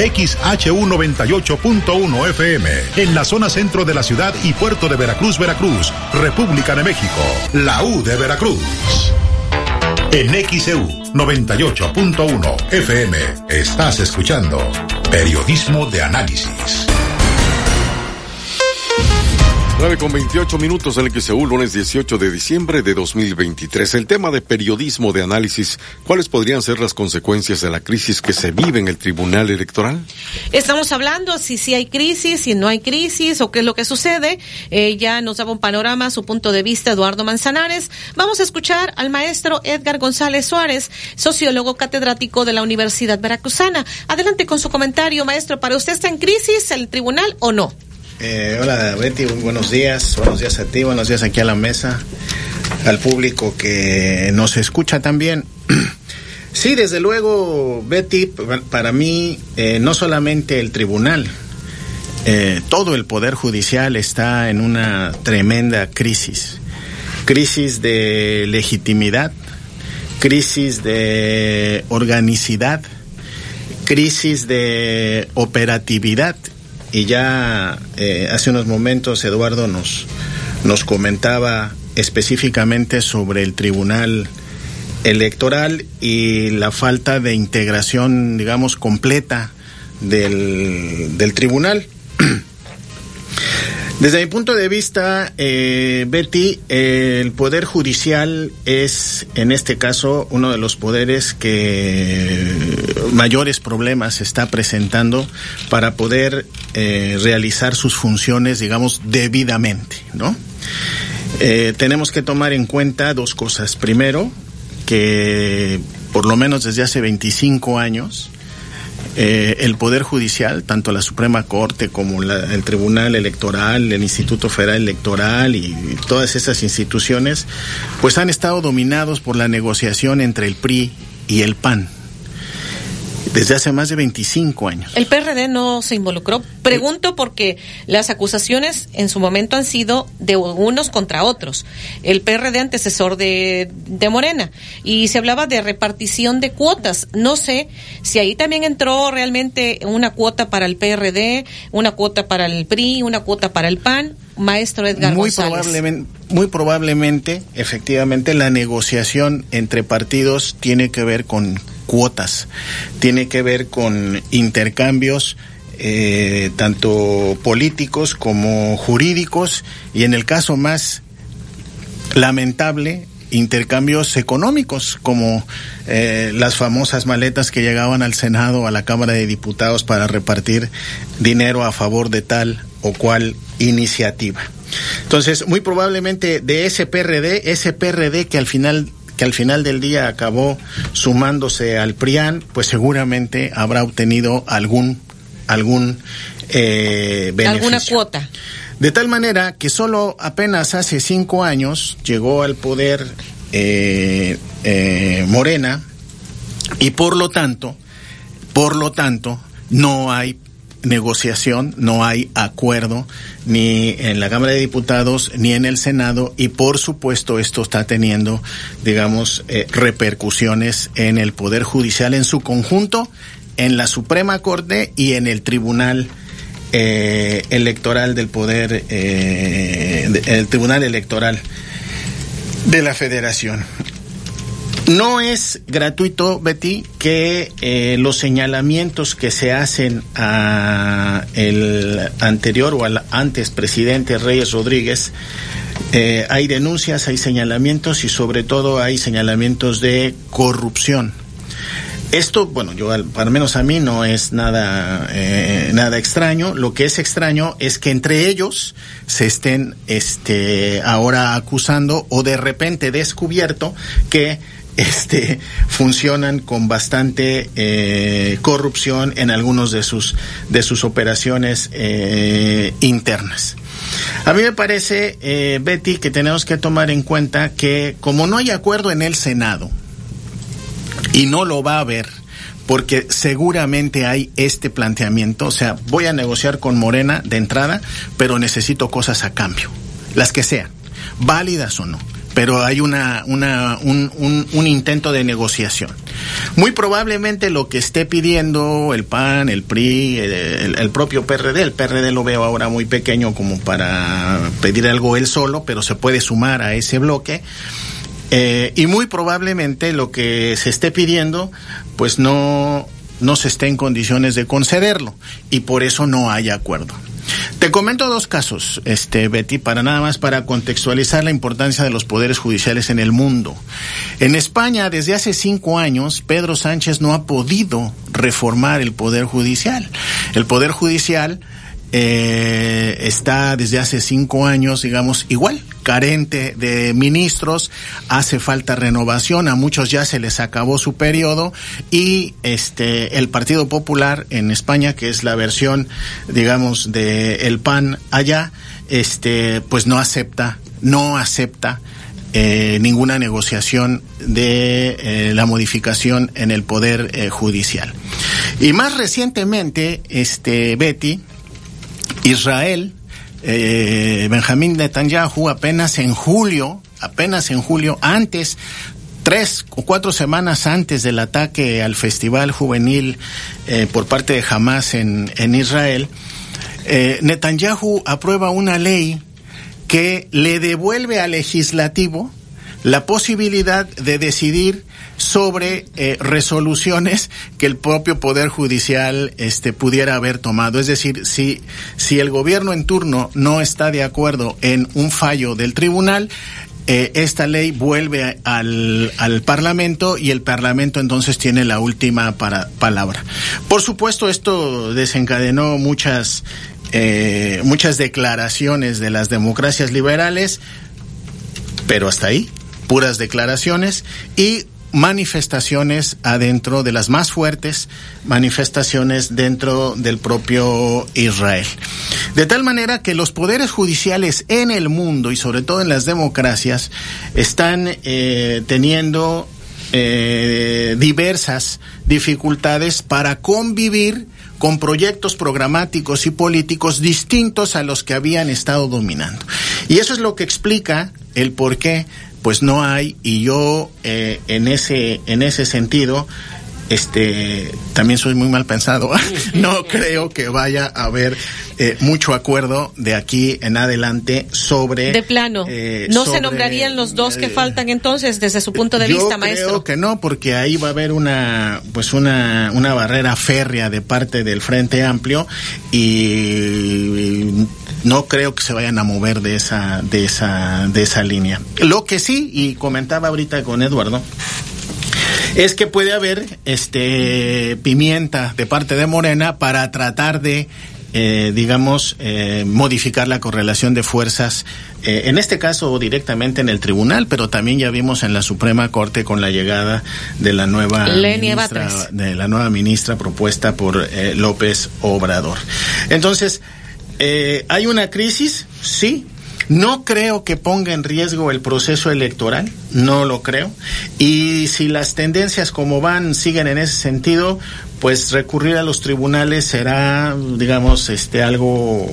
XHU 98.1 FM, en la zona centro de la ciudad y puerto de Veracruz, Veracruz, República de México, la U de Veracruz. En XEU 98.1 FM estás escuchando Periodismo de Análisis. 9 con 28 minutos en el XEU, lunes 18 de diciembre de 2023. El tema de periodismo de análisis, ¿cuáles podrían ser las consecuencias de la crisis que se vive en el Tribunal Electoral? Estamos hablando si sí si hay crisis, si no hay crisis o qué es lo que sucede. Eh, ya nos daba un panorama, su punto de vista, Eduardo Manzanares. Vamos a escuchar al maestro Edgar González Suárez, sociólogo catedrático de la Universidad Veracruzana. Adelante con su comentario, maestro. ¿Para usted está en crisis el tribunal o no? Eh, hola Betty, buenos días, buenos días a ti, buenos días aquí a la mesa, al público que nos escucha también. [CLEARS THROAT] Sí, desde luego, Betty, para mí, eh, no solamente el tribunal, eh, todo el poder judicial está en una tremenda crisis. Crisis de legitimidad, crisis de organicidad, crisis de operatividad y ya eh, hace unos momentos Eduardo nos, nos comentaba específicamente sobre el tribunal electoral y la falta de integración, digamos, completa del, del tribunal. [CLEARS THROAT] Desde mi punto de vista, eh, Betty, eh, el Poder Judicial es, en este caso, uno de los poderes que mayores problemas está presentando para poder eh, realizar sus funciones, digamos, debidamente, ¿no? Eh, tenemos que tomar en cuenta dos cosas. Primero, que por lo menos desde hace 25 años, eh, el Poder Judicial, tanto la Suprema Corte como la, el Tribunal Electoral, el Instituto Federal Electoral y, y, todas esas instituciones, pues han estado dominados por la negociación entre el PRI y el PAN. Desde hace más de 25 años. El PRD no se involucró. Pregunto porque las acusaciones en su momento han sido de unos contra otros. El PRD antecesor de, de Morena. Y se hablaba de repartición de cuotas. No sé si ahí también entró realmente una cuota para el PRD, una cuota para el PRI, una cuota para el PAN maestro Edgar muy González. Probablemente, muy probablemente, efectivamente, la negociación entre partidos tiene que ver con cuotas, tiene que ver con intercambios eh, tanto políticos como jurídicos y en el caso más lamentable intercambios económicos como eh, las famosas maletas que llegaban al Senado a la Cámara de Diputados para repartir dinero a favor de tal o cual iniciativa. Entonces, muy probablemente de ese PRD, ese PRD que al final que al final del día acabó sumándose al PRIAN, pues seguramente habrá obtenido algún algún eh, beneficio. alguna cuota. De tal manera que solo apenas hace cinco años llegó al poder eh, eh, Morena y por lo tanto, por lo tanto, no hay negociación, no hay acuerdo ni en la Cámara de Diputados ni en el Senado y por supuesto esto está teniendo, digamos, eh, repercusiones en el Poder Judicial en su conjunto, en la Suprema Corte y en el Tribunal eh, Electoral del Poder, eh, el Tribunal Electoral de la Federación. No es gratuito, Betty, que eh, los señalamientos que se hacen a el anterior o al antes presidente Reyes Rodríguez, eh, hay denuncias, hay señalamientos y sobre todo hay señalamientos de corrupción. Esto, bueno, yo al, menos a mí no es nada eh, nada extraño. Lo que es extraño es que entre ellos se estén este ahora acusando o de repente descubierto que este funcionan con bastante eh, corrupción en algunos de sus de sus operaciones eh, internas. A mí me parece, eh, Betty, que tenemos que tomar en cuenta que como no hay acuerdo en el Senado, y no lo va a haber porque seguramente hay este planteamiento, o sea, voy a negociar con Morena de entrada, pero necesito cosas a cambio, las que sean, válidas o no, pero hay una, una un, intento de negociación. Muy probablemente lo que esté pidiendo el PAN, el PRI, el propio PRD, el PRD lo veo ahora muy pequeño como para pedir algo él solo, pero se puede sumar a ese bloque. Eh, y muy probablemente lo que se esté pidiendo, pues no, no se esté en condiciones de concederlo. Y por eso no hay acuerdo. Te comento dos casos, este Betty, para nada más para contextualizar la importancia de los poderes judiciales en el mundo. En España, desde hace cinco años, Pedro Sánchez no ha podido reformar el poder judicial. El poder judicial eh, está desde hace cinco años, digamos, igual, carente de ministros, hace falta renovación, a muchos ya se les acabó su periodo y este el Partido Popular en España, que es la versión, digamos, de el PAN allá, este, pues no acepta, no acepta eh, ninguna negociación de eh, la modificación en el poder eh, judicial. Y más recientemente, este Betty, Israel, eh, Benjamín Netanyahu, apenas en julio, apenas en julio, antes, tres o cuatro semanas antes del ataque al festival juvenil eh, por parte de Hamas en, en Israel, eh, Netanyahu aprueba una ley que le devuelve al legislativo la posibilidad de decidir sobre eh, resoluciones que el propio poder judicial este pudiera haber tomado es decir si si el gobierno en turno no está de acuerdo en un fallo del tribunal eh, esta ley vuelve al, al Parlamento y el Parlamento entonces tiene la última para, palabra. Por supuesto, esto desencadenó muchas, eh, muchas declaraciones de las democracias liberales, pero hasta ahí, puras declaraciones y manifestaciones adentro de las más fuertes manifestaciones dentro del propio Israel. De tal manera que los poderes judiciales en el mundo y sobre todo en las democracias están eh, teniendo eh, diversas dificultades para convivir con proyectos programáticos y políticos distintos a los que habían estado dominando. Y eso es lo que explica el por qué pues no hay y yo eh, en ese en ese sentido este también soy muy mal pensado [LAUGHS] no creo que vaya a haber eh, mucho acuerdo de aquí en adelante sobre De plano, eh, ¿no se nombrarían los dos que faltan entonces desde su punto de yo vista, creo maestro? que no, porque ahí va a haber una, pues una, una barrera férrea de parte del Frente Amplio y no creo que se vayan a mover de esa, de esa, de esa línea. Lo que sí, y comentaba ahorita con Eduardo, es que puede haber este pimienta de parte de Morena para tratar de eh, digamos eh, modificar la correlación de fuerzas eh, en este caso directamente en el tribunal pero también ya vimos en la Suprema Corte con la llegada de la nueva Lenia ministra, Batres. de la nueva ministra propuesta por López Obrador entonces eh, hay una crisis sí no creo que ponga en riesgo el proceso electoral, no lo creo. Y si las tendencias como van siguen en ese sentido, pues recurrir a los tribunales será, digamos, este algo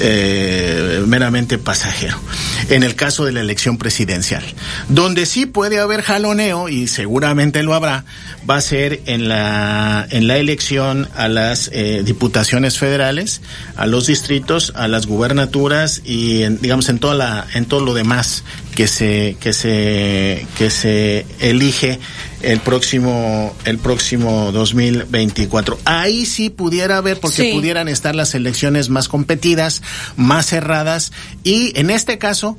eh, meramente pasajero. En el caso de la elección presidencial, donde sí puede haber jaloneo y seguramente lo habrá, va a ser en la en la elección a las eh, diputaciones federales, a los distritos, a las gubernaturas y en, digamos en toda la en todo lo demás que se que se que se elige el próximo el próximo 2024. Ahí sí pudiera haber porque Sí. pudieran estar las elecciones más competidas, más cerradas y en este caso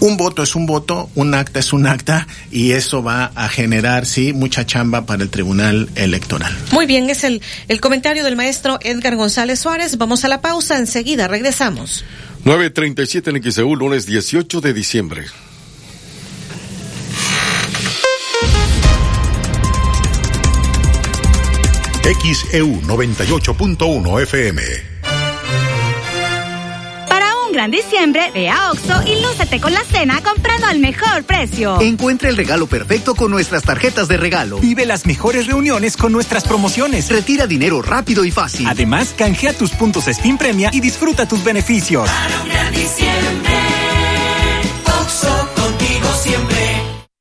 un voto es un voto, un acta es un acta y eso va a generar sí mucha chamba para el Tribunal Electoral. Muy bien, es el, el comentario del maestro Edgar González Suárez. Vamos a la pausa, enseguida regresamos. 9.37 en XEU, lunes 18 de diciembre. XEU 98.1 FM. Para un gran diciembre, ve a Oxo y lúcete con la cena comprando al mejor precio. Encuentra el regalo perfecto con nuestras tarjetas de regalo. Vive las mejores reuniones con nuestras promociones. Retira dinero rápido y fácil. Además, canjea tus puntos Steam Premia y disfruta tus beneficios. Un gran diciembre.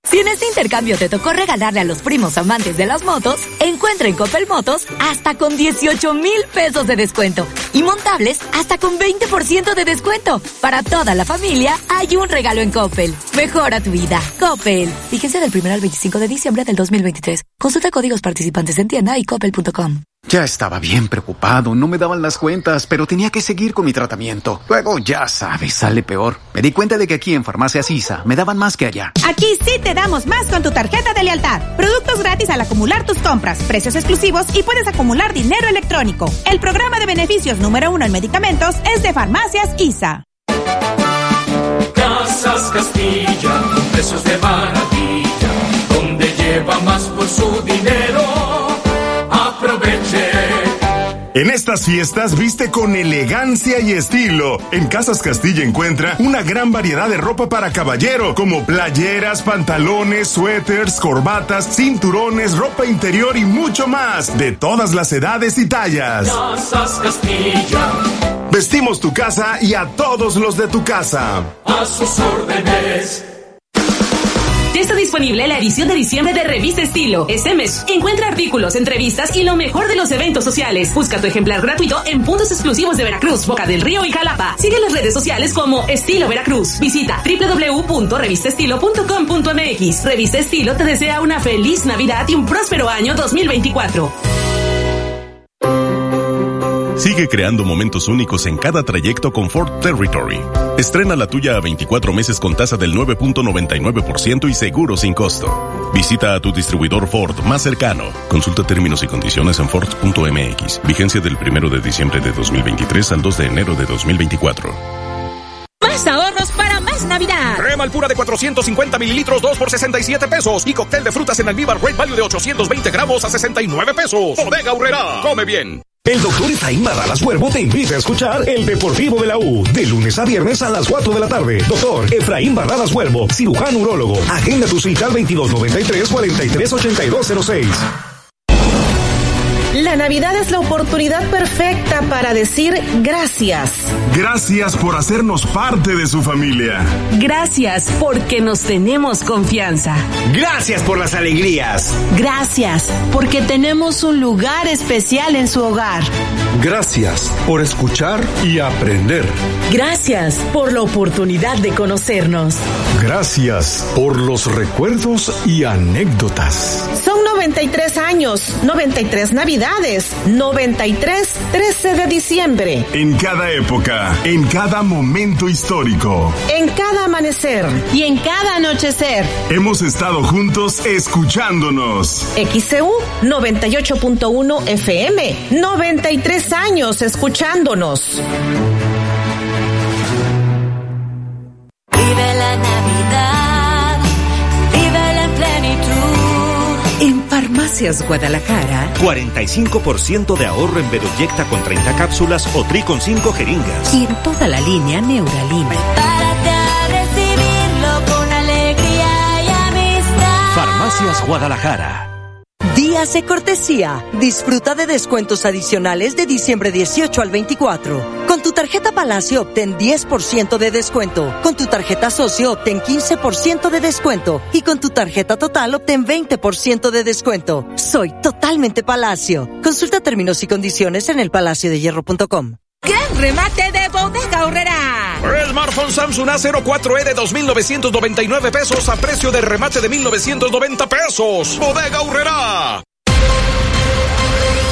Si en este intercambio te tocó regalarle a los primos amantes de las motos, encuentra en Coppel Motos hasta con 18 mil pesos de descuento y montables hasta con 20% de descuento. Para toda la familia hay un regalo en Coppel. Mejora tu vida. Coppel. Fíjense del 1 al 25 de diciembre del 2023. Consulta códigos participantes en tienda y coppel.com. Ya estaba bien preocupado, no me daban las cuentas, pero tenía que seguir con mi tratamiento. Luego, ya sabes, sale peor. Me di cuenta de que aquí en Farmacias ISA me daban más que allá. Aquí sí te damos más con tu tarjeta de lealtad. Productos gratis al acumular tus compras, precios exclusivos y puedes acumular dinero electrónico. El programa de beneficios número uno en medicamentos es de Farmacias ISA. Casas Castilla, precios de maravilla, donde lleva más por su dinero. En estas fiestas viste con elegancia y estilo. En Casas Castilla encuentra una gran variedad de ropa para caballero, como playeras, pantalones, suéteres, corbatas, cinturones, ropa interior y mucho más, de todas las edades y tallas. Casas Castilla, Vestimos tu casa y a todos los de tu casa. a sus órdenes. Está disponible la edición de diciembre de Revista Estilo. Este mes encuentra artículos, entrevistas y lo mejor de los eventos sociales. Busca tu ejemplar gratuito en puntos exclusivos de Veracruz, Boca del Río y Jalapa. Sigue las redes sociales como Estilo Veracruz. Visita www.revistaestilo.com.mx. Revista Estilo te desea una feliz Navidad y un próspero año 2024. Sigue creando momentos únicos en cada trayecto con Ford Territory. Estrena la tuya a 24 meses con tasa del 9.99% y seguro sin costo. Visita a tu distribuidor Ford más cercano. Consulta términos y condiciones en Ford.mx. Vigencia del 1 de diciembre de 2023 al 2 de enero de 2024. Más ahorros para más Navidad. Crema al pura de 450 mililitros, 2 por 67 pesos. Y cóctel de frutas en almíbar Great Value de 820 gramos a 69 pesos. Bodega Urrera. Come bien. El doctor Efraín Barralas Huervo te invita a escuchar El Deportivo de la U, de lunes a viernes a las 4 de la tarde. Doctor Efraín Barralas Huervo, cirujano urólogo. Agenda tu cita al 2293-438206. La Navidad es la oportunidad perfecta para decir gracias. Gracias por hacernos parte de su familia. Gracias porque nos tenemos confianza. Gracias por las alegrías. Gracias, porque tenemos un lugar especial en su hogar. Gracias por escuchar y aprender. Gracias por la oportunidad de conocernos. Gracias por los recuerdos y anécdotas. Son 93 años, 93 Navidades, 93 13 de diciembre. En cada época, en cada momento histórico, En cada amanecer y en cada anochecer. hemos estado juntos escuchándonos. XCU 98.1 FM, 93 años escuchándonos. Farmacias Guadalajara, 45% de ahorro en Bedoyecta con 30 cápsulas o Tri con 5 jeringas. y en toda la línea Neuralima. Párate a recibirlo con alegría y amistad. Farmacias Guadalajara. Hace cortesía. Disfruta de descuentos adicionales de diciembre 18 al 24. Con tu tarjeta Palacio obtén 10% de descuento. Con tu tarjeta Socio obtén 15% de descuento. Y con tu tarjeta Total obtén 20% de descuento. Soy totalmente Palacio. Consulta términos y condiciones en elpalaciodehierro.com. ¡Gran remate de Bodega Horrera! Smartphone Samsung A04e de 2.999 pesos a precio de remate de 1.990 pesos. Bodega Horrera.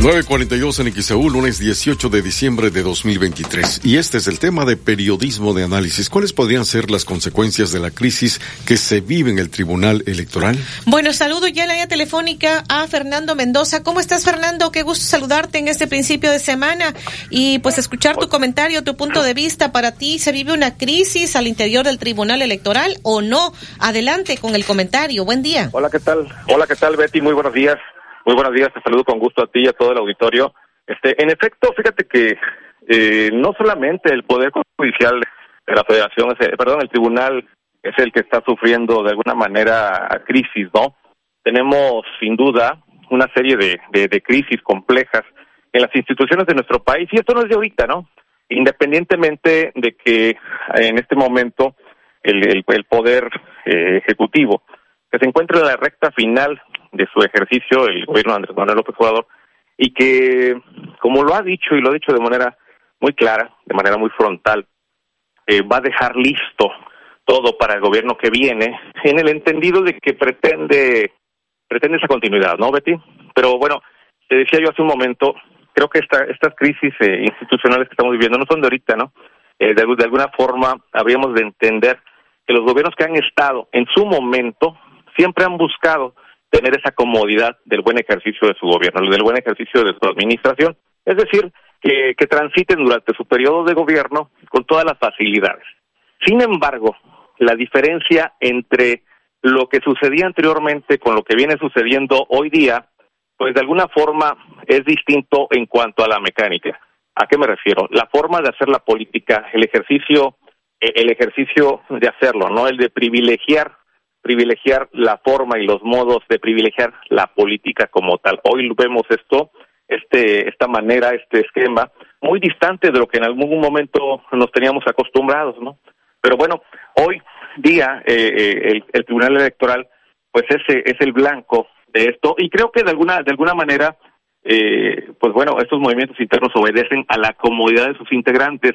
942 en XEU, lunes 18 de diciembre de 2023. Y este es el tema de periodismo de análisis. ¿Cuáles podrían ser las consecuencias de la crisis que se vive en el Tribunal Electoral? Bueno, saludo ya en la línea telefónica a Fernando Mendoza. ¿Cómo estás, Fernando? Qué gusto saludarte en este principio de semana y pues escuchar tu comentario, tu punto de vista. Para ti, ¿se vive una crisis al interior del Tribunal Electoral o no? Adelante con el comentario. Buen día. Hola, ¿qué tal? Hola, ¿qué tal, Betty? Muy buenos días. Muy buenos días, te saludo con gusto a ti y a todo el auditorio. Este, en efecto, fíjate que eh, no solamente el Poder Judicial de la Federación, es, perdón, el Tribunal es el que está sufriendo de alguna manera crisis, ¿no? Tenemos sin duda una serie de, de, crisis complejas en las instituciones de nuestro país y esto no es de ahorita, ¿no? Independientemente de que en este momento el, el, Poder eh, Ejecutivo, que se encuentra en la recta final de su ejercicio el gobierno de Andrés Manuel López Obrador y que, como lo ha dicho y lo ha dicho de manera muy clara, de manera muy frontal, eh, va a dejar listo todo para el gobierno que viene, en el entendido de que pretende pretende esa continuidad, ¿no, Betty? Pero bueno, te decía yo hace un momento, creo que esta, estas crisis eh, institucionales que estamos viviendo no son de ahorita, ¿no? Eh, de, de alguna forma habríamos de entender que los gobiernos que han estado en su momento siempre han buscado tener esa comodidad del buen ejercicio de su gobierno, del buen ejercicio de su administración. Es decir, que, que transiten durante su periodo de gobierno con todas las facilidades. Sin embargo, la diferencia entre lo que sucedía anteriormente con lo que viene sucediendo hoy día, pues de alguna forma es distinto en cuanto a la mecánica. ¿A qué me refiero? La forma de hacer la política, el ejercicio, el ejercicio de hacerlo, no el de privilegiar privilegiar la forma y los modos de privilegiar la política como tal. Hoy vemos esto, este, esta manera, este esquema, muy distante de lo que en algún momento nos teníamos acostumbrados, ¿no? Pero bueno, hoy día eh, eh, el, Tribunal Electoral, pues ese es el blanco de esto y creo que de alguna de alguna manera, eh, pues bueno, estos movimientos internos obedecen a la comodidad de sus integrantes.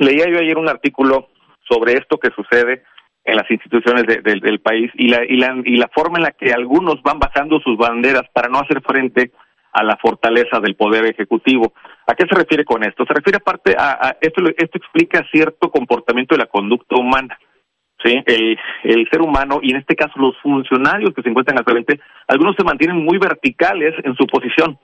leía yo ayer un artículo sobre esto que sucede en las instituciones del país y la, y, la, y la forma en la que algunos van bajando sus banderas para no hacer frente a la fortaleza del poder ejecutivo. ¿A qué se refiere con esto? Se refiere aparte a, esto, esto explica cierto comportamiento de la conducta humana. ¿sí? El, el ser humano, y en este caso los funcionarios que se encuentran al frente, algunos se mantienen muy verticales en su posición.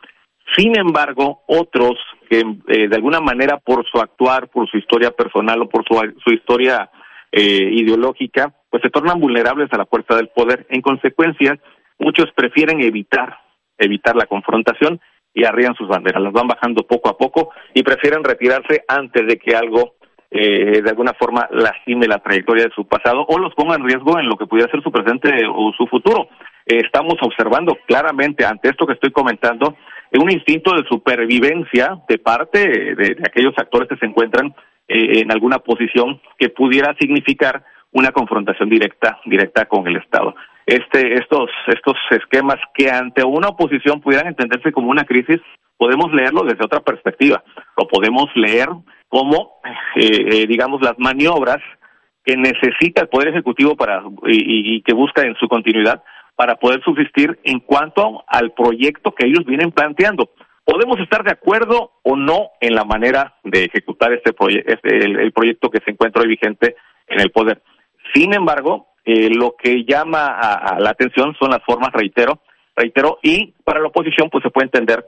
Sin embargo, otros que eh, de alguna manera por su actuar, por su historia personal o por su, su historia eh, ideológica, pues se tornan vulnerables a la fuerza del poder. En consecuencia, muchos prefieren evitar, evitar la confrontación y arrían sus banderas, las van bajando poco a poco y prefieren retirarse antes de que algo eh, de alguna forma lastime la trayectoria de su pasado o los ponga en riesgo en lo que pudiera ser su presente o su futuro. Eh, estamos observando claramente ante esto que estoy comentando un instinto de supervivencia de parte de aquellos actores que se encuentran eh, en alguna posición que pudiera significar una confrontación directa directa con el Estado. Este, estos, estos esquemas que ante una oposición pudieran entenderse como una crisis, podemos leerlo desde otra perspectiva. Lo podemos leer como, eh, eh, digamos, las maniobras que necesita el Poder Ejecutivo para y, y, que busca en su continuidad para poder subsistir en cuanto al proyecto que ellos vienen planteando. Podemos estar de acuerdo o no en la manera de ejecutar este, proyecto, este el, proyecto que se encuentra hoy vigente en el poder. Sin embargo, eh, lo que llama a, la atención son las formas, reitero, reitero, y para la oposición pues se puede entender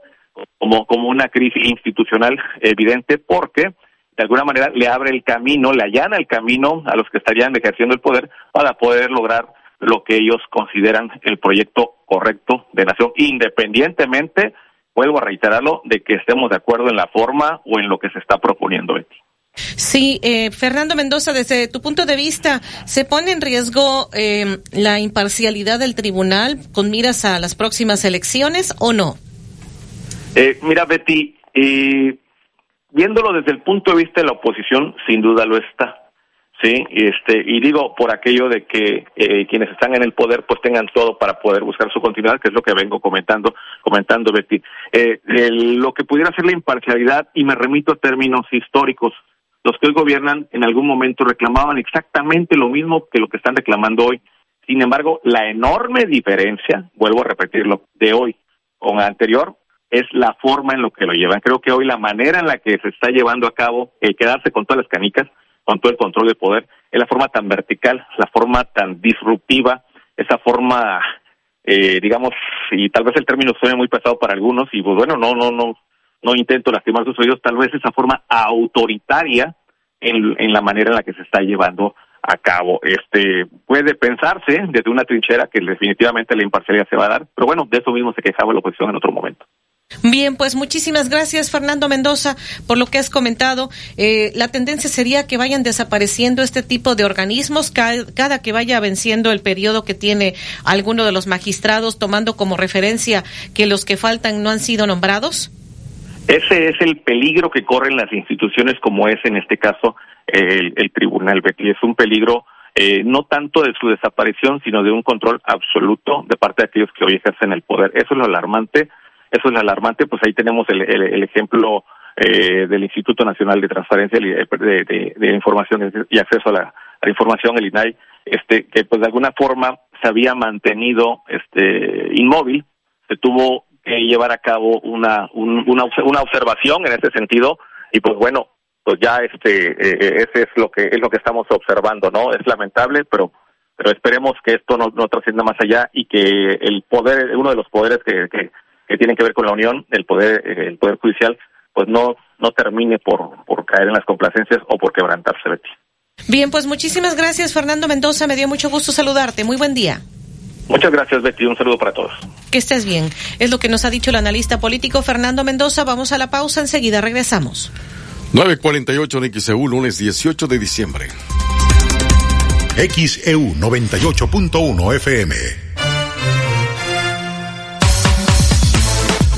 como, como una crisis institucional evidente porque de alguna manera le abre el camino, le allana el camino a los que estarían ejerciendo el poder para poder lograr lo que ellos consideran el proyecto correcto de nación, independientemente, vuelvo a reiterarlo, de que estemos de acuerdo en la forma o en lo que se está proponiendo, Betty. Sí, eh, Fernando Mendoza, desde tu punto de vista, ¿se pone en riesgo eh, la imparcialidad del tribunal con miras a las próximas elecciones o no? Eh, mira, Betty, eh, viéndolo desde el punto de vista de la oposición, sin duda lo está. Sí, este, y digo por aquello de que eh, quienes están en el poder pues tengan todo para poder buscar su continuidad, que es lo que vengo comentando, comentando Betty. Eh, lo que pudiera ser la imparcialidad, y me remito a términos históricos, los que hoy gobiernan en algún momento reclamaban exactamente lo mismo que lo que están reclamando hoy. Sin embargo, la enorme diferencia, vuelvo a repetirlo, de hoy con anterior, es la forma en lo que lo llevan. Creo que hoy la manera en la que se está llevando a cabo el quedarse con todas las canicas, con todo el control de poder, es la forma tan vertical, la forma tan disruptiva, esa forma, eh, digamos, y tal vez el término suene muy pesado para algunos, y pues bueno, no, no, no, no intento lastimar sus oídos, tal vez esa forma autoritaria en, la manera en la que se está llevando a cabo. Este puede pensarse desde una trinchera que definitivamente la imparcialidad se va a dar, pero bueno, de eso mismo se quejaba la oposición en otro momento. Bien, pues muchísimas gracias Fernando Mendoza por lo que has comentado. Eh, la tendencia sería que vayan desapareciendo este tipo de organismos cada, cada, que vaya venciendo el periodo que tiene alguno de los magistrados, tomando como referencia que los que faltan no han sido nombrados. Ese es el peligro que corren las instituciones como es en este caso el, el tribunal, Betty. Es un peligro eh, no tanto de su desaparición, sino de un control absoluto de parte de aquellos que hoy ejercen el poder. Eso es lo alarmante eso es alarmante, pues ahí tenemos el, el, ejemplo eh, del Instituto Nacional de Transparencia de, de, de, Información y Acceso a la, Información, el INAI, este, que pues de alguna forma se había mantenido este, inmóvil, se tuvo que llevar a cabo una, una, una observación en ese sentido y pues bueno, pues ya este eh, ese es lo que es lo que estamos observando, ¿no? Es lamentable, pero pero esperemos que esto no, no trascienda más allá y que el poder, uno de los poderes que, que que tienen que ver con la unión, el poder, el poder judicial, pues no, no termine por, por caer en las complacencias o por quebrantarse, Betty. Bien, pues muchísimas gracias, Fernando Mendoza. Me dio mucho gusto saludarte. Muy buen día. Muchas gracias, Betty. Un saludo para todos. Que estés bien. Es lo que nos ha dicho el analista político Fernando Mendoza. Vamos a la pausa. Enseguida regresamos. 948 en XEU, lunes 18 de diciembre. XEU 98.1 FM.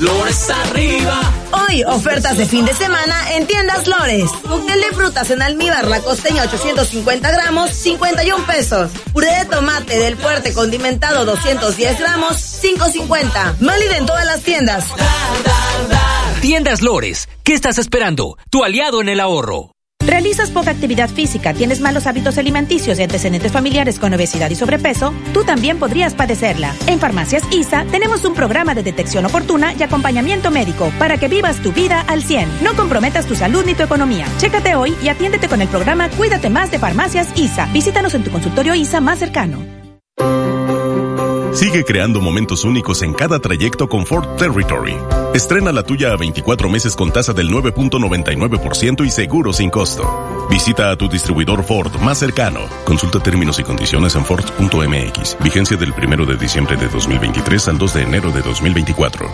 Lores arriba. Hoy, ofertas de fin de semana en tiendas Lores. Cóctel de frutas en almíbar, la costeña 850 gramos, 51 pesos. Puré de tomate del fuerte condimentado 210 gramos, 550. Málida en todas las tiendas. Tiendas Lores, ¿qué estás esperando? Tu aliado en el ahorro. ¿Realizas poca actividad física, tienes malos hábitos alimenticios y antecedentes familiares con obesidad y sobrepeso? Tú también podrías padecerla. En Farmacias ISA tenemos un programa de detección oportuna y acompañamiento médico para que vivas tu vida al 100. No comprometas tu salud ni tu economía. Chécate hoy y atiéndete con el programa Cuídate más de Farmacias ISA. Visítanos en tu consultorio ISA más cercano. Sigue creando momentos únicos en cada trayecto con Ford Territory. Estrena la tuya a 24 meses con tasa del 9.99% y seguro sin costo. Visita a tu distribuidor Ford más cercano. Consulta términos y condiciones en Ford.mx. Vigencia del 1 de diciembre de 2023 al 2 de enero de 2024.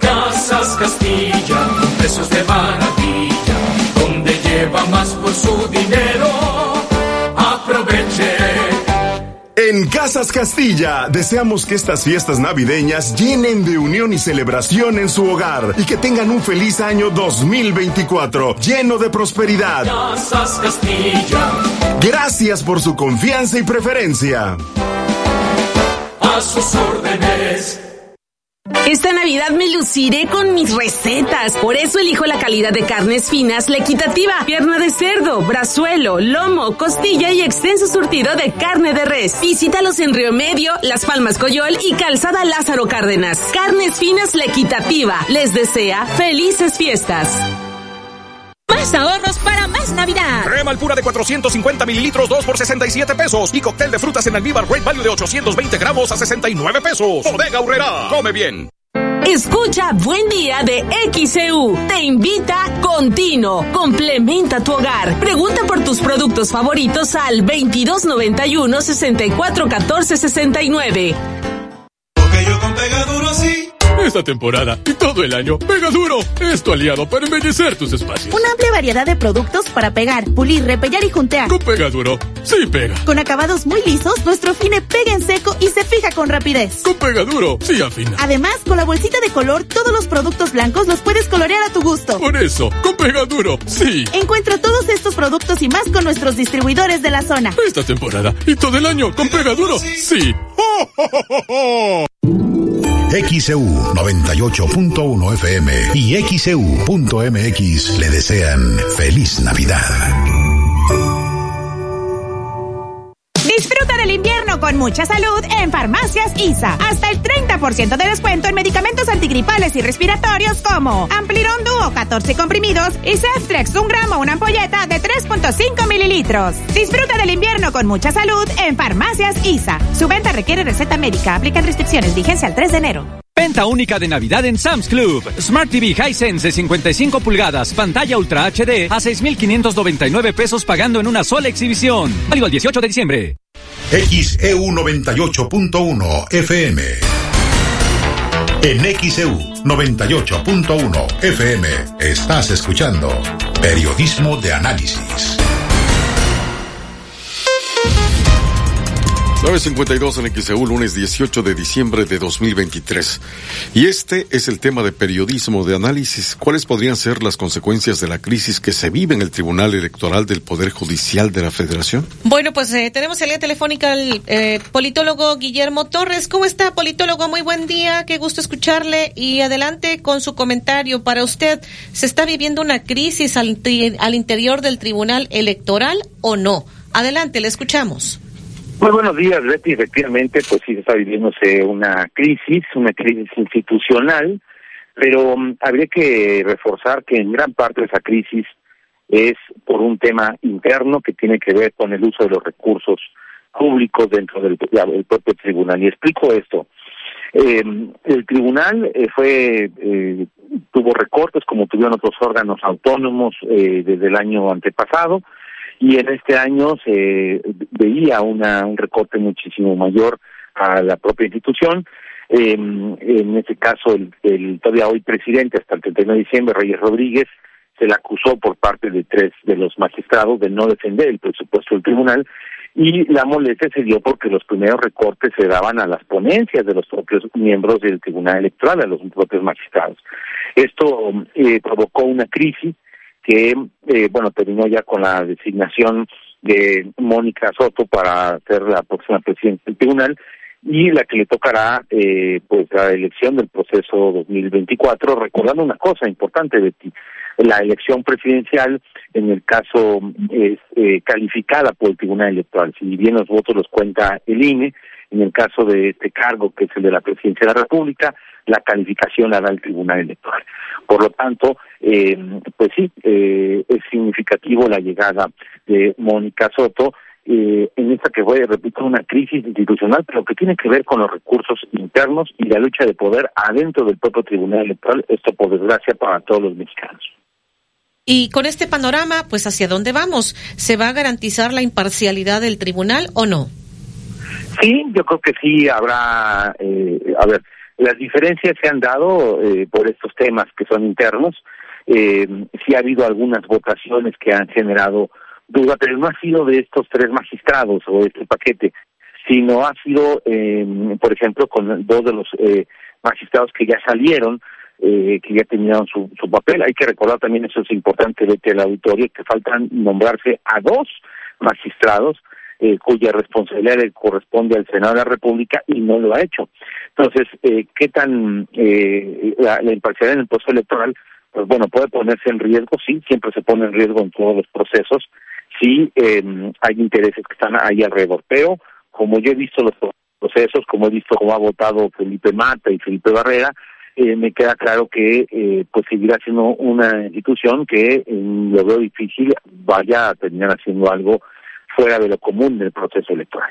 Casas Castilla, precios de maravilla, donde lleva más por su dinero. En Casas Castilla deseamos que estas fiestas navideñas llenen de unión y celebración en su hogar y que tengan un feliz año 2024 lleno de prosperidad. Casas Castilla. Gracias por su confianza y preferencia. A sus órdenes. Esta Navidad me luciré con mis recetas. Por eso elijo la calidad de carnes finas, la equitativa, pierna de cerdo, brazuelo, lomo, costilla y extenso surtido de carne de res. Visítalos en Río Medio, Las Palmas Coyol y Calzada Lázaro Cárdenas. Carnes finas, la equitativa. Les desea felices fiestas. Más ahorros para más Navidad. Crema pura de 450 mililitros, 2 por 67 pesos. Y cóctel de frutas en almíbar Great Value de 820 gramos a 69 pesos. Bodega Urrera. Come bien. Escucha Buen Día de XEU. Te invita Contino. Complementa tu hogar. Pregunta por tus productos favoritos al 2291 6414 69. Esta temporada y todo el año, Pega Duro es tu aliado para embellecer tus espacios. Una amplia variedad de productos para pegar, pulir, repellar y juntear. Con Pega Duro, sí pega. Con acabados muy lisos, nuestro fine pega en seco y se fija con rapidez. Con Pega Duro, sí afina. Además, con la bolsita de color, todos los productos blancos los puedes colorear a tu gusto. Por eso, con Pega Duro, sí. Encuentra todos estos productos y más con nuestros distribuidores de la zona. Esta temporada y todo el año con Pega Duro, sí. XEU 98.1 FM y XEU.mx le desean feliz Navidad. Disfruta del invierno con mucha salud en Farmacias ISA. Hasta el 30% de descuento en medicamentos antigripales y respiratorios como Amplirón Duo 14 comprimidos y Ceflex 1 gramo una ampolleta de 3.5 mililitros. Disfruta del invierno con mucha salud en Farmacias ISA. Su venta requiere receta médica. Aplican restricciones. Vigencia al 3 de enero. Venta única de Navidad en Sam's Club. Smart TV Hisense de 55 pulgadas, pantalla Ultra HD a 6,599 pesos pagando en una sola exhibición. Válido el 18 de diciembre. XEU 98.1 FM. En XEU 98.1 FM estás escuchando Periodismo de Análisis. 952 en XEU, lunes 18 de diciembre de 2023. Y este es el tema de periodismo de análisis. ¿Cuáles podrían ser las consecuencias de la crisis que se vive en el Tribunal Electoral del Poder Judicial de la Federación? Bueno, pues eh, tenemos en línea telefónica al eh, politólogo Guillermo Torres. ¿Cómo está, politólogo? Muy buen día, qué gusto escucharle. Y adelante con su comentario. Para usted, ¿se está viviendo una crisis al, al interior del Tribunal Electoral o no? Adelante, le escuchamos. Muy buenos días, Betty. Efectivamente, pues sí está viviéndose una crisis, una crisis institucional, pero um, habría que reforzar que en gran parte esa crisis es por un tema interno que tiene que ver con el uso de los recursos públicos dentro del, propio tribunal. Y explico esto. Eh, el tribunal eh, fue eh, tuvo recortes como tuvieron otros órganos autónomos desde el año antepasado y en este año se veía una, un recorte muchísimo mayor a la propia institución. Eh, en este caso, el, todavía hoy presidente, hasta el 31 de diciembre, Reyes Rodríguez, se le acusó por parte de tres de los magistrados de no defender el presupuesto del tribunal y la molestia se dio porque los primeros recortes se daban a las ponencias de los propios miembros del tribunal electoral, a los propios magistrados. Esto eh, provocó una crisis que, eh, bueno, terminó ya con la designación de Mónica Soto para ser la próxima presidenta del tribunal y la que le tocará, eh, pues, la elección del proceso 2024, recordando una cosa importante de ti, la elección presidencial, en el caso, es eh, calificada por el Tribunal Electoral. Si bien los votos los cuenta el INE, en el caso de este cargo, que es el de la presidencia de la República, la calificación la da el Tribunal Electoral. Por lo tanto, eh, pues sí, eh, es significativo la llegada de Mónica Soto, eh, en esta que fue, repito, una crisis institucional, pero que tiene que ver con los recursos internos y la lucha de poder adentro del propio Tribunal Electoral, esto por desgracia para todos los mexicanos. Y con este panorama, pues hacia dónde vamos? ¿Se va a garantizar la imparcialidad del tribunal o no? Sí, yo creo que sí habrá, eh, a ver, las diferencias se han dado eh, por estos temas que son internos. Eh, sí ha habido algunas votaciones que han generado duda, pero no ha sido de estos tres magistrados o de este paquete, sino ha sido, eh, por ejemplo, con dos de los eh, magistrados que ya salieron, eh, que ya terminaron su, papel. Hay que recordar también, eso es importante, vete al auditorio, que faltan nombrarse a dos magistrados eh, cuya responsabilidad le corresponde al Senado de la República y no lo ha hecho. Entonces, eh, ¿qué tan eh, la, la, imparcialidad en el proceso electoral? Pues bueno, puede ponerse en riesgo, sí, siempre se pone en riesgo en todos los procesos, sí eh, hay intereses que están ahí alrededor, pero como yo he visto los procesos, como he visto cómo ha votado Felipe Mata y Felipe Barrera, eh, me queda claro que eh, pues seguirá siendo una institución que lo veo difícil vaya a terminar haciendo algo fuera de lo común del proceso electoral.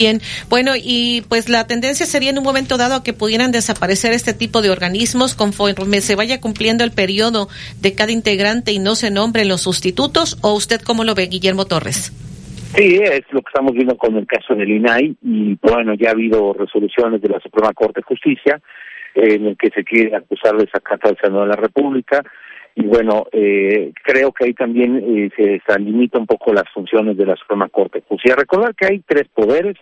Bien, bueno, y pues la tendencia sería en un momento dado a que pudieran desaparecer este tipo de organismos conforme se vaya cumpliendo el periodo de cada integrante y no se nombren los sustitutos, o usted cómo lo ve, Guillermo Torres? Sí, es lo que estamos viendo con el caso del INAI y bueno, ya ha habido resoluciones de la Suprema Corte de Justicia en el que se quiere acusar de desacato al Senado de la República y bueno, eh, creo que ahí también eh, se extralimita un poco las funciones de la Suprema Corte Justicia. Recordar que hay tres poderes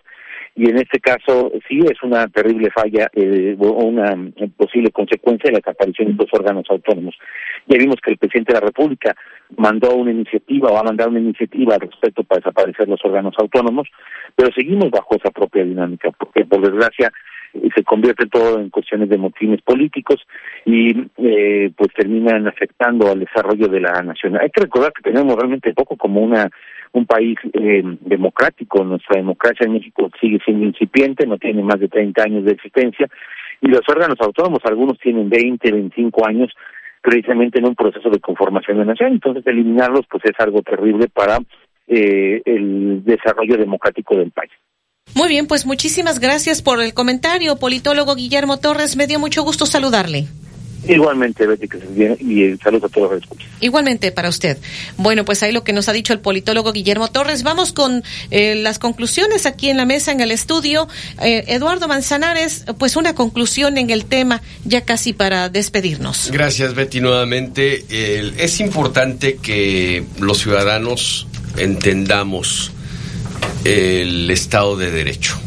y en este caso sí es una terrible falla eh, una posible consecuencia de la desaparición de dos órganos autónomos. Ya vimos que el presidente de la República mandó una iniciativa o ha mandado una iniciativa al respecto para desaparecer los órganos autónomos, pero seguimos bajo esa propia dinámica, porque por desgracia se convierte todo en cuestiones de motines políticos y eh, pues terminan afectando al desarrollo de la nación. Hay que recordar que tenemos realmente poco como una un país eh, democrático, nuestra democracia en México sigue siendo incipiente, no tiene más de 30 años de existencia y los órganos autónomos, algunos tienen 20, 25 años precisamente en un proceso de conformación de nación, entonces eliminarlos pues es algo terrible para eh, el desarrollo democrático del país. Muy bien, pues muchísimas gracias por el comentario, politólogo Guillermo Torres. Me dio mucho gusto saludarle. Igualmente, Betty, que se bien y saludos a todos los que Igualmente para usted. Bueno, pues ahí lo que nos ha dicho el politólogo Guillermo Torres. Vamos con eh, las conclusiones aquí en la mesa, en el estudio. Eh, Eduardo Manzanares, pues una conclusión en el tema, ya casi para despedirnos. Gracias, Betty, nuevamente. es importante que los ciudadanos entendamos el Estado de Derecho.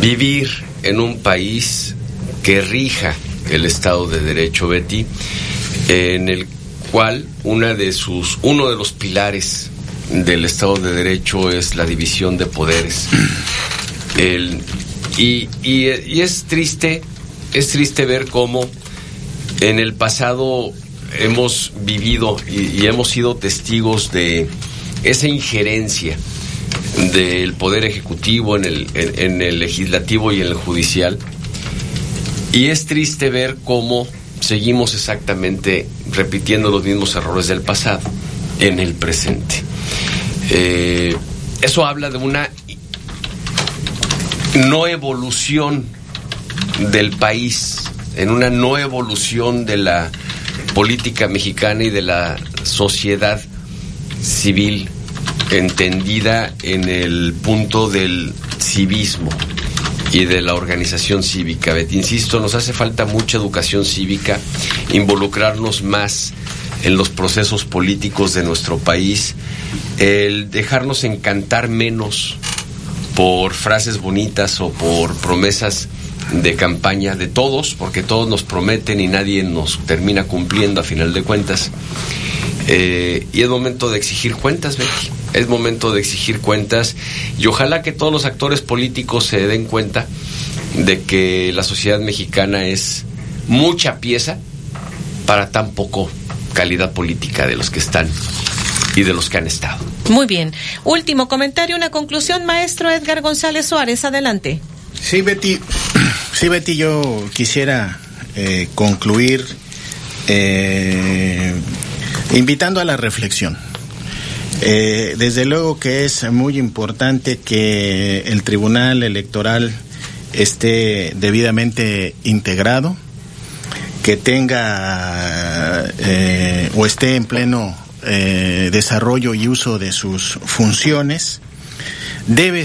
Vivir en un país que rija el Estado de Derecho, Betty, en el cual una de sus, uno de los pilares del Estado de Derecho es la división de poderes. y, y, es triste, es triste ver cómo en el pasado hemos vivido y hemos sido testigos de esa injerencia del Poder Ejecutivo, en el, en, el Legislativo y en el Judicial. Y es triste ver cómo seguimos exactamente repitiendo los mismos errores del pasado en el presente. Eh, eso habla de una no evolución del país, en una no evolución de la política mexicana y de la sociedad civil entendida en el punto del civismo y de la organización cívica. insisto, nos hace falta mucha educación cívica, involucrarnos más en los procesos políticos de nuestro país, el dejarnos encantar menos por frases bonitas o por promesas de campaña de todos, porque todos nos prometen y nadie nos termina cumpliendo a final de cuentas. Eh, y es momento de exigir cuentas, Betty es momento de exigir cuentas y ojalá que todos los actores políticos se den cuenta de que la sociedad mexicana es mucha pieza para tan poco calidad política de los que están y de los que han estado. Muy bien. Último comentario, una conclusión, maestro Edgar González Suárez, adelante. Sí, Betty, [CLEARS THROAT] sí, Betty, yo quisiera eh, concluir eh, invitando a la reflexión. Eh, desde luego que es muy importante que el Tribunal Electoral esté debidamente integrado, que tenga eh, o esté en pleno eh, desarrollo y uso de sus funciones, debe